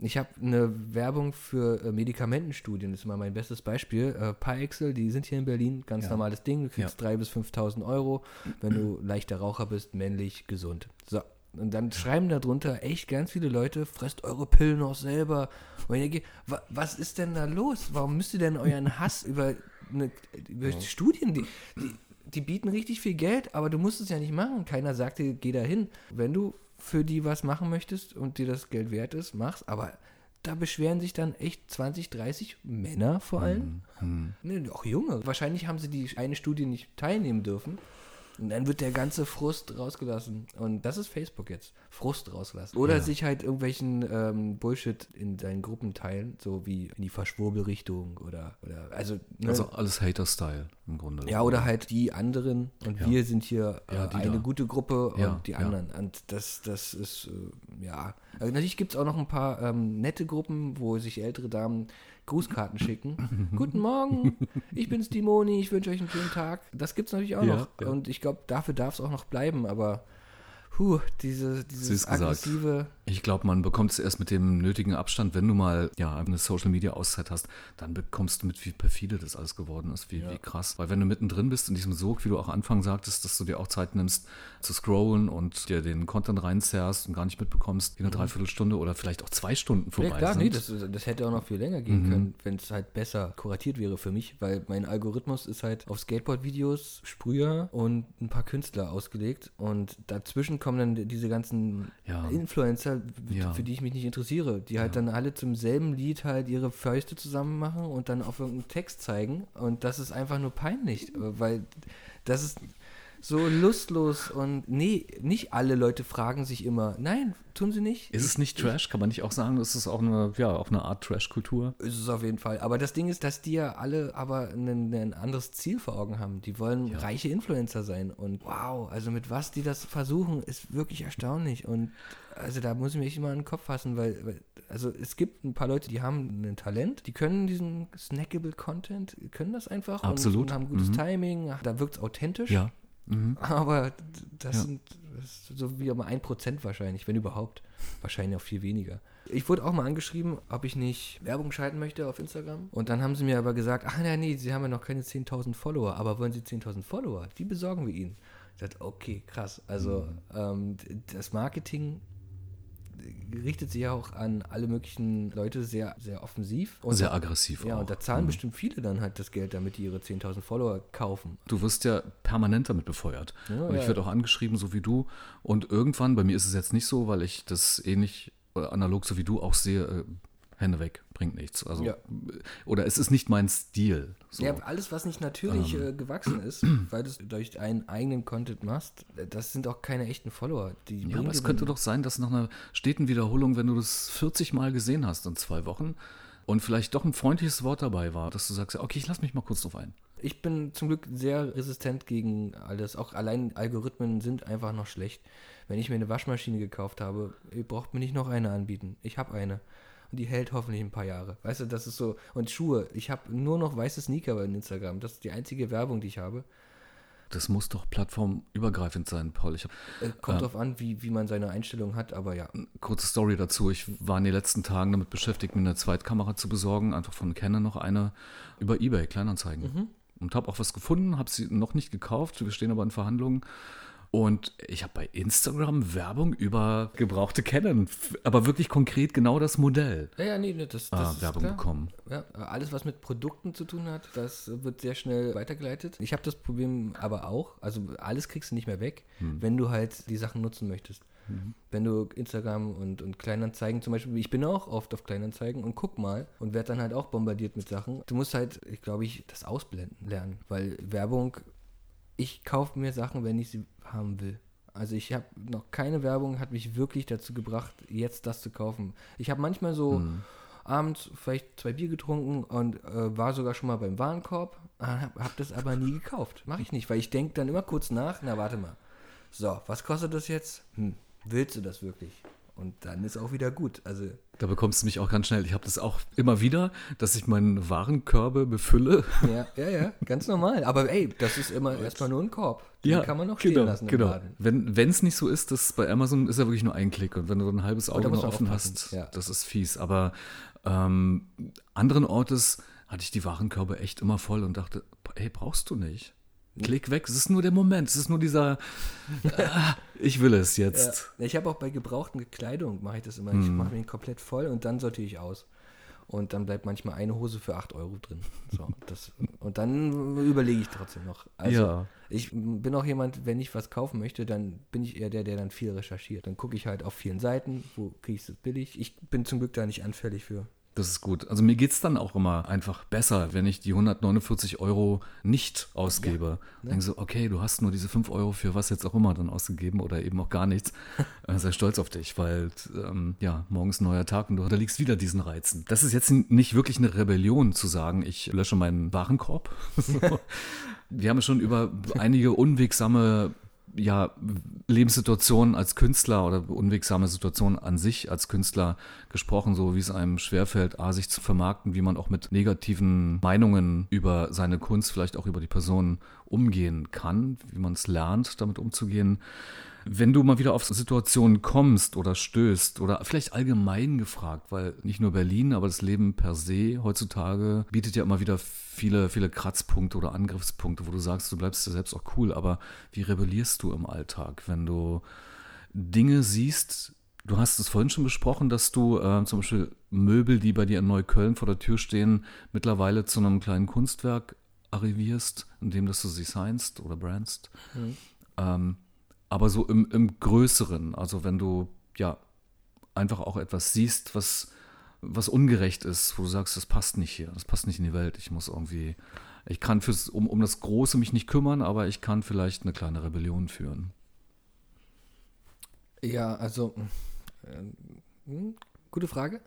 Ich habe eine Werbung für äh, Medikamentenstudien, das ist mal mein bestes Beispiel. Äh, Parexel, die sind hier in Berlin, ganz Ja. normales Ding. Du kriegst Ja. 3.000 bis 5.000 Euro, wenn du leichter Raucher bist, männlich, gesund. So. Und dann schreiben da drunter echt ganz viele Leute, fresst eure Pillen auch selber. Und ich denke, wa was ist denn da los? Warum müsst ihr denn euren Hass über, eine, über Studien, die, die, die bieten richtig viel Geld, aber du musst es ja nicht machen. Keiner sagt dir, geh da hin. Wenn du für die was machen möchtest und dir das Geld wert ist, mach's. Aber da beschweren sich dann echt 20, 30 Männer vor allem. Hm. Nee, auch Junge. Wahrscheinlich haben sie die eine Studie nicht teilnehmen dürfen. Und dann wird der ganze Frust rausgelassen. Und das ist Facebook jetzt. Frust rauslassen. Oder Ja. sich halt irgendwelchen ähm, Bullshit in seinen Gruppen teilen, so wie in die Verschwurbelrichtung oder, oder also, ne? Also alles Hater-Style im Grunde. ja, oder halt die anderen und Ja. wir sind hier äh, die eine da. gute Gruppe und die anderen. Und das, das ist, äh, ja. Also natürlich gibt es auch noch ein paar ähm, nette Gruppen, wo sich ältere Damen Grußkarten schicken. Guten Morgen, ich bin's die Moni, ich wünsche euch einen schönen Tag. Das gibt es natürlich auch Ja, noch. ja. Und ich glaube, dafür darf es auch noch bleiben, aber puh, diese, dieses aggressive. Ich glaube, man bekommt es erst mit dem nötigen Abstand, wenn du mal ja, eine Social Media Auszeit hast, dann bekommst du mit, wie perfide das alles geworden ist, wie, Ja. wie krass. Weil wenn du mittendrin bist in diesem Sog, wie du auch Anfang sagtest, dass du dir auch Zeit nimmst zu scrollen und dir den Content reinzerrst und gar nicht mitbekommst, wie eine Dreiviertelstunde oder vielleicht auch zwei Stunden vorbei Mhm. Ja, klar, sind. nee, das, das hätte auch noch viel länger gehen Mhm. können, wenn es halt besser kuratiert wäre für mich, weil mein Algorithmus ist halt auf Skateboard-Videos, Sprüher und ein paar Künstler ausgelegt und dazwischen kommen dann diese ganzen Ja. Influencer, Ja. für die ich mich nicht interessiere, die halt dann alle zum selben Lied halt ihre Fäuste zusammen machen und dann auf irgendeinen Text zeigen und das ist einfach nur peinlich, äh, weil das ist so lustlos und nee, nicht alle Leute fragen sich immer, nein, tun sie nicht. Ist es nicht Trash? Kann man nicht auch sagen, ist auch eine, ja, auch eine Art Trash-Kultur? Ist es auf jeden Fall. Aber das Ding ist, dass die ja alle aber ein, ein anderes Ziel vor Augen haben. Die wollen Ja. reiche Influencer sein. Und wow, also mit was die das versuchen, ist wirklich erstaunlich. Und also da muss ich mich immer an den Kopf fassen, weil, weil also es gibt ein paar Leute, die haben ein Talent, die können diesen snackable Content, können das einfach Absolut. Und, und haben gutes Mhm. Timing, da wirkt es authentisch. Ja. Mhm. Aber das Ja. sind das so wie immer ein Prozent wahrscheinlich, wenn überhaupt. Wahrscheinlich auch viel weniger. Ich wurde auch mal angeschrieben, ob ich nicht Werbung schalten möchte auf Instagram. Und dann haben sie mir aber gesagt, ach nein, nee, sie haben ja noch keine 10.000 Follower, aber wollen sie 10.000 Follower? Die besorgen wir ihnen. Ich dachte, okay, krass. Also ähm, d- das Marketing richtet sich ja auch an alle möglichen Leute sehr, sehr offensiv. Und Sehr aggressiv ja, auch. und da zahlen Mhm. bestimmt viele dann halt das Geld, damit die ihre 10.000 Follower kaufen. Du wirst ja permanent damit befeuert. Ja, und ich ja. werde auch angeschrieben, so wie du. Und irgendwann, bei mir ist es jetzt nicht so, weil ich das ähnlich oder analog so wie du auch sehe, äh, Hände weg, bringt nichts. Also, Ja. Oder es ist nicht mein Stil. So. Ja, alles, was nicht natürlich Ähm. äh, gewachsen ist, weil du es durch deinen eigenen Content machst, äh, das sind auch keine echten Follower. Die Ja, aber es könnte doch sein, dass nach einer steten Wiederholung, wenn du das 40 Mal gesehen hast in zwei Wochen und vielleicht doch ein freundliches Wort dabei war, dass du sagst, okay, ich lass mich mal kurz drauf ein. Ich bin zum Glück sehr resistent gegen alles. Auch allein Algorithmen sind einfach noch schlecht. Wenn ich mir eine Waschmaschine gekauft habe, ihr braucht mir nicht noch eine anbieten. Ich habe eine. Und die hält hoffentlich ein paar Jahre. Weißt du, das ist so. Und Schuhe. Ich habe nur noch weiße Sneaker bei Instagram. Das ist die einzige Werbung, die ich habe. Das muss doch plattformübergreifend sein, Paul. Ich Äh, kommt Ja. drauf an, wie, wie man seine Einstellung hat, aber ja. kurze Story dazu. Ich war in den letzten Tagen damit beschäftigt, mir eine Zweitkamera zu besorgen, einfach von Canon noch eine über eBay Kleinanzeigen. Mhm. Und habe auch was gefunden, habe sie noch nicht gekauft. Wir stehen aber in Verhandlungen. Und ich habe bei Instagram Werbung über gebrauchte Canon, aber wirklich konkret genau das Modell. Ja, ja, nee, das, das ah, ist Werbung klar. bekommen. Ja, alles, was mit Produkten zu tun hat, das wird sehr schnell weitergeleitet. Ich habe das Problem aber auch, also alles kriegst du nicht mehr weg, wenn du halt die Sachen nutzen möchtest. Wenn du Instagram und, und Kleinanzeigen zum Beispiel, ich bin auch oft auf Kleinanzeigen und guck mal und werde dann halt auch bombardiert mit Sachen. Du musst halt, ich glaube ich, das ausblenden lernen, weil Werbung, ich kaufe mir Sachen, wenn ich sie haben will. Also ich habe noch keine Werbung, hat mich wirklich dazu gebracht, jetzt das zu kaufen. Ich habe manchmal so abends vielleicht zwei Bier getrunken und äh, war sogar schon mal beim Warenkorb, habe hab das aber nie gekauft. Mache ich nicht, weil ich denke dann immer kurz nach, na warte mal. So, was kostet das jetzt? Hm, willst du das wirklich? Und dann ist auch wieder gut. Also Da bekommst du mich auch ganz schnell. Ich habe das auch immer wieder, dass ich meine Warenkörbe befülle. ja, ja, ja, ganz normal. Aber ey, das ist immer erstmal nur ein Korb. Den kann man noch stehen genau, lassen genau. Laden. Wenn es nicht so ist, dass bei Amazon ist ja wirklich nur ein Klick und wenn du so ein halbes Auge da musst noch offen hast, ja. das ist fies. Aber ähm, anderen Ortes hatte ich die Warenkörbe echt immer voll und dachte, ey, brauchst du nicht. Klick weg, es ist nur der Moment, es ist nur dieser, ah, ich will es jetzt. Ja. Ich habe auch bei gebrauchten Kleidung, mache ich das immer. Ich mache mich komplett voll und dann sortiere ich aus. Und dann bleibt manchmal eine Hose für 8 Euro drin. So, das, und dann überlege ich trotzdem noch. Also Ja. ich bin auch jemand, wenn ich was kaufen möchte, dann bin ich eher der, der dann viel recherchiert. Dann gucke ich halt auf vielen Seiten, wo kriege ich es billig. Ich bin zum Glück da nicht anfällig für. Das ist gut. Also mir geht es dann auch immer einfach besser, wenn ich die 149 Euro nicht ausgebe. ne? Denke so, okay, du hast nur diese 5 Euro für was jetzt auch immer dann ausgegeben oder eben auch gar nichts. Äh, Sei stolz auf dich, weil ähm, ja, morgen ist ein neuer Tag und du unterliegst wieder diesen Reizen. Das ist jetzt nicht wirklich eine Rebellion zu sagen, ich lösche meinen Warenkorb. so. Wir haben schon über einige unwegsame ja, Lebenssituationen als Künstler oder unwegsame Situationen an sich als Künstler gesprochen, so wie es einem schwerfällt, A, sich zu vermarkten, wie man auch mit negativen Meinungen über seine Kunst, vielleicht auch über die Person umgehen kann, wie man es lernt, damit umzugehen. Wenn du mal wieder auf Situationen kommst oder stößt oder vielleicht allgemein gefragt, weil nicht nur Berlin, aber das Leben per se heutzutage bietet ja immer wieder viele, viele Kratzpunkte oder Angriffspunkte, wo du sagst, du bleibst dir selbst auch cool, aber wie rebellierst du im Alltag, wenn du Dinge siehst, du hast es vorhin schon besprochen, dass du äh, zum Beispiel Möbel, die bei dir in Neukölln vor der Tür stehen, mittlerweile zu einem kleinen Kunstwerk arrivierst, indem dass du sie signst oder brandst. Ähm, aber so im, im Größeren, also wenn du ja einfach auch etwas siehst, was, was ungerecht ist, wo du sagst, das passt nicht hier, das passt nicht in die Welt, ich muss irgendwie, ich kann fürs, um, um das Große mich nicht kümmern, aber ich kann vielleicht eine kleine Rebellion führen. Ja, also, hm, gute Frage.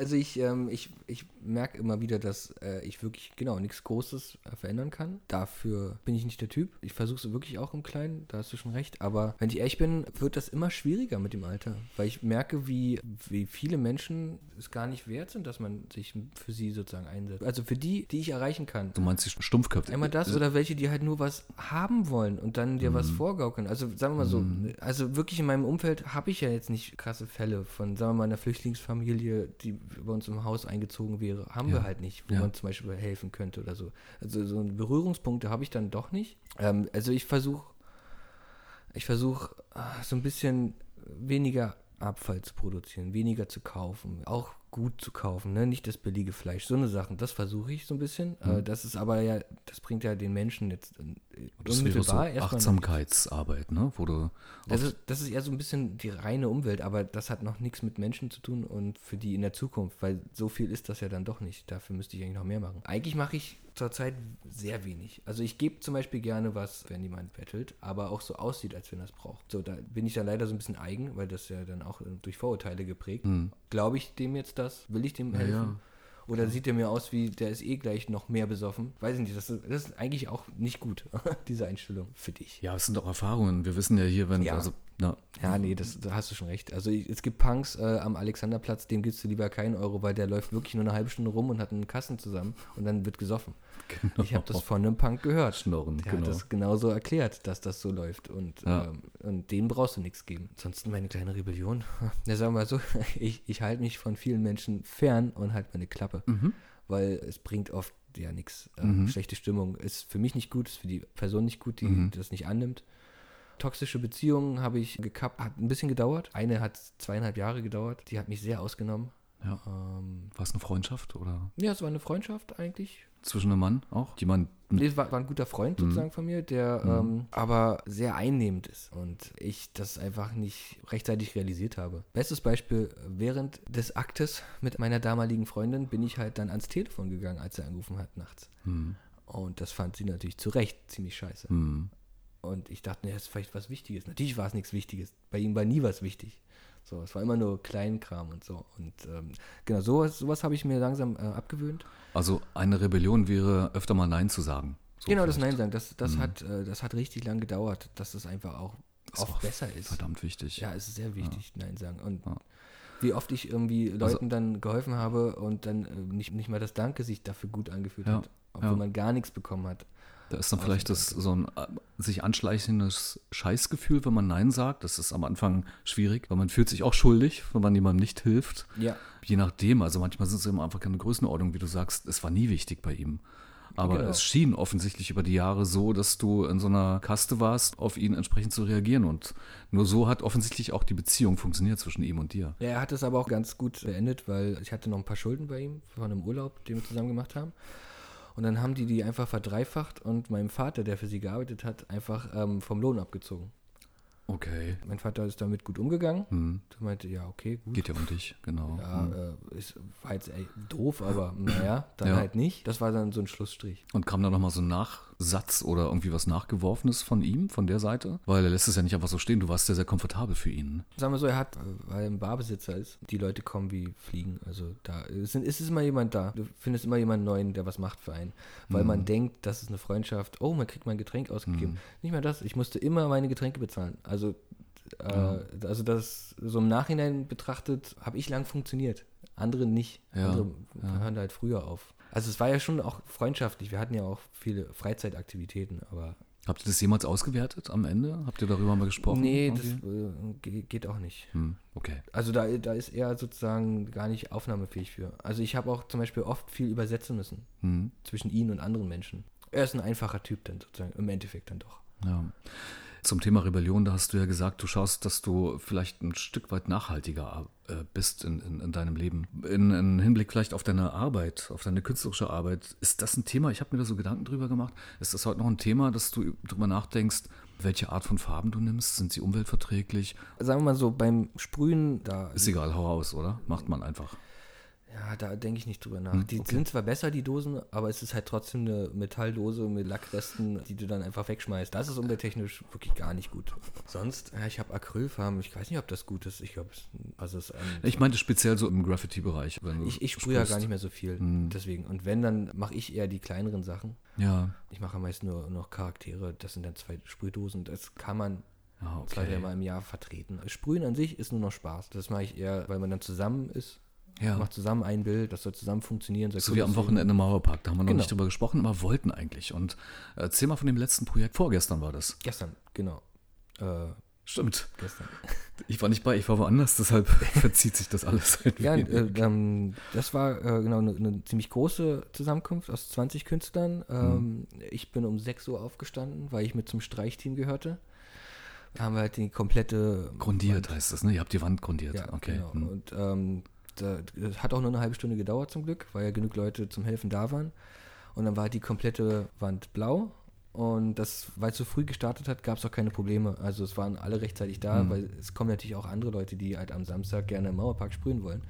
Also ich, ähm, ich, ich merke immer wieder, dass äh, ich wirklich, genau, nichts Großes äh, verändern kann. Dafür bin ich nicht der Typ. Ich versuche es wirklich auch im Kleinen, da hast du schon recht. Aber wenn ich ehrlich bin, wird das immer schwieriger mit dem Alter. Weil ich merke, wie, wie viele Menschen es gar nicht wert sind, dass man sich für sie sozusagen einsetzt. Also für die, die ich erreichen kann. Du meinst die Stumpfköpfe? Einmal das oder welche, die halt nur was haben wollen und dann dir was vorgaukeln. Also sagen wir mal so, also wirklich in meinem Umfeld habe ich ja jetzt nicht krasse Fälle von, sagen wir mal, einer Flüchtlingsfamilie, die bei uns im Haus eingezogen wäre. Haben Ja. wir halt nicht, wo Ja. man zum Beispiel helfen könnte oder so. Also so Berührungspunkte habe ich dann doch nicht. Ähm, also ich versuche, ich versuche so ein bisschen weniger Abfall zu produzieren, weniger zu kaufen, auch gut zu kaufen, ne? nicht das billige Fleisch, so eine Sachen, das versuche ich so ein bisschen. Äh, das ist aber ja, das bringt ja den Menschen jetzt äh, Das wäre so Achtsamkeitsarbeit, ne? wo du das ist, das ist eher so ein bisschen die reine Umwelt, aber das hat noch nichts mit Menschen zu tun und für die in der Zukunft, weil so viel ist das ja dann doch nicht. Dafür müsste ich eigentlich noch mehr machen. Eigentlich mache ich zurzeit sehr wenig. Also ich gebe zum Beispiel gerne was, wenn jemand bettelt, aber auch so aussieht, als wenn er es braucht. So, da bin ich dann leider so ein bisschen eigen, weil das ja dann auch durch Vorurteile geprägt. Glaube ich dem jetzt das? Will ich dem helfen? ja. Oder sieht der mir aus wie, der ist eh gleich noch mehr besoffen? Weiß ich nicht, das ist, das ist eigentlich auch nicht gut, diese Einstellung für dich. Ja, es sind doch Erfahrungen. Wir wissen ja hier, wenn, Ja. also, na, Ja, nee, das, da hast du schon recht. Also es gibt Punks äh, am Alexanderplatz, dem gibst du lieber keinen Euro, weil der läuft wirklich nur eine halbe Stunde rum und hat einen Kassen zusammen und dann wird gesoffen. Genau. Ich habe das von einem Punk gehört. Schnorren, Der genau. hat das genauso erklärt, dass das so läuft und, Ja. ähm, und denen brauchst du nichts geben. Ansonsten meine kleine Rebellion. Ja, sagen wir mal so, ich, ich halte mich von vielen Menschen fern und halte meine Klappe, Mhm. weil es bringt oft ja nichts. Ähm, Schlechte Stimmung ist für mich nicht gut, ist für die Person nicht gut, die Mhm. das nicht annimmt. Toxische Beziehungen habe ich gekappt, hat ein bisschen gedauert. Eine hat zweieinhalb Jahre gedauert, die hat mich sehr ausgenommen. Ja. Ähm, war es eine Freundschaft oder? Ja, es war eine Freundschaft eigentlich. Zwischen einem Mann auch? Jemand nee, es war, war, ein guter Freund mhm. sozusagen von mir, der mhm. ähm, aber sehr einnehmend ist und ich das einfach nicht rechtzeitig realisiert habe. Bestes Beispiel, während des Aktes mit meiner damaligen Freundin bin ich halt dann ans Telefon gegangen, als er angerufen hat nachts. Mhm. Und das fand sie natürlich zu Recht ziemlich scheiße. Mhm. Und ich dachte, das ist vielleicht was Wichtiges. Natürlich war es nichts Wichtiges. Bei ihm war nie was wichtig. So, es war immer nur Kleinkram und so. Und ähm, genau, sowas, sowas habe ich mir langsam äh, abgewöhnt. Also eine Rebellion wäre öfter mal Nein zu sagen. So genau, vielleicht. das Nein sagen. Das, das, mhm. hat, äh, das hat richtig lang gedauert, dass es einfach auch, auch, auch besser ist. Verdammt wichtig. Ja, es ist sehr wichtig, ja. Nein sagen. Und ja. wie oft ich irgendwie also Leuten also, dann geholfen habe und dann äh, nicht, nicht mal das Danke sich dafür gut angefühlt ja. hat, obwohl man gar nichts bekommen hat. Da ist dann vielleicht das, so ein äh, sich anschleichendes Scheißgefühl, wenn man Nein sagt. Das ist am Anfang schwierig, weil man fühlt sich auch schuldig, wenn man jemandem nicht hilft. Ja. Je nachdem, also manchmal sind es immer einfach keine Größenordnung, wie du sagst, es war nie wichtig bei ihm. Aber genau. es schien offensichtlich über die Jahre so, dass du in so einer Kaste warst, auf ihn entsprechend zu reagieren. Und nur so hat offensichtlich auch die Beziehung funktioniert zwischen ihm und dir. Ja, er hat es aber auch ganz gut beendet, weil ich hatte noch ein paar Schulden bei ihm von einem Urlaub, den wir zusammen gemacht haben. Und dann haben die die einfach verdreifacht und meinem Vater, der für sie gearbeitet hat, einfach ähm, vom Lohn abgezogen. Okay. Mein Vater ist damit gut umgegangen. Hm. Er meinte, ja, okay, gut. Geht ja um dich, genau. Ja, hm. äh, ist, war jetzt ey, doof, aber naja, dann ja. halt nicht. Das war dann so ein Schlussstrich. Und kam da nochmal so ein Nachsatz oder irgendwie was Nachgeworfenes von ihm, von der Seite? Weil er lässt es ja nicht einfach so stehen. Du warst sehr, sehr komfortabel für ihn. Sagen wir so, er hat, weil er ein Barbesitzer ist, die Leute kommen wie Fliegen. Also da ist, ist immer jemand da. Du findest immer jemanden neuen, der was macht für einen. Weil hm. man denkt, das ist eine Freundschaft. Oh, man kriegt mal ein Getränk ausgegeben. Hm. Nicht mehr das. Ich musste immer meine Getränke bezahlen. Also also, äh, also das so im Nachhinein betrachtet, habe ich lang funktioniert. Andere nicht. Ja, Andere ja. hören halt früher auf. Also es war ja schon auch freundschaftlich. Wir hatten ja auch viele Freizeitaktivitäten, aber. Habt ihr das jemals ausgewertet am Ende? Habt ihr darüber mal gesprochen? Nee, das äh, geht auch nicht. Hm, okay. Also da, da ist er sozusagen gar nicht aufnahmefähig für. Also ich habe auch zum Beispiel oft viel übersetzen müssen hm. zwischen ihm und anderen Menschen. Er ist ein einfacher Typ dann sozusagen, im Endeffekt dann doch. Ja. Zum Thema Rebellion, da hast du ja gesagt, du schaust, dass du vielleicht ein Stück weit nachhaltiger äh, bist in, in, in, deinem Leben. In, in, Hinblick vielleicht auf deine Arbeit, auf deine künstlerische Arbeit. Ist das ein Thema? Ich habe mir da so Gedanken drüber gemacht. Ist das heute noch ein Thema, dass du drüber nachdenkst, welche Art von Farben du nimmst? Sind sie umweltverträglich? Sagen wir mal so, beim Sprühen, da. Ist egal, hau raus, oder? Macht man einfach. Ja, da denke ich nicht drüber nach. Hm, die okay. sind zwar besser, die Dosen, aber es ist halt trotzdem eine Metalldose mit Lackresten, die du dann einfach wegschmeißt. Das ist umwelttechnisch wirklich gar nicht gut. Sonst, ja, ich habe Acrylfarben. Ich weiß nicht, ob das gut ist. Ich glaube, also es Ich meinte speziell so im Graffiti-Bereich. Ich, ich sprühe ja gar nicht mehr so viel. Hm. Deswegen. Und wenn, dann mache ich eher die kleineren Sachen. Ja. Ich mache meist nur noch Charaktere. Das sind dann zwei Sprühdosen. Das kann man ah, okay. zwei, dreimal im Jahr vertreten. Sprühen an sich ist nur noch Spaß. Das mache ich eher, weil man dann zusammen ist ja. Macht zusammen ein Bild, das soll zusammen funktionieren. so wie am Wochenende Mauerpark, da haben wir noch genau. nicht drüber gesprochen, aber wollten eigentlich. Und äh, erzähl mal von dem letzten Projekt. Vorgestern war das. Gestern, genau. Äh, Stimmt. Gestern. Ich war nicht bei, ich war woanders, deshalb verzieht sich das alles. ja, äh, ähm, das war äh, genau eine, eine, ziemlich große Zusammenkunft aus 20 Künstlern. Ähm, mhm. Ich bin um 6 Uhr aufgestanden, weil ich mit zum Streichteam gehörte. Da haben wir halt die komplette. Grundiert Wand. heißt das, ne? Ihr habt die Wand grundiert. Ja, okay. Genau. Mhm. Und ähm, das hat auch nur eine halbe Stunde gedauert zum Glück, weil ja genug Leute zum Helfen da waren. Und dann war die komplette Wand blau. Und das, weil es so früh gestartet hat, gab es auch keine Probleme. Also es waren alle rechtzeitig da, mhm. weil es kommen natürlich auch andere Leute, die halt am Samstag gerne im Mauerpark sprühen wollen.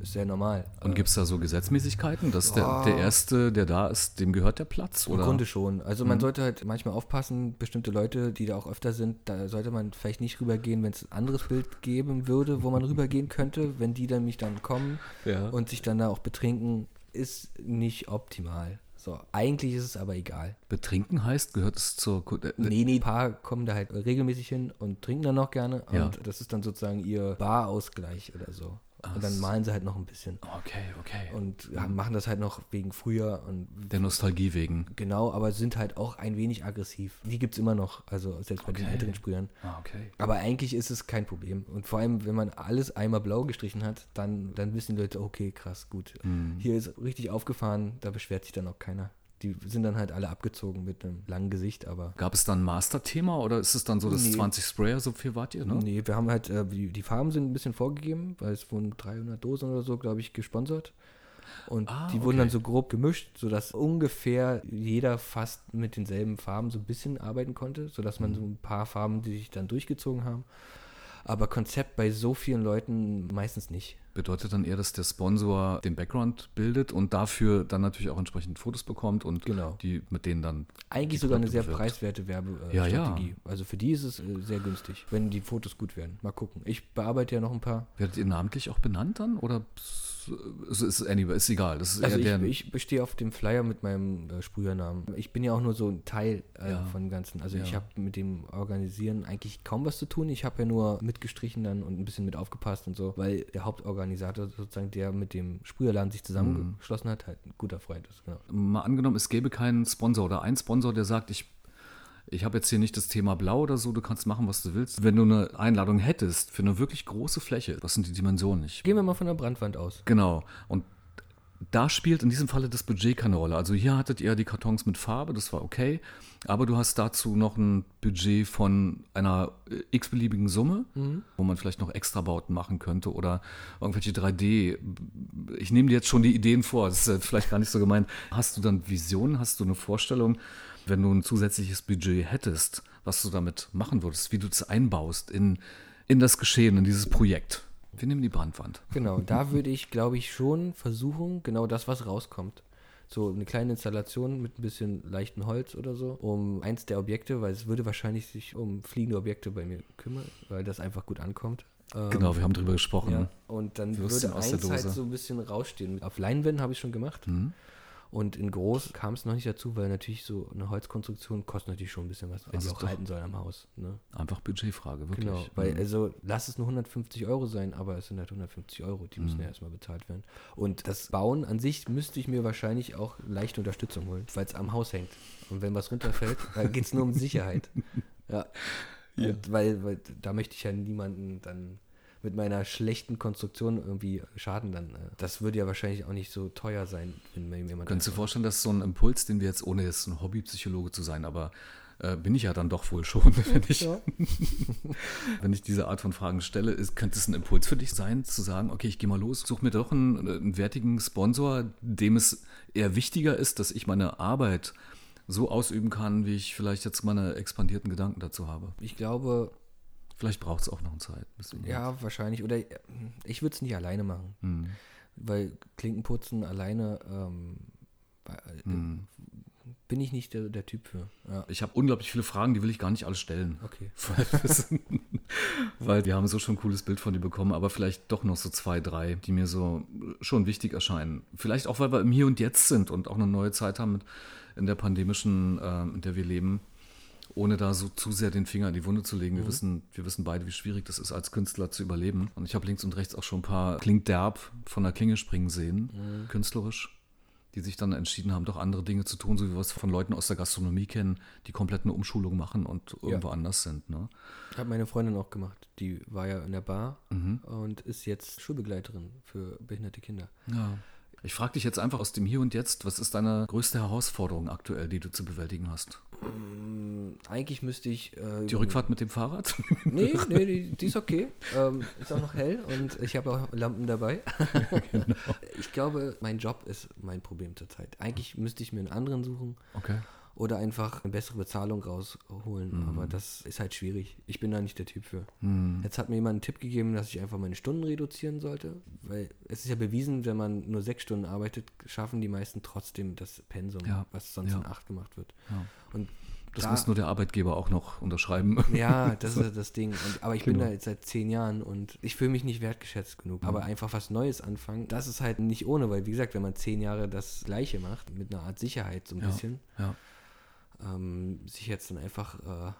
Ist sehr normal. Und gibt es da so Gesetzmäßigkeiten, dass oh. der, der Erste, der da ist, dem gehört der Platz? Im Grunde schon. Also man mhm. sollte halt manchmal aufpassen, bestimmte Leute, die da auch öfter sind, da sollte man vielleicht nicht rübergehen, wenn es ein anderes Bild geben würde, wo man rübergehen könnte, wenn die dann mich dann kommen ja. und sich dann da auch betrinken, ist nicht optimal. So, eigentlich ist es aber egal. Betrinken heißt, gehört es zur. Äh, nee, nee, ein paar kommen da halt regelmäßig hin und trinken dann noch gerne. Ja. Und das ist dann sozusagen ihr Barausgleich oder so. Und dann malen sie halt noch ein bisschen. Okay, okay. Und ja, machen das halt noch wegen früher und. Der Nostalgie wegen. Genau, aber sind halt auch ein wenig aggressiv. Die gibt es immer noch, also selbst bei okay. den älteren Sprühern. Ah, okay. Aber eigentlich ist es kein Problem. Und vor allem, wenn man alles einmal blau gestrichen hat, dann, dann wissen die Leute, okay, krass, gut. Mhm. Hier ist richtig aufgefahren, da beschwert sich dann auch keiner. Die sind dann halt alle abgezogen mit einem langen Gesicht, aber. Gab es dann ein Master-Thema oder ist es dann so, dass Nee. 20 Sprayer, so viel wart ihr, ne? Nee, wir haben halt, äh, die, die Farben sind ein bisschen vorgegeben, weil es wurden 300 Dosen oder so, glaube ich, gesponsert. Und Ah, die wurden okay. dann so grob gemischt, sodass ungefähr jeder fast mit denselben Farben so ein bisschen arbeiten konnte, sodass Mhm. man so ein paar Farben, die sich dann durchgezogen haben. Aber Konzept bei so vielen Leuten meistens nicht. Bedeutet dann eher, dass der Sponsor den Background bildet und dafür dann natürlich auch entsprechend Fotos bekommt und Genau. die mit denen dann. Eigentlich sogar eine sehr bewirbt. preiswerte Ja, Werbestrategie. ja. Strategie. Also für die ist es äh, sehr günstig, wenn die Fotos gut werden. Mal gucken. Ich bearbeite ja noch ein paar. Werdet ihr namentlich auch benannt dann? Oder es ist, anyway, ist egal. Ist Also ich, ich bestehe auf dem Flyer mit meinem äh, Sprühernamen. Ich bin ja auch nur so ein Teil äh, Ja. von dem Ganzen. Also ich Ja. habe mit dem Organisieren eigentlich kaum was zu tun. Ich habe ja nur mitgestrichen dann und ein bisschen mit aufgepasst und so, weil der Hauptorganisator sozusagen, der mit dem Sprüherladen sich zusammengeschlossen hat, halt ein guter Freund ist. Genau. mal angenommen, es gäbe keinen Sponsor oder einen Sponsor, der sagt, ich, ich habe jetzt hier nicht das Thema Blau oder so, du kannst machen, was du willst. Wenn du eine Einladung hättest für eine wirklich große Fläche, was sind die Dimensionen? Ich, Gehen wir mal von der Brandwand aus. genau. Und da spielt in diesem Falle das Budget keine Rolle. Also hier hattet ihr die Kartons mit Farbe, das war okay, aber du hast dazu noch ein Budget von einer äh, x-beliebigen Summe, wo man vielleicht noch Extrabauten machen könnte oder irgendwelche 3D. Ich nehme dir jetzt schon die Ideen vor, das ist vielleicht gar nicht so gemeint. Hast du dann Visionen, hast du eine Vorstellung, wenn du ein zusätzliches Budget hättest, was du damit machen würdest, wie du das einbaust in, in das Geschehen, in dieses Projekt? Wir nehmen die Brandwand. Genau, da würde ich, glaube ich, schon versuchen, genau das, was rauskommt. So eine kleine Installation mit ein bisschen leichtem Holz oder so, um eins der Objekte, weil es würde wahrscheinlich sich um fliegende Objekte bei mir kümmern, weil das einfach gut ankommt. Ähm, Genau, wir haben drüber gesprochen. Ja, und dann würde eins halt so ein bisschen rausstehen. Auf Leinwänden habe ich schon gemacht. Mhm. Und in groß kam es noch nicht dazu, weil natürlich so eine Holzkonstruktion kostet natürlich schon ein bisschen was, wenn die auch halten soll am Haus. Ne? Einfach Budgetfrage, wirklich. Genau, weil Mhm. also lass es nur 150 Euro sein, aber es sind halt 150 Euro, die Mhm. müssen ja erstmal bezahlt werden. Und das Bauen an sich müsste ich mir wahrscheinlich auch leichte Unterstützung holen, weil es am Haus hängt. Und wenn was runterfällt, dann geht es nur um Sicherheit. Ja. Ja. Weil, weil da möchte ich ja niemanden dann mit meiner schlechten Konstruktion irgendwie schaden dann. äh, Das würde ja wahrscheinlich auch nicht so teuer sein, wenn mir jemand. Könntest du einfach- vorstellen, dass so ein Impuls, den wir jetzt, ohne jetzt ein Hobbypsychologe zu sein, aber äh, bin ich ja dann doch wohl schon, wenn ich, Ja. wenn ich diese Art von Fragen stelle, ist, könnte es ein Impuls für dich sein, zu sagen, okay, ich gehe mal los, suche mir doch einen, einen wertigen Sponsor, dem es eher wichtiger ist, dass ich meine Arbeit so ausüben kann, wie ich vielleicht jetzt meine expandierten Gedanken dazu habe. Ich glaube, Vielleicht braucht es auch noch eine Zeit. ja, wahrscheinlich. Oder ich würde es nicht alleine machen. Hm. Weil Klinkenputzen alleine ähm, bei- äh, Hm. bin ich nicht der, der Typ für. Ja, Ich habe unglaublich viele Fragen, die will ich gar nicht alle stellen. okay. Weil wir haben so schon ein cooles Bild von dir bekommen, aber vielleicht doch noch so zwei, drei, die mir so schon wichtig erscheinen. Vielleicht auch, weil wir im Hier und Jetzt sind und auch eine neue Zeit haben mit, in der pandemischen, äh, in der wir leben, ohne da so zu sehr den Finger in die Wunde zu legen. Wir, wissen, wir wissen beide, wie schwierig das ist, als Künstler zu überleben. Und ich habe links und rechts auch schon ein paar klingt derb von der Klinge springen sehen, künstlerisch, die sich dann entschieden haben, doch andere Dinge zu tun, so wie wir es von Leuten aus der Gastronomie kennen, die komplett eine Umschulung machen und irgendwo anders sind. Ne? Hat meine Freundin auch gemacht. Die war ja in der Bar Mhm. und ist jetzt Schulbegleiterin für behinderte Kinder. Ja. Ich frage dich jetzt einfach aus dem Hier und Jetzt, was ist deine größte Herausforderung aktuell, die du zu bewältigen hast? Mm, Eigentlich müsste ich. Äh, Die Rückfahrt mit dem Fahrrad? Nee, nee, die, die ist okay. Ähm, ist auch noch hell und ich habe auch Lampen dabei. Genau. Ich glaube, mein Job ist mein Problem zurzeit. Eigentlich müsste ich mir einen anderen suchen Okay. Oder einfach eine bessere Bezahlung rausholen. Mhm. Aber das ist halt schwierig. Ich bin da nicht der Typ für. Hm. Jetzt hat mir jemand einen Tipp gegeben, dass ich einfach meine Stunden reduzieren sollte. Weil es ist ja bewiesen, wenn man nur sechs Stunden arbeitet, schaffen die meisten trotzdem das Pensum, Ja, was sonst ja. in acht gemacht wird. Ja. Und Das da- muss nur der Arbeitgeber auch noch unterschreiben. Ja, das ist das Ding. Und, aber ich bin Genau. da jetzt seit zehn Jahren und ich fühle mich nicht wertgeschätzt genug. Mhm. Aber einfach was Neues anfangen, das ist halt nicht ohne, weil wie gesagt, wenn man zehn Jahre das Gleiche macht, mit einer Art Sicherheit so ein Ja. bisschen, Ja. Ähm, sich jetzt dann einfach äh,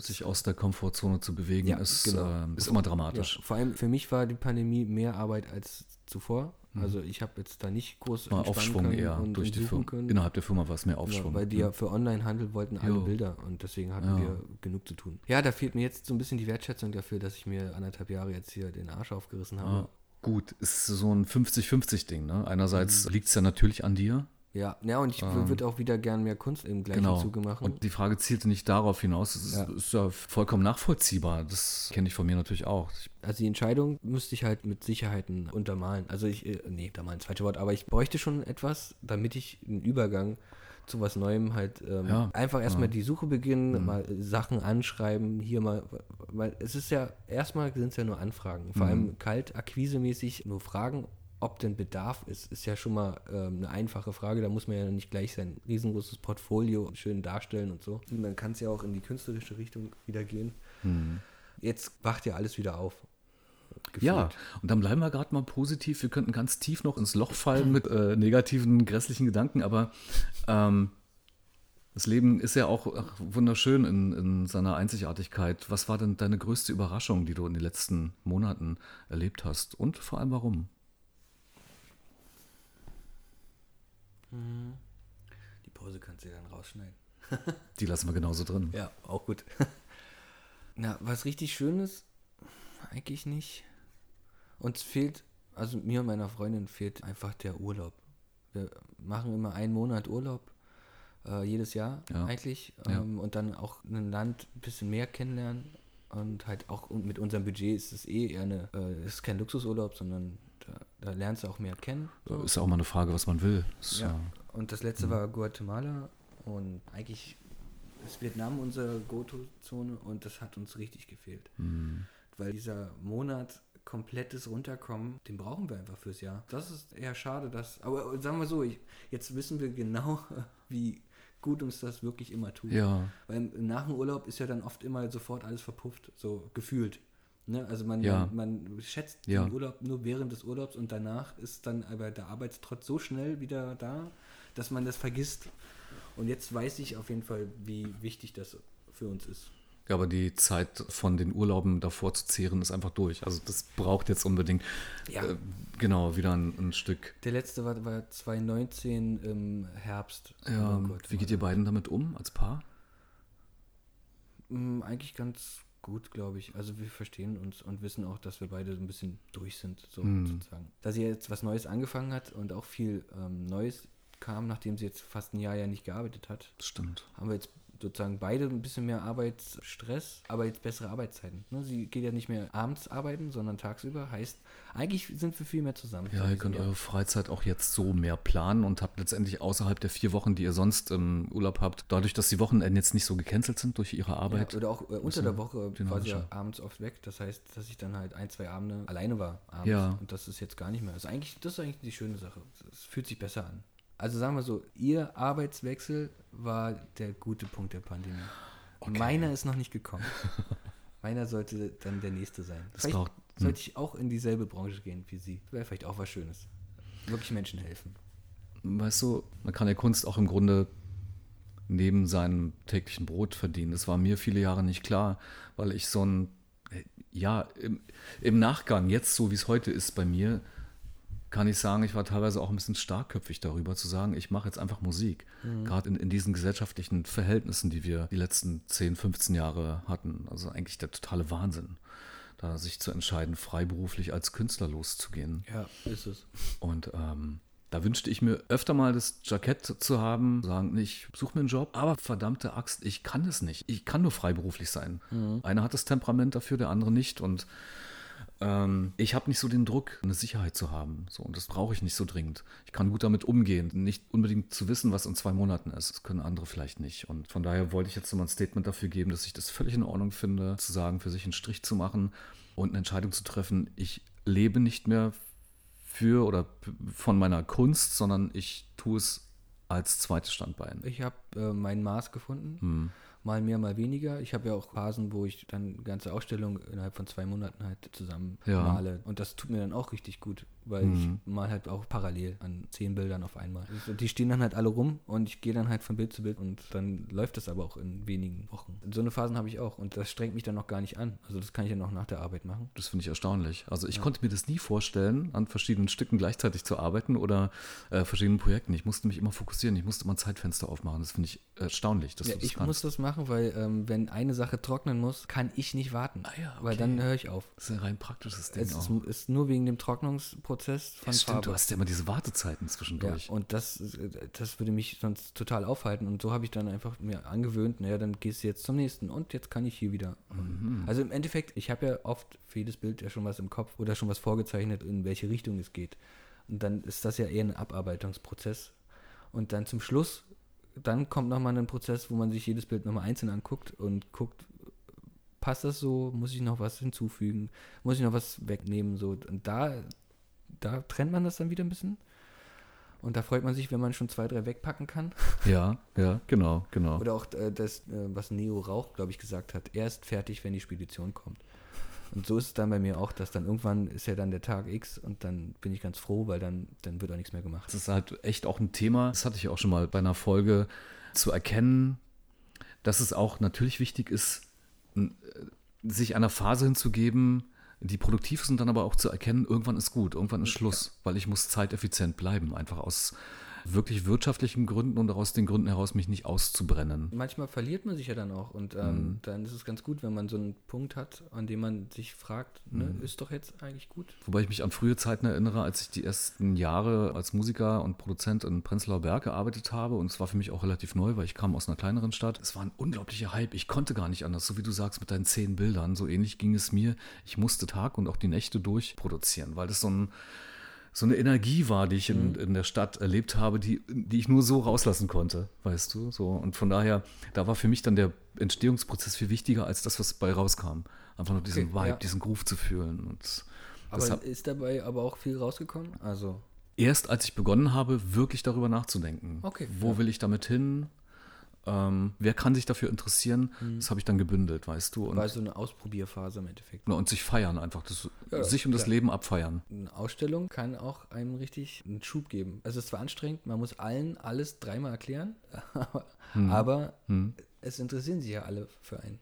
Sich aus der Komfortzone zu bewegen, Ja, ist, genau. ähm, ist immer dramatisch. ja, vor allem für mich war die Pandemie mehr Arbeit als zuvor. Mhm. Also ich habe jetzt da nicht groß Mal Aufschwung eher und, durch und die Firma. können. Innerhalb der Firma war es mehr Ja, Aufschwung. weil die ja für Onlinehandel wollten alle Jo. Bilder und deswegen hatten Ja. wir genug zu tun. Ja, da fehlt mir jetzt so ein bisschen die Wertschätzung dafür, dass ich mir anderthalb Jahre jetzt hier den Arsch aufgerissen habe. Ah, gut, ist so ein 50-50-Ding. Ne? Mhm. Einerseits liegt es ja natürlich an dir, Ja, ja, und ich Ähm, würde auch wieder gern mehr Kunst im gleichen Genau. Zuge machen. Und die Frage zielte nicht darauf hinaus. Das ist Ja. ist ja vollkommen nachvollziehbar. Das kenne ich von mir natürlich auch. Ich, Also die Entscheidung müsste ich halt mit Sicherheiten untermalen. Also ich, äh, nee, untermalen ist das falsche Wort, aber ich bräuchte schon etwas, damit ich einen Übergang zu was Neuem halt ähm, Ja. einfach erstmal Ja. die Suche beginnen, Mhm. mal Sachen anschreiben, hier mal, weil es ist ja, erstmal sind es ja nur Anfragen, vor Mhm. allem kalt, akquisemäßig, nur Fragen, ob denn Bedarf ist, ist ja schon mal ähm, eine einfache Frage, da muss man ja nicht gleich sein riesengroßes Portfolio schön darstellen und so. Und dann kann es ja auch in die künstlerische Richtung wieder gehen. hm. Jetzt wacht ja alles wieder auf. Ja, gefühlt. und dann bleiben wir gerade mal positiv. Wir könnten ganz tief noch ins Loch fallen mit äh, negativen, grässlichen Gedanken, aber ähm, das Leben ist ja auch ach, wunderschön in, in seiner Einzigartigkeit. Was war denn deine größte Überraschung, die du in den letzten Monaten erlebt hast? Und vor allem warum? Die Pause kannst du ja dann rausschneiden. Die lassen wir genauso drin. Ja, auch gut. Na, was richtig Schönes? Eigentlich nicht. Uns fehlt, also mir und meiner Freundin fehlt einfach der Urlaub. Wir machen immer einen Monat Urlaub, äh, jedes Jahr Ja. eigentlich. Ja. Ähm, und dann auch ein Land ein bisschen mehr kennenlernen. Und halt auch mit unserem Budget ist es eh eher eine, äh, ist kein Luxusurlaub, sondern da, lernst du auch mehr kennen. so. Ist ja auch mal eine Frage, was man will. Ist, Ja. Und das letzte war Guatemala und eigentlich ist Vietnam unsere Go-To-Zone und das hat uns richtig gefehlt. hm, Weil dieser Monat komplettes Runterkommen, den brauchen wir einfach fürs Jahr. Das ist eher schade, dass. Aber sagen wir so, ich, jetzt wissen wir genau, wie gut uns das wirklich immer tut. ja, Weil nach dem Urlaub ist ja dann oft immer sofort alles verpufft, so gefühlt. Ne? Also man, Ja. man, man schätzt Ja. den Urlaub nur während des Urlaubs und danach ist dann aber der Arbeitstrotz so schnell wieder da, dass man das vergisst. Und jetzt weiß ich auf jeden Fall, wie wichtig das für uns ist. Ja, aber die Zeit von den Urlauben davor zu zehren ist einfach durch. Also das braucht jetzt unbedingt Ja. äh, genau wieder ein, ein Stück. Der letzte war, war 2019 im Herbst. Ja, Oh Gott, wie geht ihr beiden damit um als Paar? Mm, Eigentlich ganz gut, glaube ich. Also wir verstehen uns und wissen auch, dass wir beide so ein bisschen durch sind, so Hm. sozusagen. Da sie jetzt was Neues angefangen hat und auch viel ähm, Neues kam, nachdem sie jetzt fast ein Jahr ja nicht gearbeitet hat, Das stimmt. haben wir jetzt sozusagen beide ein bisschen mehr Arbeitsstress, aber jetzt bessere Arbeitszeiten. Ne? Sie geht ja nicht mehr abends arbeiten, sondern tagsüber. Heißt, eigentlich sind wir viel mehr zusammen. Ja, ihr könnt eure Freizeit auch jetzt so mehr planen und habt letztendlich außerhalb der vier Wochen, die ihr sonst im Urlaub habt, dadurch, dass die Wochenenden jetzt nicht so gecancelt sind durch ihre Arbeit. Ja, oder auch äh, unter der Woche war sie ja abends oft weg. Das heißt, dass ich dann halt ein, zwei Abende alleine war abends. Ja. Und das ist jetzt gar nicht mehr. Also eigentlich, das ist eigentlich die schöne Sache. Es fühlt sich besser an. Also sagen wir so, ihr Arbeitswechsel war der gute Punkt der Pandemie. Meiner ist noch nicht gekommen. Meiner sollte dann der nächste sein. Das vielleicht braucht- sollte ich auch in dieselbe Branche gehen wie sie. Wäre vielleicht auch was Schönes. Wirklich Menschen helfen. Weißt du, man kann ja Kunst auch im Grunde neben seinem täglichen Brot verdienen. Das war mir viele Jahre nicht klar, weil ich so ein, ja, im, im Nachgang, jetzt so wie es heute ist bei mir, kann ich sagen, ich war teilweise auch ein bisschen starkköpfig darüber zu sagen, ich mache jetzt einfach Musik. Gerade in, in diesen gesellschaftlichen Verhältnissen, die wir die letzten 10, 15 Jahre hatten. Also eigentlich der totale Wahnsinn, da sich zu entscheiden, freiberuflich als Künstler loszugehen. Ja, ist es. Und ähm, da wünschte ich mir öfter mal das Jackett zu haben, sagen, ich suche mir einen Job, aber verdammte Axt, ich kann es nicht. Ich kann nur freiberuflich sein. Einer hat das Temperament dafür, der andere nicht. Und ähm, ich habe nicht so den Druck, eine Sicherheit zu haben. So, und das brauche ich nicht so dringend. Ich kann gut damit umgehen, nicht unbedingt zu wissen, was in zwei Monaten ist. Das können andere vielleicht nicht. Und von daher wollte ich jetzt nochmal ein Statement dafür geben, dass ich das völlig in Ordnung finde, zu sagen, für sich einen Strich zu machen und eine Entscheidung zu treffen. Ich lebe nicht mehr für oder von meiner Kunst, sondern ich tue es als zweites Standbein. Ich habe äh, mein Maß gefunden. Hm. Mal mehr, mal weniger. Ich habe ja auch Phasen, wo ich dann ganze Ausstellungen innerhalb von zwei Monaten halt zusammen Ja. male. Und das tut mir dann auch richtig gut, weil Mhm. ich mal halt auch parallel an zehn Bildern auf einmal. Und die stehen dann halt alle rum und ich gehe dann halt von Bild zu Bild und dann läuft das aber auch in wenigen Wochen. So eine Phasen habe ich auch und das strengt mich dann noch gar nicht an. Also das kann ich ja noch nach der Arbeit machen. Das finde ich erstaunlich. Also ich konnte mir das nie vorstellen, an verschiedenen Stücken gleichzeitig zu arbeiten oder äh, verschiedenen Projekten. Ich musste mich immer fokussieren, ich musste immer ein Zeitfenster aufmachen. Das finde ich erstaunlich. Dass Ja, du das ich kannst. muss das machen weil ähm, wenn eine Sache trocknen muss, kann ich nicht warten. Ah ja, Weil okay. dann höre ich auf. Das ist ein rein praktisches Ding Es ist, ist nur wegen dem Trocknungsprozess von Ja, stimmt, Farbe. du hast ja immer diese Wartezeiten Ja, zwischendurch. und das, äh, das würde mich sonst total aufhalten. Und so habe ich dann einfach mir angewöhnt, naja, dann gehst du jetzt zum nächsten und jetzt kann ich hier wieder. Mhm. Also im Endeffekt, ich habe ja oft für jedes Bild ja schon was im Kopf oder schon was vorgezeichnet, in welche Richtung es geht. Und dann ist das ja eher ein Abarbeitungsprozess. Und dann zum Schluss, dann kommt nochmal ein Prozess, wo man sich jedes Bild nochmal einzeln anguckt und guckt, passt das so, muss ich noch was hinzufügen, muss ich noch was wegnehmen, so. Und da, da trennt man das dann wieder ein bisschen. Und da freut man sich, wenn man schon zwei, drei wegpacken kann. Ja, ja, genau, genau. Oder auch äh, das, äh, was Neo Rauch, glaube ich, gesagt hat, erst fertig, wenn die Spedition kommt. Und so ist es dann bei mir auch, dass dann irgendwann ist ja dann der Tag X und dann bin ich ganz froh, weil dann, dann wird auch nichts mehr gemacht. Das ist halt echt auch ein Thema, das hatte ich auch schon mal bei einer Folge, zu erkennen, dass es auch natürlich wichtig ist, äh, sich einer Phase hinzugeben, die produktiv ist und dann aber auch zu erkennen, irgendwann ist gut, irgendwann ist Schluss, weil ich muss zeiteffizient bleiben, einfach aus wirklich wirtschaftlichen Gründen und aus den Gründen heraus, mich nicht auszubrennen. Manchmal verliert man sich ja dann auch und ähm, dann ist es ganz gut, wenn man so einen Punkt hat, an dem man sich fragt, ne, ist doch jetzt eigentlich gut. Wobei ich mich an frühe Zeiten erinnere, als ich die ersten Jahre als Musiker und Produzent in Prenzlauer Berg gearbeitet habe. Und es war für mich auch relativ neu, weil ich kam aus einer kleineren Stadt. Es war ein unglaublicher Hype. Ich konnte gar nicht anders. So wie du sagst, mit deinen zehn Bildern. So ähnlich ging es mir. Ich musste Tag und auch die Nächte durchproduzieren, weil das so ein so eine Energie war, die ich in, in der Stadt erlebt habe, die, die ich nur so rauslassen konnte, weißt du? So. Und von daher, da war für mich dann der Entstehungsprozess viel wichtiger als das, was bei rauskam. Einfach nur diesen Okay, Vibe, ja. diesen Groove zu fühlen. Und Aber ist dabei aber auch viel rausgekommen? Also, erst als ich begonnen habe, wirklich darüber nachzudenken. Okay, Wo ja. will ich damit hin? Ähm, wer kann sich dafür interessieren? Mhm. Das habe ich dann gebündelt, weißt du? Und, war so eine Ausprobierphase im Endeffekt. und sich feiern einfach. Das, Ja, sich und das klar. Leben abfeiern. Eine Ausstellung kann auch einem richtig einen Schub geben. Also es ist zwar anstrengend, man muss allen alles dreimal erklären, aber es interessieren sich ja alle für einen.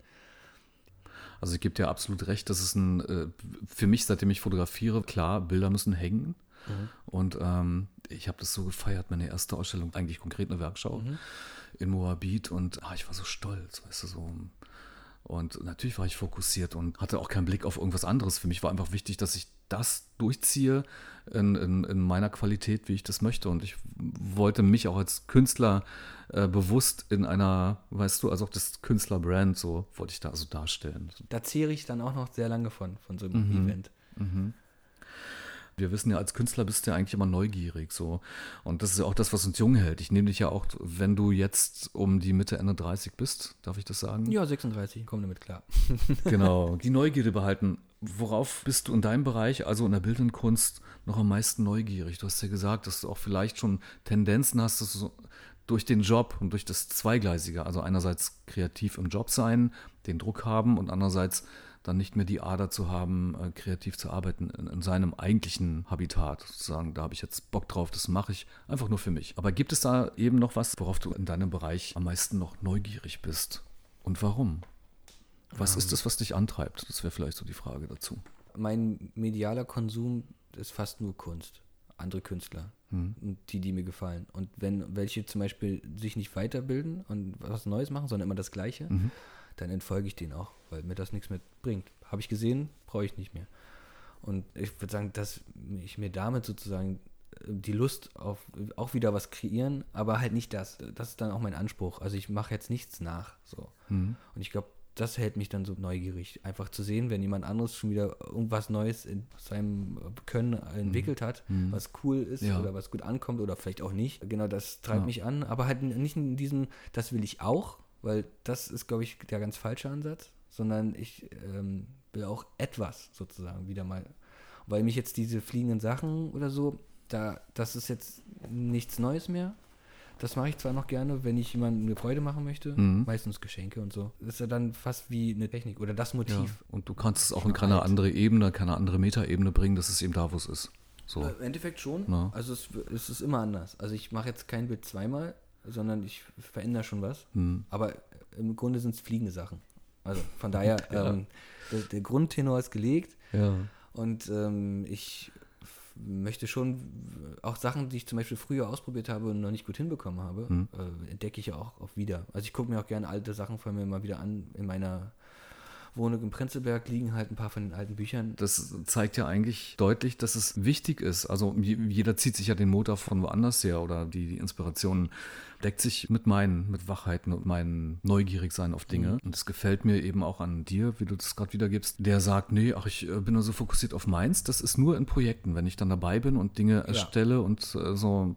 Also ich gebe dir absolut recht, das ist ein, äh, für mich, seitdem ich fotografiere, klar, Bilder müssen hängen. Und ähm, ich habe das so gefeiert, meine erste Ausstellung, eigentlich konkret eine Werkschau in Moabit und ah, ich war so stolz, weißt du, so. Und natürlich war ich fokussiert und hatte auch keinen Blick auf irgendwas anderes. Für mich war einfach wichtig, dass ich das durchziehe in, in, in meiner Qualität, wie ich das möchte. Und ich wollte mich auch als Künstler äh, bewusst in einer, weißt du, also auch das Künstlerbrand, so wollte ich da so darstellen. Da zehre ich dann auch noch sehr lange von, von so einem Event. Wir wissen ja, als Künstler bist du ja eigentlich immer neugierig so. Und das ist ja auch das, was uns jung hält. Ich nehme dich ja auch, wenn du jetzt um die Mitte, Ende 30 bist, darf ich das sagen? Ja, 36, komm damit klar. Genau. Die Neugierde behalten. Worauf bist du in deinem Bereich, also in der bildenden Kunst, noch am meisten neugierig? Du hast ja gesagt, dass du auch vielleicht schon Tendenzen hast, dass du so durch den Job und durch das Zweigleisige, also einerseits kreativ im Job sein, den Druck haben und andererseits dann nicht mehr die Ader zu haben, äh, kreativ zu arbeiten in, in seinem eigentlichen Habitat. Sozusagen, da habe ich jetzt Bock drauf, das mache ich einfach nur für mich. Aber gibt es da eben noch was, worauf du in deinem Bereich am meisten noch neugierig bist? Und warum? Was ist das, was dich antreibt? Das wäre vielleicht so die Frage dazu. Mein medialer Konsum ist fast nur Kunst. Andere Künstler. Und die, die mir gefallen. Und wenn welche zum Beispiel sich nicht weiterbilden und was Neues machen, sondern immer das Gleiche, dann entfolge ich denen auch, weil mir das nichts mehr bringt. Habe ich gesehen, brauche ich nicht mehr. Und ich würde sagen, dass ich mir damit sozusagen äh, die Lust auf auch wieder was kreieren, aber halt nicht das. Das ist dann auch mein Anspruch. Also ich mache jetzt nichts nach. So. Und ich glaube, das hält mich dann so neugierig, einfach zu sehen, wenn jemand anderes schon wieder irgendwas Neues in seinem Können entwickelt hat, was cool ist Ja. oder was gut ankommt oder vielleicht auch nicht. Genau, das treibt Ja. mich an, aber halt nicht in diesem, das will ich auch, weil das ist, glaube ich, der ganz falsche Ansatz, sondern ich ähm, will auch etwas sozusagen wieder mal, weil mich jetzt diese fliegenden Sachen oder so, da, das ist jetzt nichts Neues mehr. Das mache ich zwar noch gerne, wenn ich jemandem eine Freude machen möchte, Mhm. meistens Geschenke und so. Das ist ja dann fast wie eine Technik oder das Ja. Motiv. Und du kannst es auch in keine alt. andere Ebene, keine andere Metaebene bringen, dass es eben da, wo es ist. So. Äh, Im Endeffekt schon. Ja. Also es, es ist immer anders. Also ich mache jetzt kein Bild zweimal, sondern ich verändere schon was. Hm. Aber im Grunde sind es fliegende Sachen. Also von daher, Ja. ähm, der, der Grundtenor ist gelegt Ja. und ähm, ich möchte schon auch Sachen, die ich zum Beispiel früher ausprobiert habe und noch nicht gut hinbekommen habe, Mhm. äh, entdecke ich ja auch, auch wieder. Also ich gucke mir auch gerne alte Sachen von mir mal wieder an. In meiner Wohnung im Prenzlberg liegen halt ein paar von den alten Büchern. Das zeigt ja eigentlich deutlich, dass es wichtig ist. Also je- jeder zieht sich ja den Motor von woanders her oder die, die Inspiration deckt sich mit meinen, mit Wachheiten und meinen Neugierigsein auf Dinge. Und es gefällt mir eben auch an dir, wie du das gerade wiedergibst, der sagt, nee, ach, ich äh, bin nur so fokussiert auf meins. Das ist nur in Projekten, wenn ich dann dabei bin und Dinge erstelle und äh, so,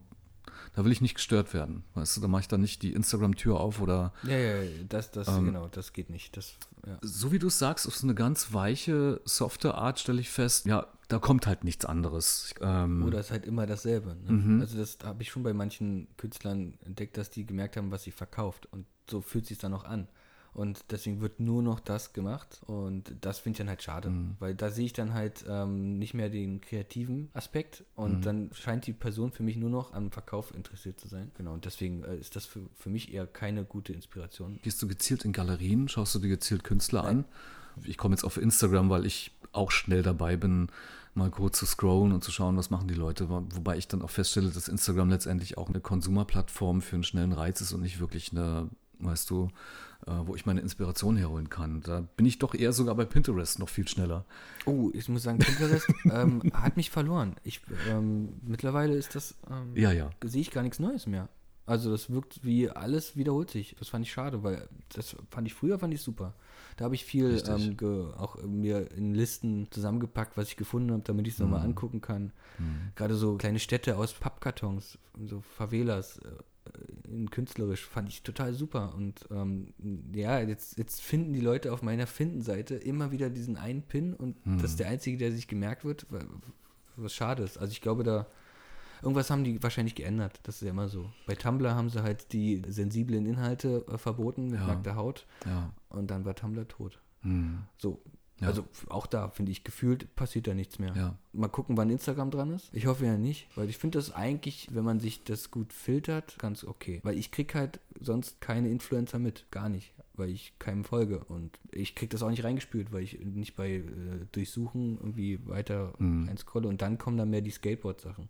da will ich nicht gestört werden. Weißt du, da mache ich dann nicht die Instagram-Tür auf oder Ja, ja, ja, das, das, Ähm, genau, das geht nicht. Das, ja. so wie du es sagst, auf so eine ganz weiche, softe Art stelle ich fest, ja, da kommt halt nichts anderes. Ähm, Oder ist halt immer dasselbe. Ne? Mhm. Also das habe ich schon bei manchen Künstlern entdeckt, dass die gemerkt haben, was sie verkauft. Und so fühlt sich dann auch an. Und deswegen wird nur noch das gemacht. Und das finde ich dann halt schade. Mhm. Weil da sehe ich dann halt ähm, nicht mehr den kreativen Aspekt. Und Mhm. dann scheint die Person für mich nur noch am Verkauf interessiert zu sein. Genau. Und deswegen äh, ist das für, für mich eher keine gute Inspiration. Gehst du gezielt in Galerien? Schaust du dir gezielt Künstler Nein. an? Ich komme jetzt auf Instagram, weil ich auch schnell dabei bin, mal kurz zu scrollen und zu schauen, was machen die Leute. Wo- Wobei ich dann auch feststelle, dass Instagram letztendlich auch eine Konsumerplattform für einen schnellen Reiz ist und nicht wirklich eine, weißt du, äh, wo ich meine Inspiration herholen kann. Da bin ich doch eher sogar bei Pinterest noch viel schneller. Oh, ich muss sagen, Pinterest ähm, hat mich verloren. Ich, ähm, mittlerweile ist das ähm, Ja, ja. sehe ich gar nichts Neues mehr. Also das wirkt wie alles wiederholt sich. Das fand ich schade, weil das fand ich früher fand ich super. Da habe ich viel ähm, ge, auch mir in Listen zusammengepackt, was ich gefunden habe, damit ich es nochmal Mhm. angucken kann. Gerade so kleine Städte aus Pappkartons, so Favelas, äh, künstlerisch fand ich total super. Und ähm, ja, jetzt, jetzt finden die Leute auf meiner Finden-Seite immer wieder diesen einen Pin und das ist der einzige, der sich gemerkt wird, was schade ist. Also ich glaube, da irgendwas haben die wahrscheinlich geändert. Das ist ja immer so. Bei Tumblr haben sie halt die sensiblen Inhalte äh, verboten mit Ja. nackter Haut Ja. und dann war Tumblr tot. Hm. So. Ja. Also auch da, finde ich, gefühlt passiert da nichts mehr. Ja. Mal gucken, wann Instagram dran ist. Ich hoffe ja nicht, weil ich finde das eigentlich, wenn man sich das gut filtert, ganz okay. Weil ich krieg halt sonst keine Influencer mit. Gar nicht. Weil ich keinem folge. Und ich krieg das auch nicht reingespült, weil ich nicht bei äh, Durchsuchen irgendwie weiter Mhm. einscrolle. Und dann kommen dann mehr die Skateboard-Sachen.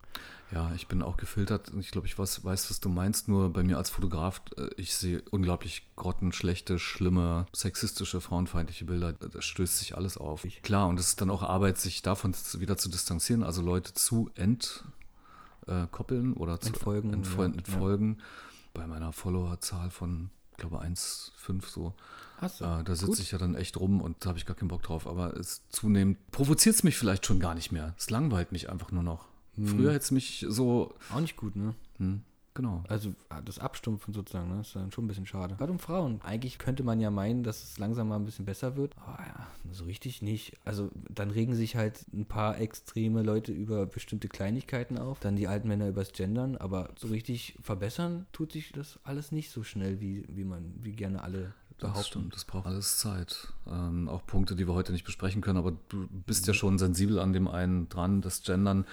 Ja, ich bin auch gefiltert. Ich glaube, ich weiß, weiß, was du meinst. Nur bei mir als Fotograf, äh, ich sehe unglaublich grottenschlechte, schlimme, sexistische, frauenfeindliche Bilder. Da stößt sich alles auf. Klar, und es ist dann auch Arbeit, sich davon wieder zu distanzieren, also Leute zu entkoppeln oder zu Entfolgen, entfol ja, entfolgen. Bei meiner Followerzahl von, ich glaube, 1,5 so. Hast Äh, da sitze ich ja dann echt rum und da habe ich gar keinen Bock drauf. Aber es zunehmend provoziert es mich vielleicht schon gar nicht mehr. Es langweilt mich einfach nur noch. Früher hätte es mich so. Auch nicht gut, ne? Hm, genau. Also ah, das Abstumpfen sozusagen, ne? ist dann schon ein bisschen schade. Gerade um Frauen. Eigentlich könnte man ja meinen, dass es langsam mal ein bisschen besser wird. Aber ja, so richtig nicht. Also dann regen sich halt ein paar extreme Leute über bestimmte Kleinigkeiten auf. Dann die alten Männer übers Gendern. Aber so richtig verbessern tut sich das alles nicht so schnell, wie, wie man, wie gerne alle Das stimmt, das braucht alles Zeit. Ähm, auch Punkte, die wir heute nicht besprechen können, aber du bist ja schon sensibel an dem einen dran, das Gendern,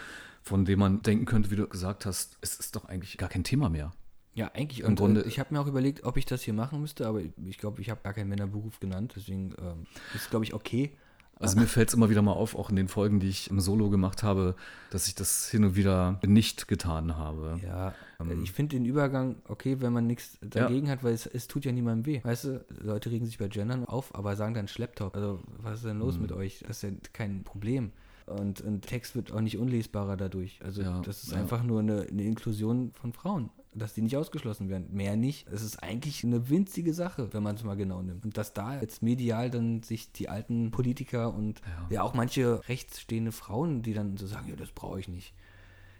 von dem man denken könnte, wie du gesagt hast, es ist doch eigentlich gar kein Thema mehr. Ja, eigentlich. Im Und Grunde- äh, ich habe mir auch überlegt, ob ich das hier machen müsste, aber ich glaube, ich habe gar keinen Männerberuf genannt. Deswegen ähm, ist, glaube ich, okay. Also mir fällt es immer wieder mal auf, auch in den Folgen, die ich im Solo gemacht habe, dass ich das hin und wieder nicht getan habe. Ja, Ähm, äh, ich finde den Übergang okay, wenn man nichts dagegen hat, weil es, es tut ja niemandem weh. Weißt du, Leute regen sich bei Gendern auf, aber sagen dann Schlepptop. Also, was ist denn Mhm. los mit euch? Das ist ja kein Problem. Und, und Text wird auch nicht unlesbarer dadurch. Also, Ja, das ist ja. einfach nur eine, eine Inklusion von Frauen. Dass die nicht ausgeschlossen werden. Mehr nicht. Es ist eigentlich eine winzige Sache, wenn man es mal genau nimmt. Und dass da jetzt medial dann sich die alten Politiker und Ja. ja, auch manche rechtsstehende Frauen, die dann so sagen, ja, das brauche ich nicht.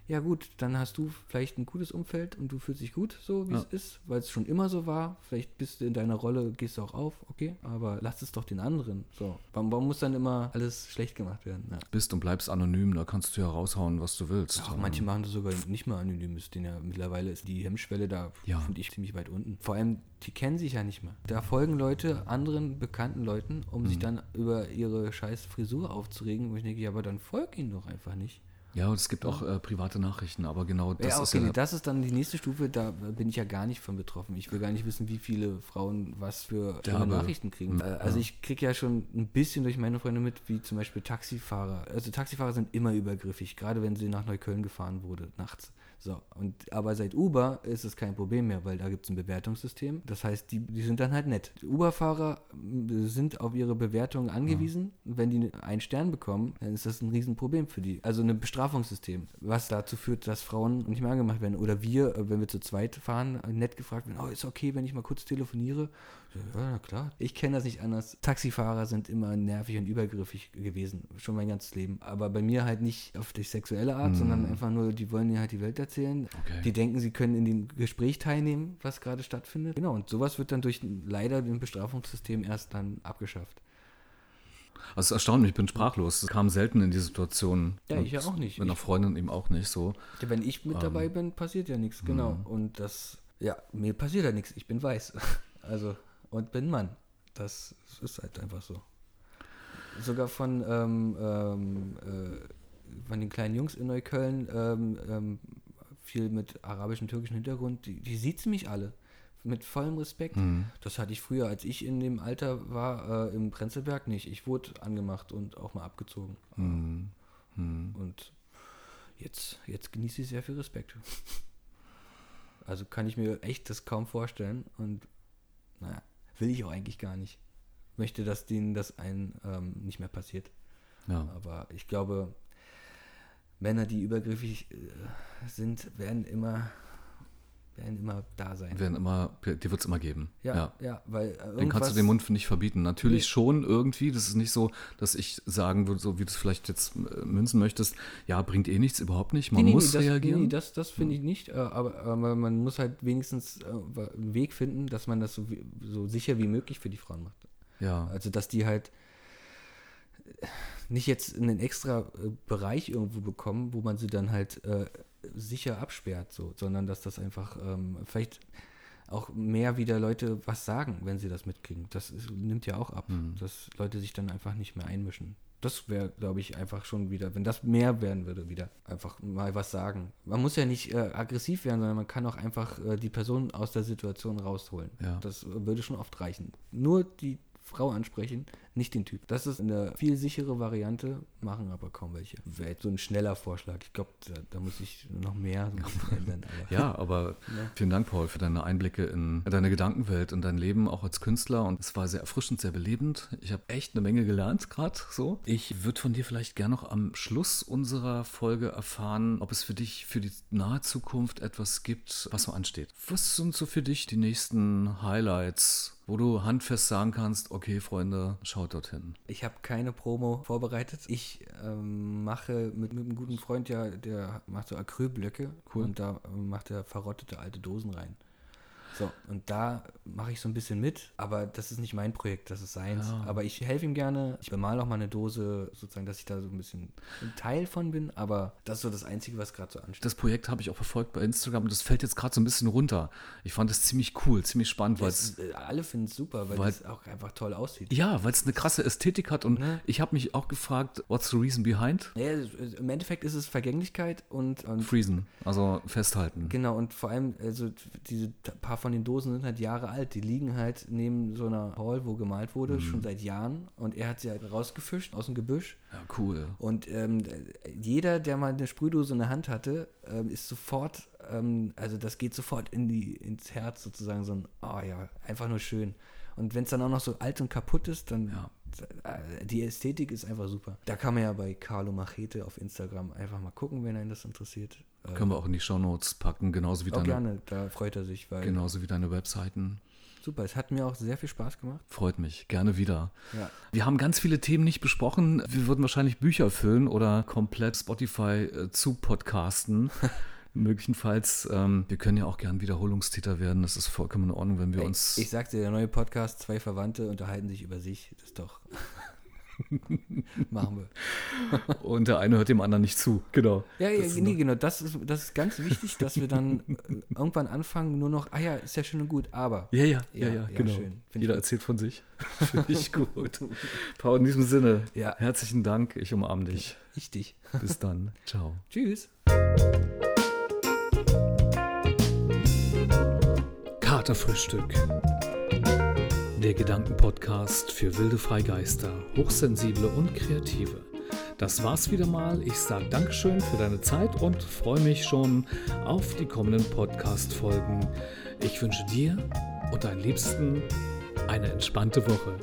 Ja gut, dann hast du vielleicht ein gutes Umfeld und du fühlst dich gut, so wie Ja. es ist, weil es schon immer so war. Vielleicht bist du in deiner Rolle, gehst du auch auf, okay, aber lass es doch den anderen. So, warum, warum muss dann immer alles schlecht gemacht werden? Ja. Bist und bleibst anonym, da kannst du ja raushauen, was du willst. Auch manche machen das sogar nicht mal anonym, ist denen ja mittlerweile ist die Hemmschwelle da, Ja. finde ich, ziemlich weit unten. Vor allem, die kennen sich ja nicht mehr. Da folgen Leute anderen bekannten Leuten, um Mhm. sich dann über ihre scheiß Frisur aufzuregen, wo ich denke, ja, aber dann folg ihnen doch einfach nicht. Ja, und es gibt auch äh, private Nachrichten, aber genau das ja, ist okay, ja. das ist dann die nächste Stufe, da bin ich ja gar nicht von betroffen. Ich will gar nicht wissen, wie viele Frauen was für schlimme. Nachrichten kriegen. Äh, Also ja. ich kriege ja schon ein bisschen durch meine Freunde mit, wie zum Beispiel Taxifahrer. Also Taxifahrer sind immer übergriffig, gerade wenn sie nach Neukölln gefahren wurde, nachts. So, und aber seit Uber ist es kein Problem mehr, weil da gibt es ein Bewertungssystem. Das heißt, die, die sind dann halt nett. Uber-Fahrer m, sind auf ihre Bewertung angewiesen. Wenn die einen Stern bekommen, dann ist das ein Riesenproblem für die. Also ein Bestrafungssystem, was dazu führt, dass Frauen nicht mehr angemacht werden. Oder wir, äh, wenn wir zu zweit fahren, nett gefragt werden, oh, ist okay, wenn ich mal kurz telefoniere? Ja, klar. Ich kenne das nicht anders. Taxifahrer sind immer nervig und übergriffig gewesen, schon mein ganzes Leben. Aber bei mir halt nicht auf die sexuelle Art, sondern einfach nur, die wollen dir halt die Welt erzählen. Okay. Die denken, sie können in dem Gespräch teilnehmen, was gerade stattfindet. Genau, und sowas wird dann durch leider dem Bestrafungssystem erst dann abgeschafft. Also es erstaunt mich, ich bin sprachlos. Es kam selten in die Situation. Ja, ich ja auch nicht. Mit einer Freundin eben auch nicht so. Ja, wenn ich mit dabei bin, passiert ja nichts, genau. Und das, ja, mir passiert ja nichts. Ich bin weiß. Also, und bin Mann. Das ist halt einfach so. Sogar von, ähm, ähm, äh, von den kleinen Jungs in Neukölln, ähm, ähm, viel mit arabischem, türkischem Hintergrund, die, die siezen mich alle. Mit vollem Respekt. Mhm. Das hatte ich früher, als ich in dem Alter war, äh, im Prenzlberg nicht. Ich wurde angemacht und auch mal abgezogen. Mhm. Mhm. Und jetzt, jetzt genieße ich sehr viel Respekt. Also kann ich mir echt das kaum vorstellen und naja, will ich auch eigentlich gar nicht. Möchte, dass denen das ein ähm, nicht mehr passiert. Ja. Aber ich glaube, Männer, die übergriffig äh, sind, werden immer, werden immer da sein. Werden immer, die wird es immer geben. Ja, ja, weil äh, Den kannst du den Mund nicht verbieten. Natürlich Nee. schon irgendwie. Das ist nicht so, dass ich sagen würde, so wie du es vielleicht jetzt äh, münzen möchtest, ja, bringt eh nichts, überhaupt nicht. Man Nee, muss nee, das, reagieren. Nee, das, das finde ich nicht, äh, aber, aber man muss halt wenigstens einen Weg finden, dass man das so, so sicher wie möglich für die Frauen macht. ja. Also, dass die halt nicht jetzt einen extra äh, Bereich irgendwo bekommen, wo man sie dann halt äh, sicher absperrt, so, sondern dass das einfach ähm, vielleicht auch mehr wieder Leute was sagen, wenn sie das mitkriegen. Das ist, nimmt ja auch ab, Mhm. dass Leute sich dann einfach nicht mehr einmischen. Das wäre, glaube ich, einfach schon wieder, wenn das mehr werden würde, wieder einfach mal was sagen. Man muss ja nicht äh, aggressiv werden, sondern man kann auch einfach äh, die Person aus der Situation rausholen. Ja. Das äh, würde schon oft reichen. Nur die Frau ansprechen, nicht den Typ. Das ist eine viel sichere Variante, machen aber kaum welche. Wäre jetzt so ein schneller Vorschlag. Ich glaube, da, da muss ich noch mehr so ändern. Aber Ja, aber Ja. vielen Dank, Paul, für deine Einblicke in deine Gedankenwelt und dein Leben auch als Künstler. Und es war sehr erfrischend, sehr belebend. Ich habe echt eine Menge gelernt gerade so. Ich würde von dir vielleicht gerne noch am Schluss unserer Folge erfahren, ob es für dich für die nahe Zukunft etwas gibt, was so ansteht. Was sind so für dich die nächsten Highlights, wo du handfest sagen kannst, okay, Freunde, schaut dorthin. Ich habe keine Promo vorbereitet. Ich ähm, mache mit, mit einem guten Freund ja, der macht so Acrylblöcke Cool. und da ähm, macht er verrottete alte Dosen rein. So, und da mache ich so ein bisschen mit, aber das ist nicht mein Projekt, das ist seins. Ja. Aber ich helfe ihm gerne. Ich bemale auch mal eine Dose, sozusagen, dass ich da so ein bisschen ein Teil von bin, aber das ist so das Einzige, was gerade so ansteht. Das Projekt habe ich auch verfolgt bei Instagram und das fällt jetzt gerade so ein bisschen runter. Ich fand das ziemlich cool, ziemlich spannend, weil es äh, alle finden es super, weil es auch einfach toll aussieht. Ja, weil es eine krasse Ästhetik hat und Ne? ich habe mich auch gefragt, what's the reason behind? Ja, Im Endeffekt ist es Vergänglichkeit und, und Freezen, also festhalten. Genau, und vor allem, also diese paar von den Dosen sind halt Jahre alt. Die liegen halt neben so einer Hall, wo gemalt wurde, schon seit Jahren. Und er hat sie halt rausgefischt aus dem Gebüsch. Ja, cool. Und ähm, jeder, der mal eine Sprühdose in der Hand hatte, ähm, ist sofort, ähm, also das geht sofort in die, ins Herz sozusagen, so ein, oh ja, einfach nur schön. Und wenn es dann auch noch so alt und kaputt ist, dann Ja. äh, die Ästhetik ist einfach super. Da kann man ja bei Carlo Machete auf Instagram einfach mal gucken, wenn einen das interessiert. Äh, Können wir auch in die Shownotes packen, genauso wie auch deine, gerne, da freut er sich, weil genauso wie deine Webseiten. super, es hat mir auch sehr viel Spaß gemacht. Freut mich, gerne wieder. Ja. Wir haben ganz viele Themen nicht besprochen. Wir würden wahrscheinlich Bücher füllen oder komplett Spotify äh, zu podcasten. Möglicherweise, ähm, wir können ja auch gern Wiederholungstäter werden. Das ist vollkommen in Ordnung, wenn wir Ey, uns. ich sagte, der neue Podcast, zwei Verwandte unterhalten sich über sich, das ist doch. Machen wir. Und der eine hört dem anderen nicht zu. Genau. Ja, ja nee, genau. Das ist, das ist ganz wichtig, dass wir dann äh, irgendwann anfangen, nur noch, ah ja, ist ja schön und gut, aber. Ja, ja, ja, Ja, ja, genau. schön. Ich Jeder erzählt von sich. Finde ich gut. Paul, in diesem Sinne, Ja. herzlichen Dank. Ich umarme dich. Richtig. Bis dann. Ciao. Tschüss. Katerfrühstück. Der Gedankenpodcast für wilde Freigeister, Hochsensible und Kreative. Das war's wieder mal. Ich sage Dankeschön für deine Zeit und freue mich schon auf die kommenden Podcast-Folgen. Ich wünsche dir und deinen Liebsten eine entspannte Woche.